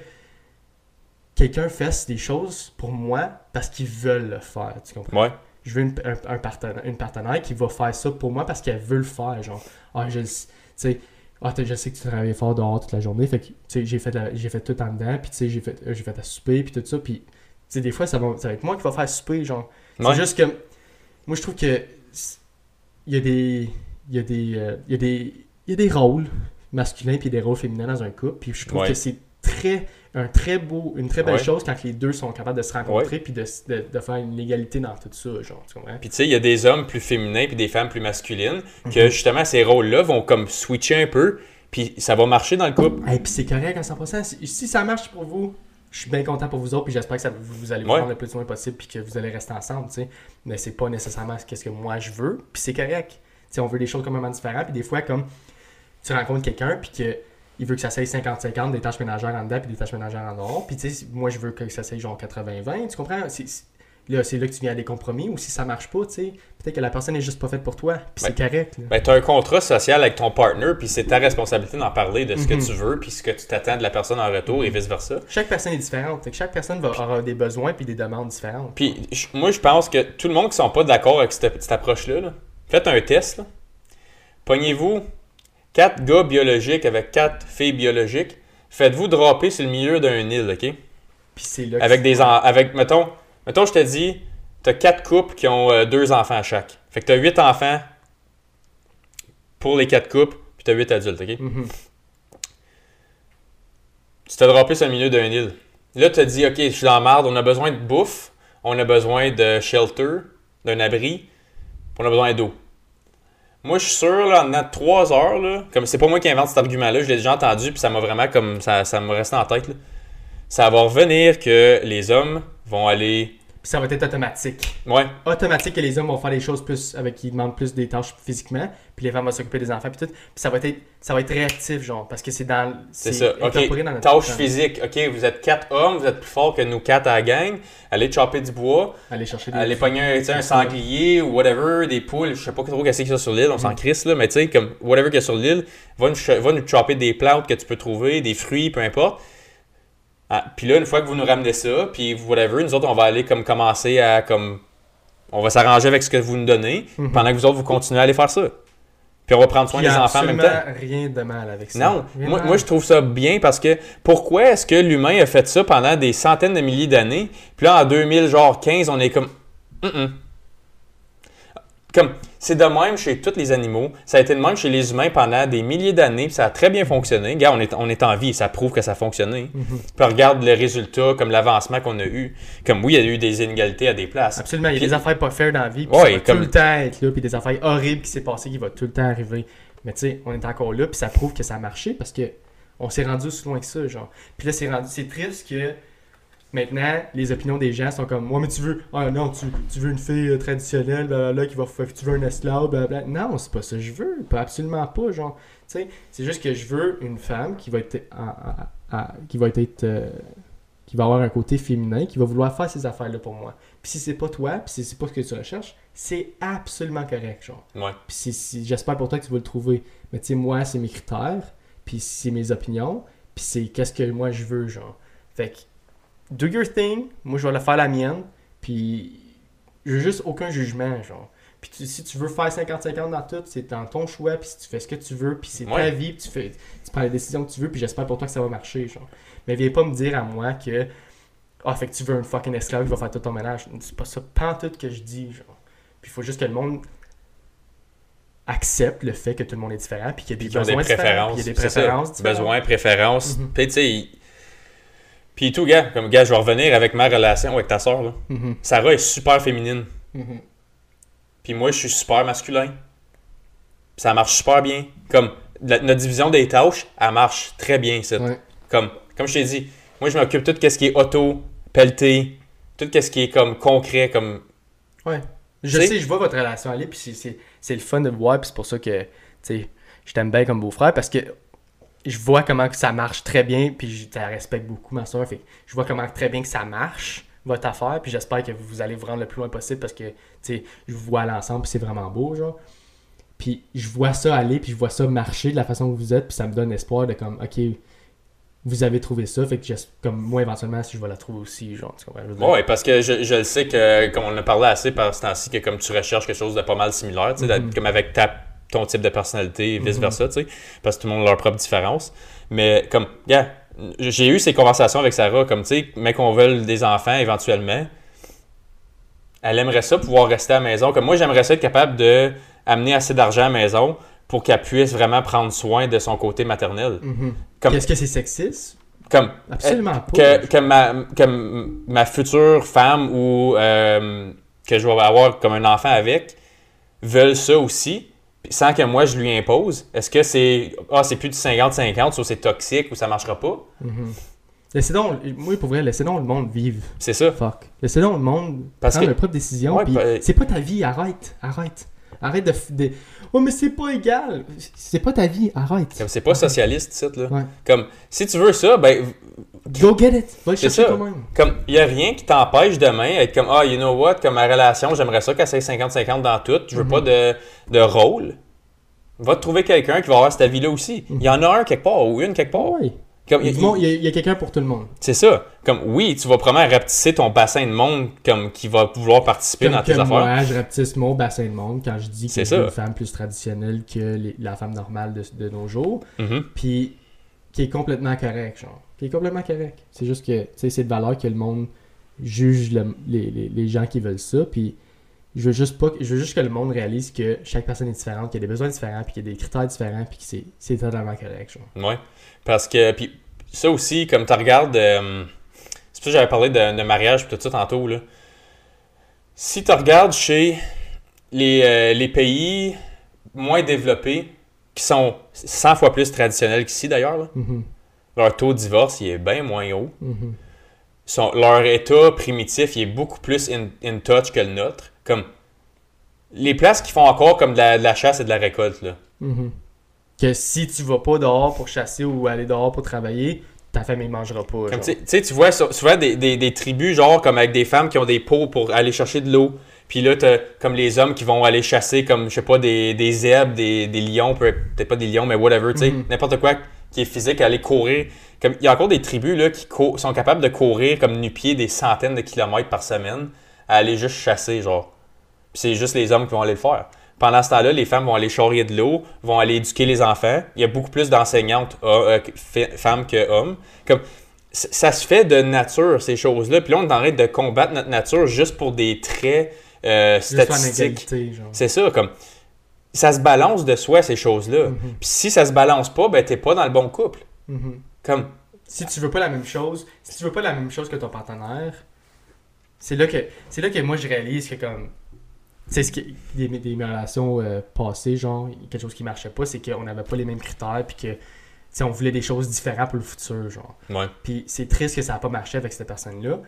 A: quelqu'un fasse des choses pour moi parce qu'ils veulent le faire, tu comprends?
B: Ouais.
A: Je veux une, un, un partenaire, une partenaire qui va faire ça pour moi parce qu'elle veut le faire, genre, ah, je ah, je sais que tu travailles fort dehors toute la journée, fait que, j'ai fait, la- j'ai fait tout en dedans, puis tu sais, j'ai fait, j'ai fait à souper, puis tout ça, puis, tu sais, des fois, ça va, ça va être moi qui va faire souper, genre.
B: Ouais.
A: C'est juste que, moi, je trouve que, il y a des, il y a des, euh, il y a des, il y a des rôles masculins puis des rôles féminins dans un couple, puis je trouve
B: Ouais.
A: que c'est très, un très beau, une très belle
B: Ouais.
A: chose quand les deux sont capables de se rencontrer puis de, de, de faire une égalité dans tout ça, genre, tu comprends?
B: Puis tu sais, il y a des hommes plus féminins puis des femmes plus masculines
A: Mhm.
B: que justement ces rôles-là vont comme switcher un peu, puis ça va marcher dans le couple.
A: Et puis c'est correct à 100%. Si, si ça marche pour vous, je suis bien content pour vous autres, puis j'espère que ça, vous, allez vous
B: Ouais.
A: rendre le plus loin possible, puis que vous allez rester ensemble, tu sais. Mais c'est pas nécessairement ce que moi je veux, puis c'est correct. Tu sais, on veut des choses complètement différentes, puis des fois, comme tu rencontres quelqu'un, puis que il veut que ça s'aille 50-50, des tâches ménagères en dedans, puis des tâches ménagères en dehors, puis tu sais, moi je veux que ça s'aille genre 80-20, tu comprends? C'est- Là, c'est là que tu viens à des compromis, ou si ça marche pas, tu sais, peut-être que la personne est juste pas faite pour toi, puis c'est correct.
B: Ben, tu as un contrat social avec ton partner, puis c'est ta responsabilité d'en parler de ce que tu veux, puis ce que tu t'attends de la personne en retour, et vice-versa.
A: Chaque personne est différente, fait que chaque personne va avoir des besoins puis des demandes différentes.
B: Puis moi, je pense que tout le monde qui sont pas d'accord avec cette, cette approche-là, là, faites un test. là. Pognez-vous quatre gars biologiques avec quatre filles biologiques. Faites-vous dropper sur le milieu d'un île, OK?
A: Puis c'est là
B: Avec des en- avec mettons, mettons je te dis, t'as quatre couples qui ont euh, deux enfants chaque. Fait que t'as huit enfants pour les quatre couples, puis t'as huit adultes, OK?
A: Mhm.
B: Tu t'es droppé sur le milieu d'un île. Là, tu as dit, OK, je suis dans la marde, on a besoin de bouffe, on a besoin de shelter, d'un abri, puis on a besoin d'eau. Moi, je suis sûr, là, en dedans de trois heures, là, comme c'est pas moi qui invente cet argument-là, je l'ai déjà entendu, puis ça m'a vraiment comme. Ça, ça me resté en tête, là. Ça va revenir que les hommes vont aller.
A: Puis ça va être automatique.
B: Ouais,
A: Automatique que les hommes vont faire des choses plus avec qui demandent plus des tâches physiquement, puis les femmes vont s'occuper des enfants puis tout. Puis ça va être ça va être réactif genre parce que c'est dans
B: c'est ça. OK.
A: incorporé dans notre
B: Tâche
A: temps.
B: physique. OK, vous êtes quatre hommes, vous êtes plus forts que nous quatre à la gang. Allez chopper du bois.
A: Aller chercher des
B: Aller pogner un, un sanglier ou whatever, des poules, je sais pas trop qu'est-ce qu'il y a sur l'île, on
A: Mm.
B: s'en crisse là, mais tu sais, comme whatever qu'il y a sur l'île, va nous, va nous chopper des plantes que tu peux trouver, des fruits, peu importe. Ah, puis là, une fois que vous nous ramenez ça, puis whatever, nous autres, on va aller comme commencer à comme. On va s'arranger avec ce que vous nous donnez,
A: Mhm.
B: pendant que vous autres, vous continuez à aller faire ça. Puis on va prendre soin des enfants en même temps.
A: rien de mal avec ça.
B: Non, moi, moi je trouve ça bien parce que pourquoi est-ce que l'humain a fait ça pendant des centaines de milliers d'années, puis là en 2015 on est comme. Comme c'est de même chez tous les animaux. Ça a été de même chez les humains pendant des milliers d'années, ça a très bien fonctionné. Regarde, on est, on est en vie, ça prouve que ça a fonctionné. Puis regarde les résultats, comme l'avancement qu'on a eu. Comme oui, il y a eu des inégalités à des places.
A: Absolument, il y a des affaires pas faires dans la vie, puis
B: Ouais,
A: ça va
B: comme-
A: tout le temps être là, puis des affaires horribles qui s'est passé qui va tout le temps arriver. Mais tu sais, on est encore là, puis ça prouve que ça a marché parce que on s'est rendu aussi loin que ça, genre. Puis là, c'est rendu, c'est triste que maintenant, les opinions des gens sont comme, moi, mais tu veux, ah non, tu, tu veux une fille euh, traditionnelle, blablabla, qui va, tu veux un esclave, blablabla. Non, c'est pas ça que je veux, pas absolument pas, genre. Tu sais, c'est juste que je veux une femme qui va être, qui va être, euh, qui va avoir un côté féminin, qui va vouloir faire ces affaires-là pour moi. Puis si c'est pas toi, puis si c'est pas ce que tu recherches, c'est absolument correct, genre.
B: Ouais.
A: Puis si, si- j'espère pour toi que tu vas le trouver. Mais tu sais, moi, c'est mes critères, puis c'est mes opinions, puis c'est qu'est-ce que moi je veux, genre. Fait que, do your thing, moi je vais le faire la mienne, puis j'ai juste aucun jugement, genre. Puis tu- si tu veux faire 50-50 dans tout, c'est dans ton choix, puis si tu fais ce que tu veux, puis c'est ta vie, puis tu, fais, tu prends les décisions que tu veux, puis j'espère pour toi que ça va marcher, genre. Mais viens pas me dire à moi que, ah, fait que tu veux un fucking esclave qui va faire tout ton ménage. C'est pas ça, pas tout que je dis, genre. Puis il faut juste que le monde accepte le fait que tout le monde est différent, puis qu'il y a des besoins différents, puis il y a des
B: ça.
A: préférences différentes.
B: Besoins, préférences.
A: Mhm.
B: Puis tu sais, puis tout, gars, comme gars, je vais revenir avec ma relation avec ta soeur. Là.
A: Mhm,
B: Sarah est super féminine.
A: mhm.
B: Puis moi, je suis super masculin. Puis ça marche super bien. Comme la- notre division des tâches, elle marche très bien, ça.
A: Ouais.
B: Comme, comme je t'ai dit, moi, je m'occupe de tout ce qui est auto, pelleté, tout ce qui est comme concret, comme.
A: Ouais. Je sais, je vois votre relation aller, puis c'est- le fun de voir, puis c'est pour ça que, tu sais, je t'aime bien comme beau-frère, parce que je vois comment que ça marche très bien, puis je te respecte beaucoup, ma soeur, fait je vois comment très bien que ça marche, votre affaire, puis j'espère que vous allez vous rendre le plus loin possible, parce que, tu sais, je vous vois à l'ensemble, puis c'est vraiment beau, genre. Puis je vois ça aller, puis je vois ça marcher de la façon que vous êtes, puis ça me donne espoir de comme, ok, vous avez trouvé ça, fait que comme moi, éventuellement, si je vais la trouver aussi, genre, tu comprends?
B: Ouais, parce que je, je le sais que, comme on en a parlé assez par ce temps-ci, que comme tu recherches quelque chose de pas mal similaire, tu sais,
A: Mhm.
B: comme avec ta, ton type de personnalité et
A: Mhm.
B: vice-versa, tu sais, parce que tout le monde a leur propre différence. Mais comme, gars, j'ai eu ces conversations avec Sarah, comme, tu sais, mais qu'on veut des enfants éventuellement, elle aimerait ça pouvoir rester à la maison. Comme moi, j'aimerais ça être capable de amener assez d'argent à la maison pour qu'elle puisse vraiment prendre soin de son côté maternel.
A: Mhm.
B: Comme-
A: Est-ce que c'est sexiste?
B: Comme,
A: Absolument pas.
B: que, que, ma, que ma future femme ou euh, que je vais avoir comme un enfant avec veulent ça aussi, sans que moi je lui impose. Est-ce que c'est ah c'est plus du 50-50, soit c'est toxique ou ça marchera pas?
A: Mhm. Laissez donc, moi pour vrai, laissez donc le monde vivre.
B: C'est ça.
A: Fuck. Laissez donc le monde
B: Parce
A: prendre
B: que-
A: décisions.
B: Ouais,
A: puis
B: bah-
A: c'est pas ta vie, arrête. Arrête. Arrête de. Oh, mais c'est pas égal. C'est pas ta vie, arrête.
B: Comme c'est pas socialiste, ça, là.
A: Ouais.
B: Comme si tu veux ça, ben
A: Go get it. Va le
B: C'est
A: chercher
B: ça.
A: toi-même.
B: comme il y a rien qui t'empêche demain d'être comme ah you know what comme ma relation j'aimerais ça qu'elle soit 50-50 dans tout je veux
A: Mhm.
B: pas de, de rôle va te trouver quelqu'un qui va avoir cette vie là aussi il y en a un quelque part ou une quelque part
A: Ouais.
B: Comme,
A: Il y a,
B: il-
A: du monde- il y a- il y a quelqu'un pour tout le monde.
B: c'est ça comme oui tu vas probablement rapetisser ton bassin de monde comme qui va vouloir participer
A: Comme
B: dans tes affaires
A: moi, je rapetisse mon bassin de monde quand je dis que
B: C'est
A: une femme plus traditionnelle que les- la femme normale de, de nos jours.
B: Mhm.
A: Puis qui est complètement correct, genre. Qui est complètement correct. C'est juste que, tu sais, c'est de valeur que le monde juge le- les, les- les gens qui veulent ça. Puis je veux juste pas, je veux juste que le monde réalise que chaque personne est différente, qu'il y a des besoins différents, puis qu'il y a des critères différents, puis que c'est, totalement correct, genre.
B: Ouais. Parce que, puis ça aussi, comme tu regardes, euh, c'est pour ça que j'avais parlé de, de mariage puis tout ça tantôt, là. Si tu regardes chez les, euh, les pays moins développés, qui sont 100 fois plus traditionnels qu'ici d'ailleurs,
A: Mhm,
B: leur taux de divorce il est bien moins haut.
A: mhm.
B: Son- leur état primitif il est beaucoup plus in, in touch que le nôtre. Comme les places qui font encore comme de la, de la chasse et de la récolte, là.
A: Mhm. Que si tu vas pas dehors pour chasser ou aller dehors pour travailler, ta famille mangera pas.
B: Comme
A: genre.
B: tu sais- tu vois sou- souvent des, des- des tribus, genre, comme avec des femmes qui ont des pots pour aller chercher de l'eau. Puis là, t'as comme les hommes qui vont aller chasser, comme, je sais pas, des, des zèbres, des, des lions, peut- peut-être pas des lions, mais whatever, tu sais,
A: Mhm.
B: n'importe quoi qui est physique, aller courir. Comme, il y a encore des tribus, là, qui sont capables de courir comme nu-pieds des centaines de kilomètres par semaine à aller juste chasser, genre. C'est juste les hommes qui vont aller le faire. Pendant ce temps-là, les femmes vont aller charrier de l'eau, vont aller éduquer les enfants. Il y a beaucoup plus d'enseignantes euh, euh, femmes que hommes. Comme, ça se fait de nature, ces choses-là. Puis là, on est en train de combattre notre nature juste pour des traits euh, statistiques. C'est ça, comme ça se balance de soi ces choses-là.
A: Mhm.
B: Puis si ça se balance pas, ben t'es pas dans le bon couple.
A: Mhm.
B: Comme
A: Si tu veux pas la même chose, si tu veux pas la même chose que ton partenaire, c'est là que c'est là que moi je réalise que comme c'est ce qui des, des relations euh, passées genre quelque chose qui marchait pas, c'est qu'on n'avait pas les mêmes critères puis que on voulait des choses différentes pour le futur genre.
B: ouais.
A: Puis c'est triste que ça n'a pas marché avec cette personne-là.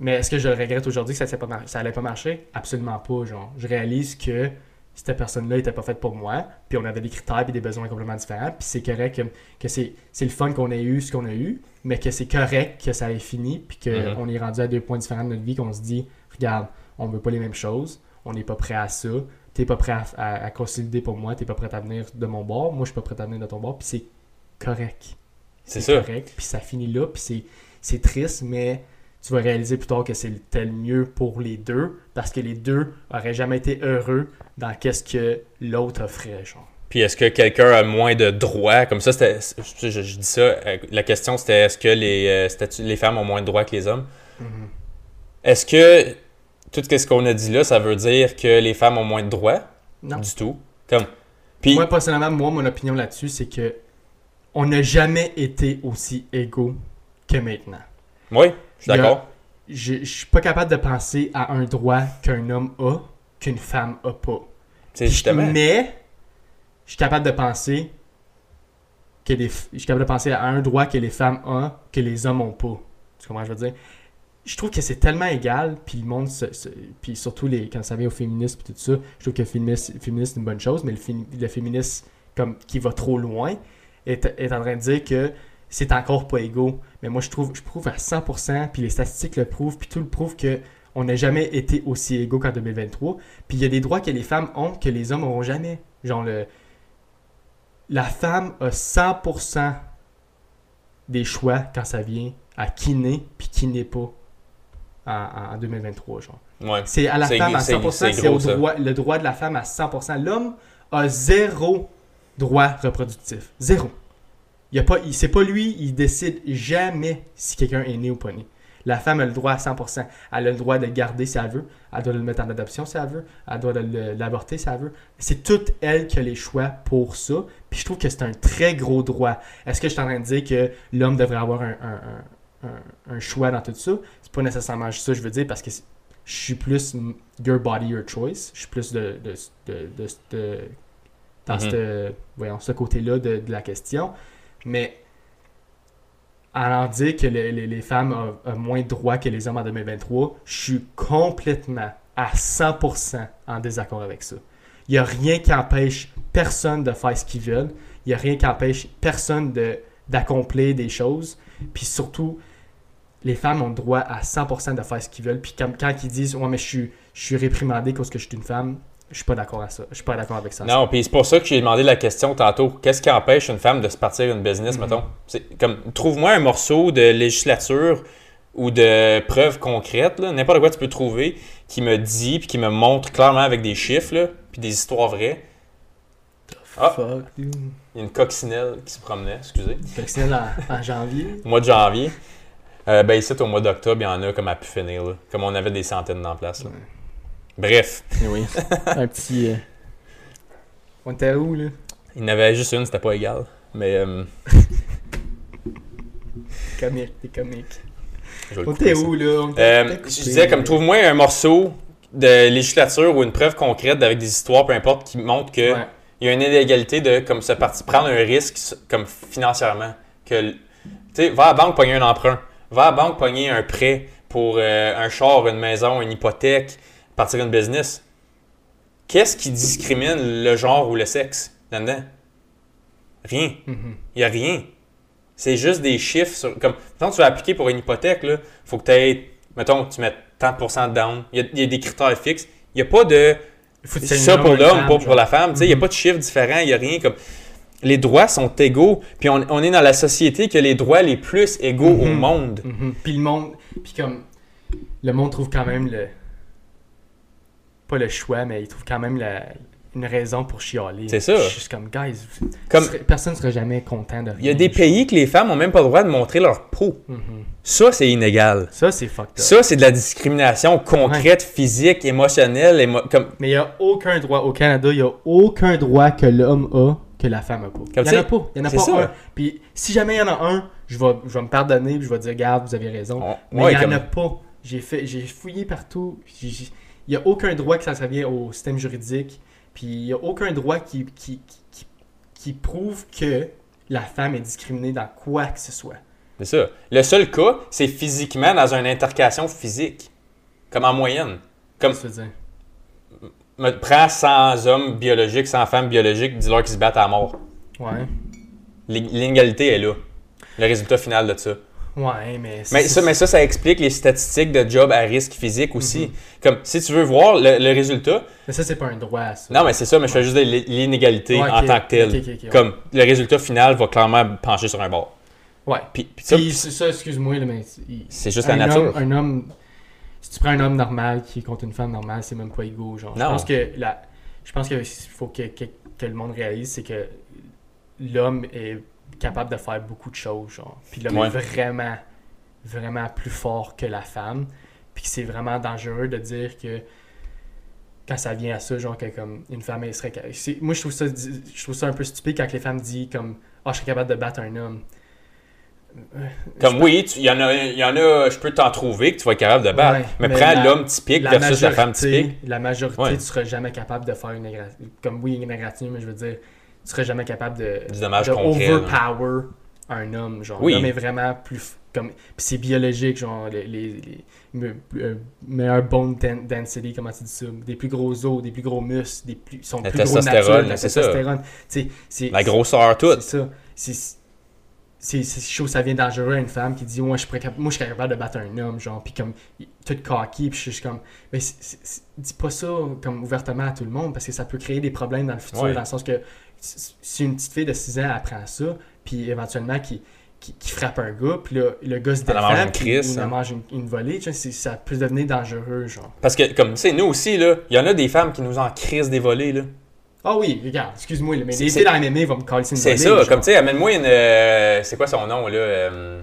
A: Mais est-ce que je le regrette aujourd'hui que ça n'allait pas, mar- ça allait pas marcher? Absolument pas. Genre, je réalise que cette personne-là n'était pas faite pour moi, puis on avait des critères et des besoins complètement différents, puis c'est correct que, que c'est, c'est le fun qu'on ait eu ce qu'on a eu, mais que c'est correct que ça ait fini, puis qu'on est rendu à deux points différents de notre vie, qu'on se dit, regarde, on veut pas les mêmes choses, on n'est pas prêt à ça, t'es pas prêt à, à, à consolider pour moi, t'es pas prêt à venir de mon bord, moi je suis pas prêt à venir de ton bord, puis c'est correct
B: C'est ça.
A: correct, puis ça finit là, puis c'est, c'est triste, mais tu vas réaliser plus tard que c'était le mieux pour les deux, parce que les deux auraient jamais été heureux dans qu'est-ce que l'autre offrait, genre.
B: Puis est-ce que quelqu'un a moins de droits? Comme ça, c'était, je, je- je dis ça. euh, La question c'était est-ce que les, euh, les femmes ont moins de droits que les hommes? Est-ce que tout ce qu'on a dit là, ça veut dire que les femmes ont moins de droits?
A: Non.
B: Du tout. Comme. Puis
A: Moi, personnellement, moi, mon opinion là-dessus, c'est que on n'a jamais été aussi égaux que maintenant.
B: oui, je suis d'accord.
A: Je, je suis pas capable de penser à un droit qu'un homme a qu'une femme a pas.
B: Justement.
A: Mais, je suis capable de penser que les, je suis capable de penser à un droit que les femmes ont que les hommes ont pas. Tu comprends ce que je veux dire? Je trouve que c'est tellement égal, puis le monde, se- se- puis surtout les, quand ça vient au féminisme et tout ça, je trouve que le féminisme, c'est une bonne chose, mais le, le féminisme comme, qui va trop loin est, est en train de dire que c'est encore pas égaux. Mais moi, je trouve, je prouve à 100%, puis les statistiques le prouvent, puis tout le prouve que on n'a jamais été aussi égaux qu'en 2023. Puis il y a des droits que les femmes ont que les hommes n'auront jamais. Genre, le, la femme a 100% des choix quand ça vient à qui naît puis qui n'est pas en, en 2023. Genre.
B: Ouais.
A: C'est à la femme à
B: c'est-
A: 100%,
B: c'est
A: au droit, le droit de la femme à 100%. L'homme a zéro droit reproductif. Zéro. Il y a pas, c'est pas lui, il décide jamais si quelqu'un est né ou pas né. La femme a le droit à 100%. Elle a le droit de le garder si elle veut. Elle doit le mettre en adoption si elle veut. Elle doit le- l'avorter si elle veut. C'est toute elle qui a les choix pour ça. Puis je trouve que c'est un très gros droit. Est-ce que je suis en train de dire que l'homme devrait avoir un, un- un- choix dans tout ça? C'est pas nécessairement ça que je veux dire parce que je suis plus your body, your choice. Je suis plus de, de, de- de- dans
B: Mhm.
A: ce, voyons, ce côté-là de la question. Mais en dire que le- les, les femmes ont, moins de droits que les hommes en 2023, je suis complètement à 100% en désaccord avec ça. Il n'y a rien qui empêche personne de faire ce qu'ils veulent. Il n'y a rien qui empêche personne de, d'accomplir des choses. Puis surtout, les femmes ont le droit à 100% de faire ce qu'ils veulent. Puis quand, quand ils disent « Ouais, mais je suis, je suis réprimandé parce que je suis une femme », je suis pas d'accord avec ça. Je suis pas d'accord avec ça.
B: Non, puis c'est pour ça que j'ai demandé la question tantôt. Qu'est-ce qui empêche une femme de se partir une business,
A: Mhm.
B: mettons? C'est comme, trouve-moi un morceau de législature ou de preuves concrètes, n'importe quoi tu peux trouver, qui me dit, puis qui me montre clairement avec des chiffres, là, puis des histoires vraies. Ah.
A: Fuck, dude.
B: Il y a une coccinelle qui se promenait, excusez.
A: Coccinelle en, en janvier.
B: Au mois de janvier. Euh, ben ici, au mois d'octobre, il y en a comme à pu finir, là. Comme on avait des centaines la place, là. Bref,
A: Oui. un petit. euh, On était où, là?
B: Il y en avait juste une, c'était pas égal. Mais euh,
A: Comique, t'es comique. On était où, là? On
B: Euh, je disais, comme trouve-moi un morceau de législature ou une preuve concrète avec des histoires, peu importe, qui montre qu'il
A: Ouais.
B: y a une inégalité de comme se parti prendre un risque comme financièrement. Que, tu sais, va à la banque pogner un emprunt. Va à la banque pogner un prêt pour euh, un char, une maison, une hypothèque, partir une business. Qu'est-ce qui discrimine le genre ou le sexe là-dedans? Rien. Il n'y a rien. C'est juste des chiffres. Sur, comme, quand tu vas appliquer pour une hypothèque, il faut que tu aies, mettons, tu mets tant de pourcents de down. Il y, a, il y a des critères fixes. Il n'y a pas de
A: Faut
B: ça pour l'homme, pas pour la femme. Tu sais, Il n'y a pas de chiffres différents. Il n'y a rien comme. Les droits sont égaux. Puis on, on est dans la société qui a les droits les plus égaux au
A: Mhm.
B: monde.
A: Mhm. Puis le monde. Puis comme. Le monde trouve quand même le. Pas le choix, mais il trouve quand même la. une raison pour chialer.
B: C'est ça.
A: Je suis juste comme, guys,
B: Comme-
A: personne ne serait jamais content de rien.
B: Il y a des pays que les femmes ont même pas le droit de montrer leur peau.
A: Mhm.
B: Ça, c'est inégal.
A: Ça, c'est fucked up.
B: Ça, c'est de la discrimination concrète, physique, émotionnelle. émo- comme,
A: Mais il n'y a aucun droit au Canada, il n'y a aucun droit que l'homme a que la femme n'a pas. Il n'y en a pas. Il n'y en a pas
B: ça.
A: un. Puis si jamais il y en a un, je vais, je vais me pardonner puis je vais dire, regarde, vous avez raison.
B: on-
A: Mais
B: ouais,
A: il n'y en
B: comme-
A: a pas. J'ai fait, j'ai fouillé partout. Il n'y a aucun droit que ça revient au système juridique. Puis il n'y a aucun droit qui, qui, qui, qui- prouve que la femme est discriminée dans quoi que ce soit.
B: C'est ça. Le seul cas, c'est physiquement dans une intercation physique. Comme en moyenne. Comme,
A: Qu'est-ce que tu veux dire?
B: me prends 100 hommes biologiques, 100 femmes biologiques, dis-leur qu'ils se battent à mort.
A: Ouais.
B: L'inégalité est là. Le résultat final de ça.
A: Ouais, mais.
B: Mais ça, mais ça, ça explique les statistiques de job à risque physique aussi.
A: Mhm.
B: Comme, si tu veux voir le, le résultat,
A: mais ça, c'est pas un droit, ça.
B: non, mais c'est ça, mais je fais juste l'inégalité
A: Ouais,
B: en tant que telle.
A: Ouais.
B: Comme, le résultat final va clairement pencher sur un bord.
A: Ouais.
B: Puis, puis ça,
A: ça, excuse-moi, mais.
B: c'est juste
A: un
B: la nature.
A: Homme, un homme. Si tu prends un homme normal qui est contre une femme normale, c'est même pas égaux. Genre. Je
B: Non.
A: pense que la, je pense que faut que, que, que le monde réalise, c'est que l'homme est capable de faire beaucoup de choses. Genre. Puis l'homme
B: Ouais.
A: est vraiment, vraiment plus fort que la femme. Puis c'est vraiment dangereux de dire que quand ça vient à ça, genre que comme une femme elle serait. Moi je trouve ça je trouve ça un peu stupide quand les femmes disent comme Ah je serais capable de battre un homme.
B: Comme oui, il y en a, y en a, je peux t'en trouver que tu vas être capable de battre.
A: Ouais,
B: mais,
A: mais
B: prends l'homme typique
A: la
B: versus la femme
A: majorité-
B: typique.
A: La majorité,
B: Ouais.
A: tu seras jamais capable de faire une. Comme oui, une égratignure, mais je veux dire, tu serais jamais capable de, de
B: concret,
A: overpower un homme. Genre,
B: Oui.
A: l'homme est vraiment plus. Comme, puis c'est biologique, genre, les, les, les euh, meilleurs bone den- density, comment tu dis ça, des plus gros os, des plus gros muscles, des plus, sont
B: La
A: plus gros
B: testostérone,
A: nature, la
B: c'est ça.
A: testostérone. C'est-
B: La grosseur, tout.
A: c'est ça. C'est c'est c'est chaud, ça vient dangereux à une femme qui dit moi je, pourrais moi, je serais capable de battre un homme, genre, puis comme, il- tout cocky, puis je suis comme, mais dis pas ça comme ouvertement à tout le monde, parce que ça peut créer des problèmes dans le futur,
B: Ouais.
A: dans le sens que si une petite fille de 6 ans apprend ça, puis éventuellement qui, qui, qui frappe un gars, puis là, le gars se
B: Elle en mange
A: défend,
B: une crise,
A: il
B: hein.
A: mange une, une volée, tu sais, c'est- ça peut devenir dangereux, genre.
B: Parce que, comme, tu sais, nous aussi, là, il y en a des femmes qui nous en crisent des volets, là.
A: Ah oui, regarde, excuse-moi, mais
B: C'est-
A: les
B: c'est-
A: filles dans MMA vont me coller une
B: C'est
A: volée,
B: ça,
A: genre.
B: comme, tu sais, amène-moi une. euh, c'est quoi son nom, là euh,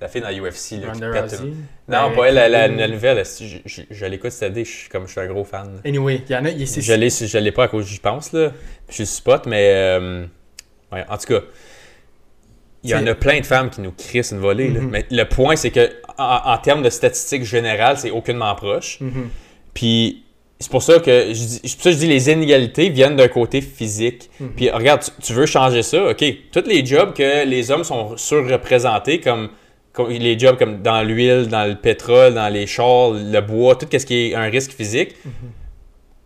B: La fille dans UFC, là. qui pète. Non,
A: Ben,
B: pas elle, la, la- la nouvelle. Je, je, je l'écoute cette année, je suis comme, je suis un gros fan.
A: Anyway, il y en a, c'est
B: Je l'ai, je l'ai pas à cause, j'y pense, là. Je suis spot, mais. euh, ouais, en tout cas. Il y en a plein de femmes qui nous crissent une volée. là.
A: Mhm.
B: Mais le point, c'est que en, en termes de statistiques générales, c'est aucunement proche.
A: Mhm.
B: Puis c'est pour ça que je dis, c'est pour ça que je dis les inégalités viennent d'un côté physique.
A: Mhm.
B: Puis regarde, tu, tu veux changer ça, ok? Tous les jobs que les hommes sont surreprésentés, comme les jobs comme dans l'huile, dans le pétrole, dans les chars, le bois, tout ce qui est un risque physique.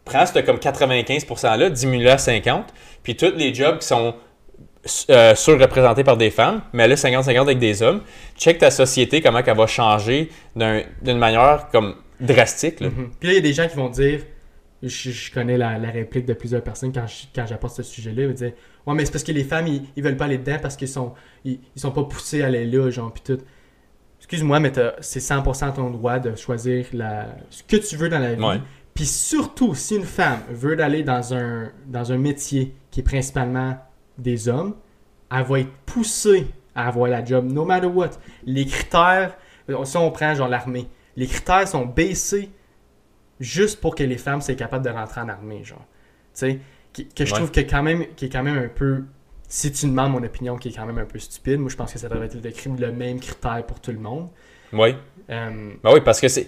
B: Prends ce comme 95%-là, diminue-le à 50%, puis tous les jobs qui sont euh, surreprésentés par des femmes, mais là 50-50 avec des hommes, check ta société, comment elle va changer d'un- d'une manière comme drastique. là.
A: Mhm. Puis là, il y a des gens qui vont dire, je, connais la, réplique de plusieurs personnes quand j'apporte ce sujet-là, ils vont dire Ouais, mais c'est parce que les femmes, ils, ils veulent pas aller dedans parce qu'ils sont, ils sont pas poussés à aller là, genre, puis tout. Excuse-moi, mais c'est 100% ton droit de choisir la, ce que tu veux dans la vie.
B: Ouais.
A: Puis surtout, si une femme veut aller dans un, dans un métier qui est principalement des hommes, elle va être poussée à avoir la job, no matter what. Les critères, si on prend genre l'armée, les critères sont baissés juste pour que les femmes soient capables de rentrer en armée, genre. Tu sais, que je
B: Ouais.
A: trouve que quand même, qui est quand même un peu, si tu demandes mon opinion, qui est quand même un peu stupide, moi je pense que ça devrait être le, le même critère pour tout le monde.
B: Oui.
A: Euh,
B: Ben oui, parce que c'est.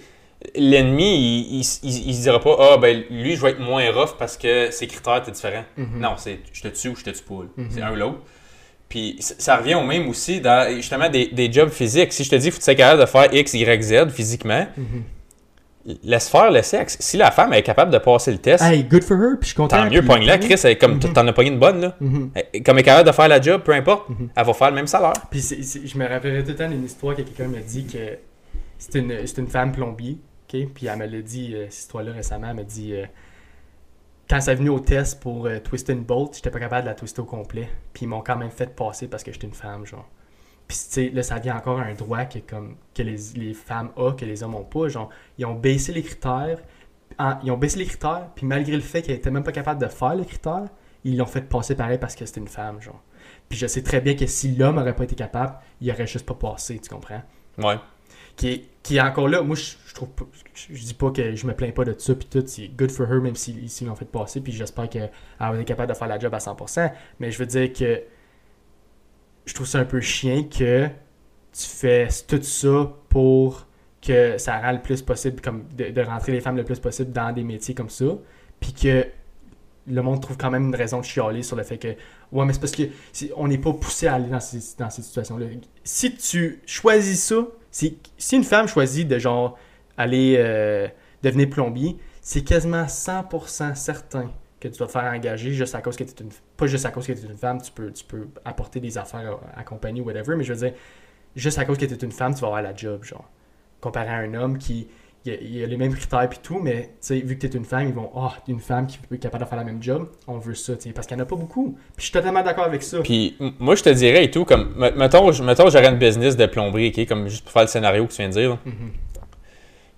B: L'ennemi, il, il se dira pas, ah, ben lui, je vais être moins rough parce que ses critères étaient différents.
A: mhm.
B: Non, c'est je te tue ou je te tue pas. C'est un ou l'autre. Puis ça revient au même aussi dans justement des, des jobs physiques. Si je te dis, faut que tu sois capable de faire X, Y, Z physiquement,
A: Mhm.
B: Laisse faire le sexe. Si la femme est capable de passer le test,
A: Hey, good for her, puis je suis content.
B: tant mieux, pogne-la, Chris. Elle comme t'en as pogné une bonne, là.
A: Mhm.
B: Elle- Comme elle est capable de faire la job, peu importe,
A: Mhm.
B: elle va faire le même salaire.
A: Puis je me rappellerai tout le temps d'une histoire que quelqu'un m'a dit que c'était une, une femme plombier, ok? Puis elle me l'a dit, euh, cette histoire-là récemment, elle m'a dit euh, quand ça est venu au test pour euh, twister une bolt, j'étais pas capable de la twister au complet. Puis ils m'ont quand même fait passer parce que j'étais une femme, genre. Puis tu sais, là, ça vient encore à un droit que, comme, que les, les femmes ont, que les hommes ont pas. Genre, ils ont baissé les critères en- ils ont baissé les critères, puis malgré le fait qu'ils étaient même pas capables de faire les critères, ils l'ont fait passer pareil parce que c'était une femme, genre. Puis je sais très bien que si l'homme aurait pas été capable, il aurait juste pas passé, tu comprends?
B: Ouais.
A: Qui est, qui est encore là, moi je, je trouve pas, je, je dis pas que je me plains pas de ça, puis tout, c'est good for her, même s'ils s'ils l'ont fait passer, puis j'espère qu'elle va être capable de faire la job à 100%, mais je veux dire que je trouve ça un peu chien que tu fais tout ça pour que ça rend le plus possible, comme de, de rentrer les femmes le plus possible dans des métiers comme ça, puis que le monde trouve quand même une raison de chialer sur le fait que ouais mais c'est parce que on n'est pas poussé à aller dans ces, dans ces situations là si tu choisis ça si, si une femme choisit de genre aller euh, devenir plombier c'est quasiment 100% certain que tu vas te faire engager juste à cause que tu es une pas juste à cause que tu es une femme tu peux, tu peux apporter des affaires à, à compagnie ou whatever mais je veux dire juste à cause que tu es une femme tu vas avoir la job genre comparé à un homme qui il y a, il a les mêmes critères puis tout, mais tu sais, vu que tu es une femme, ils vont Ah, une femme qui peut être capable de faire la même job, on veut ça, tu sais, parce qu'il n'y en a pas beaucoup. Puis je suis totalement d'accord avec ça.
B: Puis moi, je te dirais et tout, comme, me- mettons, mettons j'aurais une business de plomberie, ok, comme juste pour faire le scénario que tu viens de dire.
A: Mhm.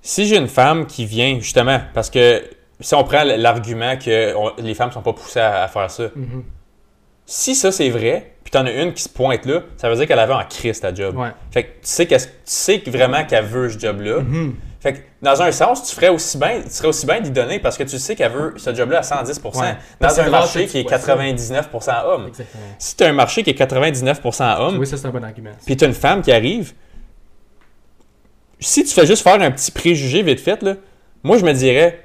B: Si j'ai une femme qui vient, justement, parce que si on prend l'argument que on- les femmes sont pas poussées à, à faire ça,
A: Mhm.
B: si ça c'est vrai, puis t'en as une qui se pointe là, ça veut dire qu'elle avait en crise ta job.
A: Ouais.
B: Fait que tu sais, qu'est-ce- tu sais que vraiment qu'elle veut ce job-là.
A: Mhm.
B: Fait que dans un sens, tu ferais aussi bien, tu serais aussi bien d'y donner parce que tu sais qu'elle veut ce job-là à 110%.
A: Ouais.
B: Dans un marché qui est
A: vois ça.
B: 99% homme.
A: Exactement.
B: Si tu as un marché qui est 99% homme,
A: Oui, ça c'est un bon argument.
B: puis tu as une femme qui arrive, si tu fais juste faire un petit préjugé vite fait, là, moi je me dirais,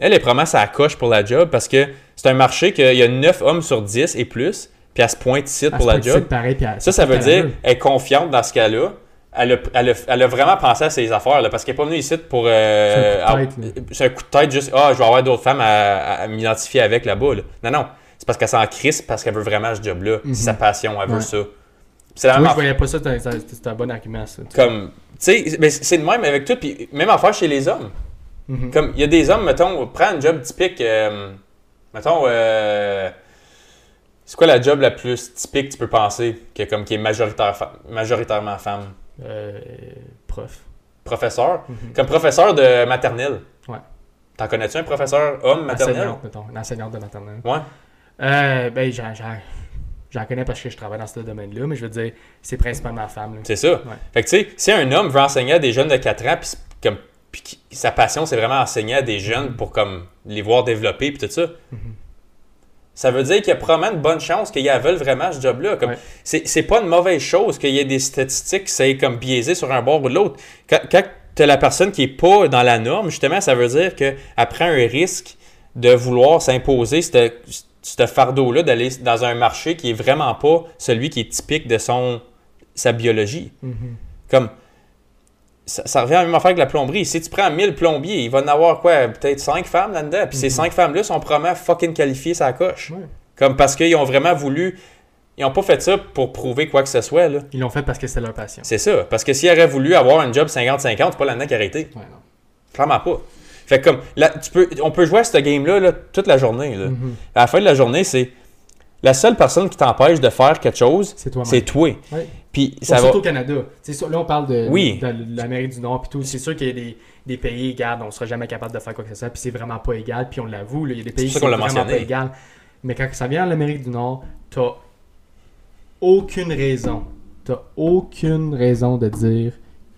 B: elle est probablement sa coche pour la job parce que c'est un marché qu'il y a 9 hommes sur 10 et plus, puis elle se pointe ici pour la job.
A: ici, pareil, puis elle-
B: Ça, ça veut
A: qu'elle
B: dire
A: veut.
B: elle est confiante dans ce qu'elle a. Elle a, elle, a, elle a vraiment pensé à ses affaires là, parce qu'elle n'est pas venue ici pour. euh,
A: C'est un coup de tête,
B: c'est un coup de tête, juste Ah, je vais avoir d'autres femmes à, m'identifier avec là-bas. là. Non, non. C'est parce qu'elle s'en crisse parce qu'elle veut vraiment ce job-là.
A: Mhm.
B: C'est sa passion, elle veut ça. C'est la
A: Moi,
B: même
A: je
B: affaire.
A: voyais pas ça, c'est un- c'est un bon argument, ça.
B: Comme. Tu sais, mais c'est le même avec tout. Puis même affaire chez les hommes.
A: Mhm.
B: Comme il y a des hommes, mettons, prends un job typique. euh, mettons, euh, c'est quoi la job la plus typique que tu peux penser que, comme, qui est majoritaire, majoritairement femme?
A: Euh, prof.
B: Professeur?
A: Mhm.
B: Comme professeur de maternelle.
A: Ouais.
B: T'en connais-tu un professeur homme maternelle?
A: Enseignante, mettons. Une enseignante de maternelle.
B: Ouais.
A: Euh, ben, j'en, j'en, connais parce que je travaille dans ce domaine-là, mais je veux dire, c'est principalement femme.
B: C'est ça.
A: Ouais.
B: Fait que tu sais, si un homme veut enseigner à des jeunes de 4 ans, puis comme puis qui- sa passion c'est vraiment enseigner à des jeunes pour comme les voir développer puis tout ça.
A: Mhm.
B: Ça veut dire qu'il y a probablement une bonne chance qu'ils veulent vraiment ce job-là. Comme,
A: Ouais.
B: c'est, pas une mauvaise chose qu'il y ait des statistiques qui soient comme biaisées sur un bord ou de l'autre. Quand, quand tu as la personne qui est pas dans la norme, justement, ça veut dire qu'elle prend un risque de vouloir s'imposer ce ce fardeau-là d'aller dans un marché qui est vraiment pas celui qui est typique de son sa biologie.
A: Mhm.
B: Comme ça, ça revient à la même affaire que la plomberie. Si tu prends 1000 plombiers, il va en avoir quoi? Peut-être 5 femmes là-dedans. Puis ces
A: Mhm.
B: 5 femmes-là sont probablement fucking qualifiées sa coche. Comme parce qu'ils ont vraiment voulu. Ils ont pas fait ça pour prouver quoi que ce soit. là.
A: Ils l'ont fait parce que c'était leur passion.
B: C'est ça. Parce que s'ils auraient voulu avoir un job 50-50, c'est pas là-dedans qui été.
A: Ouais, non.
B: Clairement pas. Fait que comme là, tu peux, on peut jouer à ce game-là là, toute la journée. là.
A: Mhm.
B: À la fin de la journée, c'est la seule personne qui t'empêche de faire quelque chose,
A: C'est toi-même.
B: c'est toi.
A: Ouais.
B: Puis ça
A: Surtout
B: va.
A: au Canada. Sûr, là, on parle de,
B: Oui.
A: de, de l'Amérique du Nord puis tout. C'est sûr qu'il y a des, des pays, regarde, on sera jamais capable de faire quoi que ce soit, puis c'est vraiment pas égal, puis on l'avoue, il y a des pays qui sont vraiment
B: mentionné.
A: pas égal. Mais quand ça vient de l'Amérique du Nord, t'as aucune raison, t'as aucune raison de dire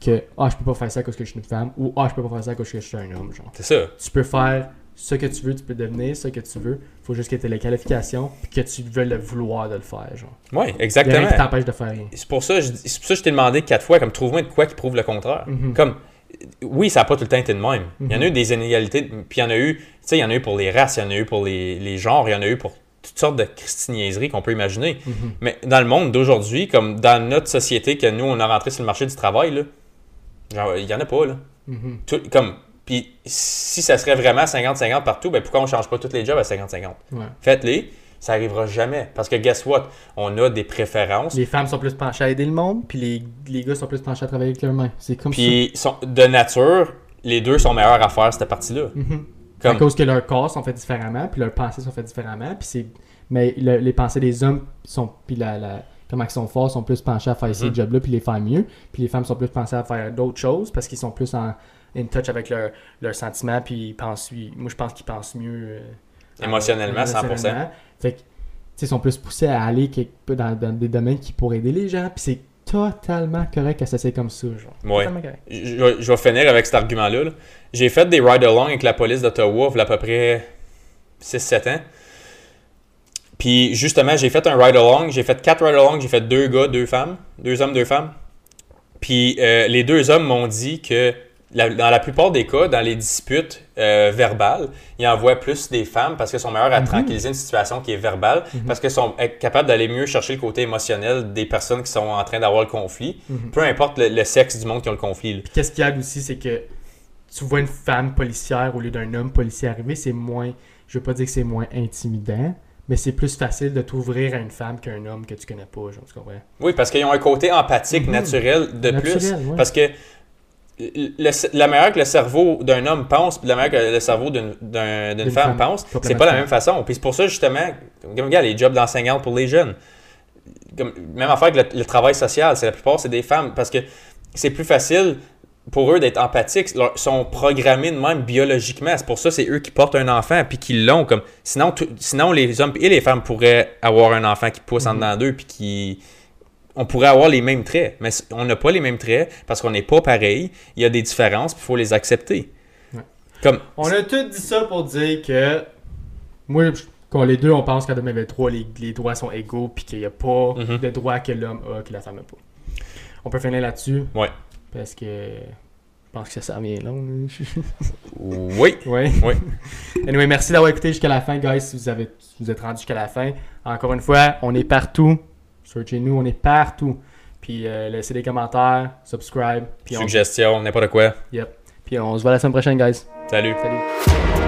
A: que ah je peux pas faire ça parce que je suis une femme ou ah je peux pas faire ça parce que je suis un homme.
B: C'est ça.
A: Tu peux faire ce que tu veux, tu peux devenir ce que tu veux. Faut juste que tu aies les qualifications puis que tu veux le vouloir de le faire genre.
B: Oui,
A: Il y a rien
B: exactement.
A: qui t'empêche de faire rien.
B: C'est pour ça, je- c'est pour ça que je t'ai demandé quatre fois, comme trouve-moi de quoi qui prouve le contraire.
A: Mhm.
B: Comme, oui, ça n'a pas tout le temps été de même. Il y en a
A: Mhm.
B: eu des inégalités, puis il y en a eu, tu sais, il y en a eu pour les races, il y en a eu pour les, les genres, il y en a eu pour toutes sortes de christiniaiseries qu'on peut imaginer.
A: Mhm.
B: Mais dans le monde d'aujourd'hui, comme dans notre société que nous, on a rentré sur le marché du travail, là, genre, il n'y en a pas, là. Tout- comme, puis si ça serait vraiment 50-50 partout, ben pourquoi on ne change pas tous les jobs à 50-50?
A: Ouais.
B: Faites-les, ça arrivera jamais. Parce que guess what? On a des préférences.
A: Les femmes sont plus penchées à aider le monde, puis les, les gars sont plus penchés à travailler avec leurs mains. C'est comme
B: Puis sont- de nature, les deux sont meilleurs à faire cette partie-là.
A: ça.
B: Comme-
A: À cause que leurs corps sont faits différemment, puis leurs pensées sont faites différemment, puis c'est... Mais le- les pensées des hommes sont... Puis la, la- comment ils sont forts sont plus penchés à faire ces
B: Mhm.
A: jobs-là, puis les faire mieux. Puis les femmes sont plus pensées à faire d'autres choses, parce qu'ils sont plus en, in touch avec leurs leurs sentiments, puis ils pensent, ils- moi je pense qu'ils pensent mieux. euh,
B: Émotionnellement, 100%.
A: émotionnellement. Fait que, tu sais, ils sont plus poussés à aller quelque peu dans, dans des domaines qui pourraient aider les gens, puis c'est totalement correct que ça c'est comme ça, genre.
B: Ouais.
A: Totalement correct.
B: Je, vais- je vais finir avec cet argument-là. là. J'ai fait des ride-along avec la police d'Ottawa il y a à peu près 6-7 ans. Puis justement, j'ai fait un ride-along. J'ai fait quatre ride-along. J'ai fait deux gars, deux femmes. Deux hommes, deux femmes. Puis euh, les deux hommes m'ont dit que la- dans la plupart des cas, dans les disputes euh, verbales, ils envoient plus des femmes parce qu'elles sont meilleures à
A: Mhm.
B: tranquilliser une situation qui est verbale,
A: Mhm.
B: parce qu'elles sont capables d'aller mieux chercher le côté émotionnel des personnes qui sont en train d'avoir le conflit,
A: Mhm.
B: peu importe le, le sexe du monde qui a le conflit.
A: qu'est-ce qu'il y a aussi, c'est que tu vois une femme policière au lieu d'un homme policier arriver, c'est moins, je veux pas dire que c'est moins intimidant, mais c'est plus facile de t'ouvrir à une femme qu'un homme que tu connais pas, genre, tu comprends?
B: Oui, parce qu'ils ont un côté empathique,
A: Mhm.
B: naturel de plus.
A: Ouais.
B: Parce que le- la manière que le cerveau d'un homme pense, la manière que le cerveau d'une d'un- d'une
A: D'une
B: femme,
A: femme,
B: pense, c'est pas la même façon. Puis c'est pour ça, justement, comme regarde, les jobs d'enseignante pour les jeunes. Comme, même affaire que le, le travail social, c'est la plupart, c'est des femmes. Parce que c'est plus facile pour eux d'être empathiques. Ils sont programmés de même biologiquement. C'est pour ça c'est eux qui portent un enfant puis qui l'ont. comme Sinon, tout- sinon, les hommes et les femmes pourraient avoir un enfant qui pousse en
A: Mhm.
B: dedans d'eux puis qui on pourrait avoir les mêmes traits, mais on n'a pas les mêmes traits parce qu'on n'est pas pareil. Il y a des différences, il faut les accepter.
A: Ouais.
B: Comme,
A: On a tout dit ça pour dire que moi, qu'on les deux, on pense qu'en 2023, les, les droits sont égaux puis qu'il n'y a pas
B: Mhm.
A: de droits que l'homme a que la femme n'a pas. On peut finir là-dessus?
B: Ouais.
A: Parce que je pense que ça vient long.
B: oui,
A: ouais.
B: Oui.
A: Anyway, merci d'avoir écouté jusqu'à la fin, guys. Si vous, avez, si vous êtes rendu jusqu'à la fin. Encore une fois, on est partout. Searchez-nous, on est partout. Puis euh, laissez des commentaires, subscribe. Puis on,
B: suggestion, n'importe quoi.
A: puis on se voit la semaine prochaine, guys.
B: Salut.
A: Salut.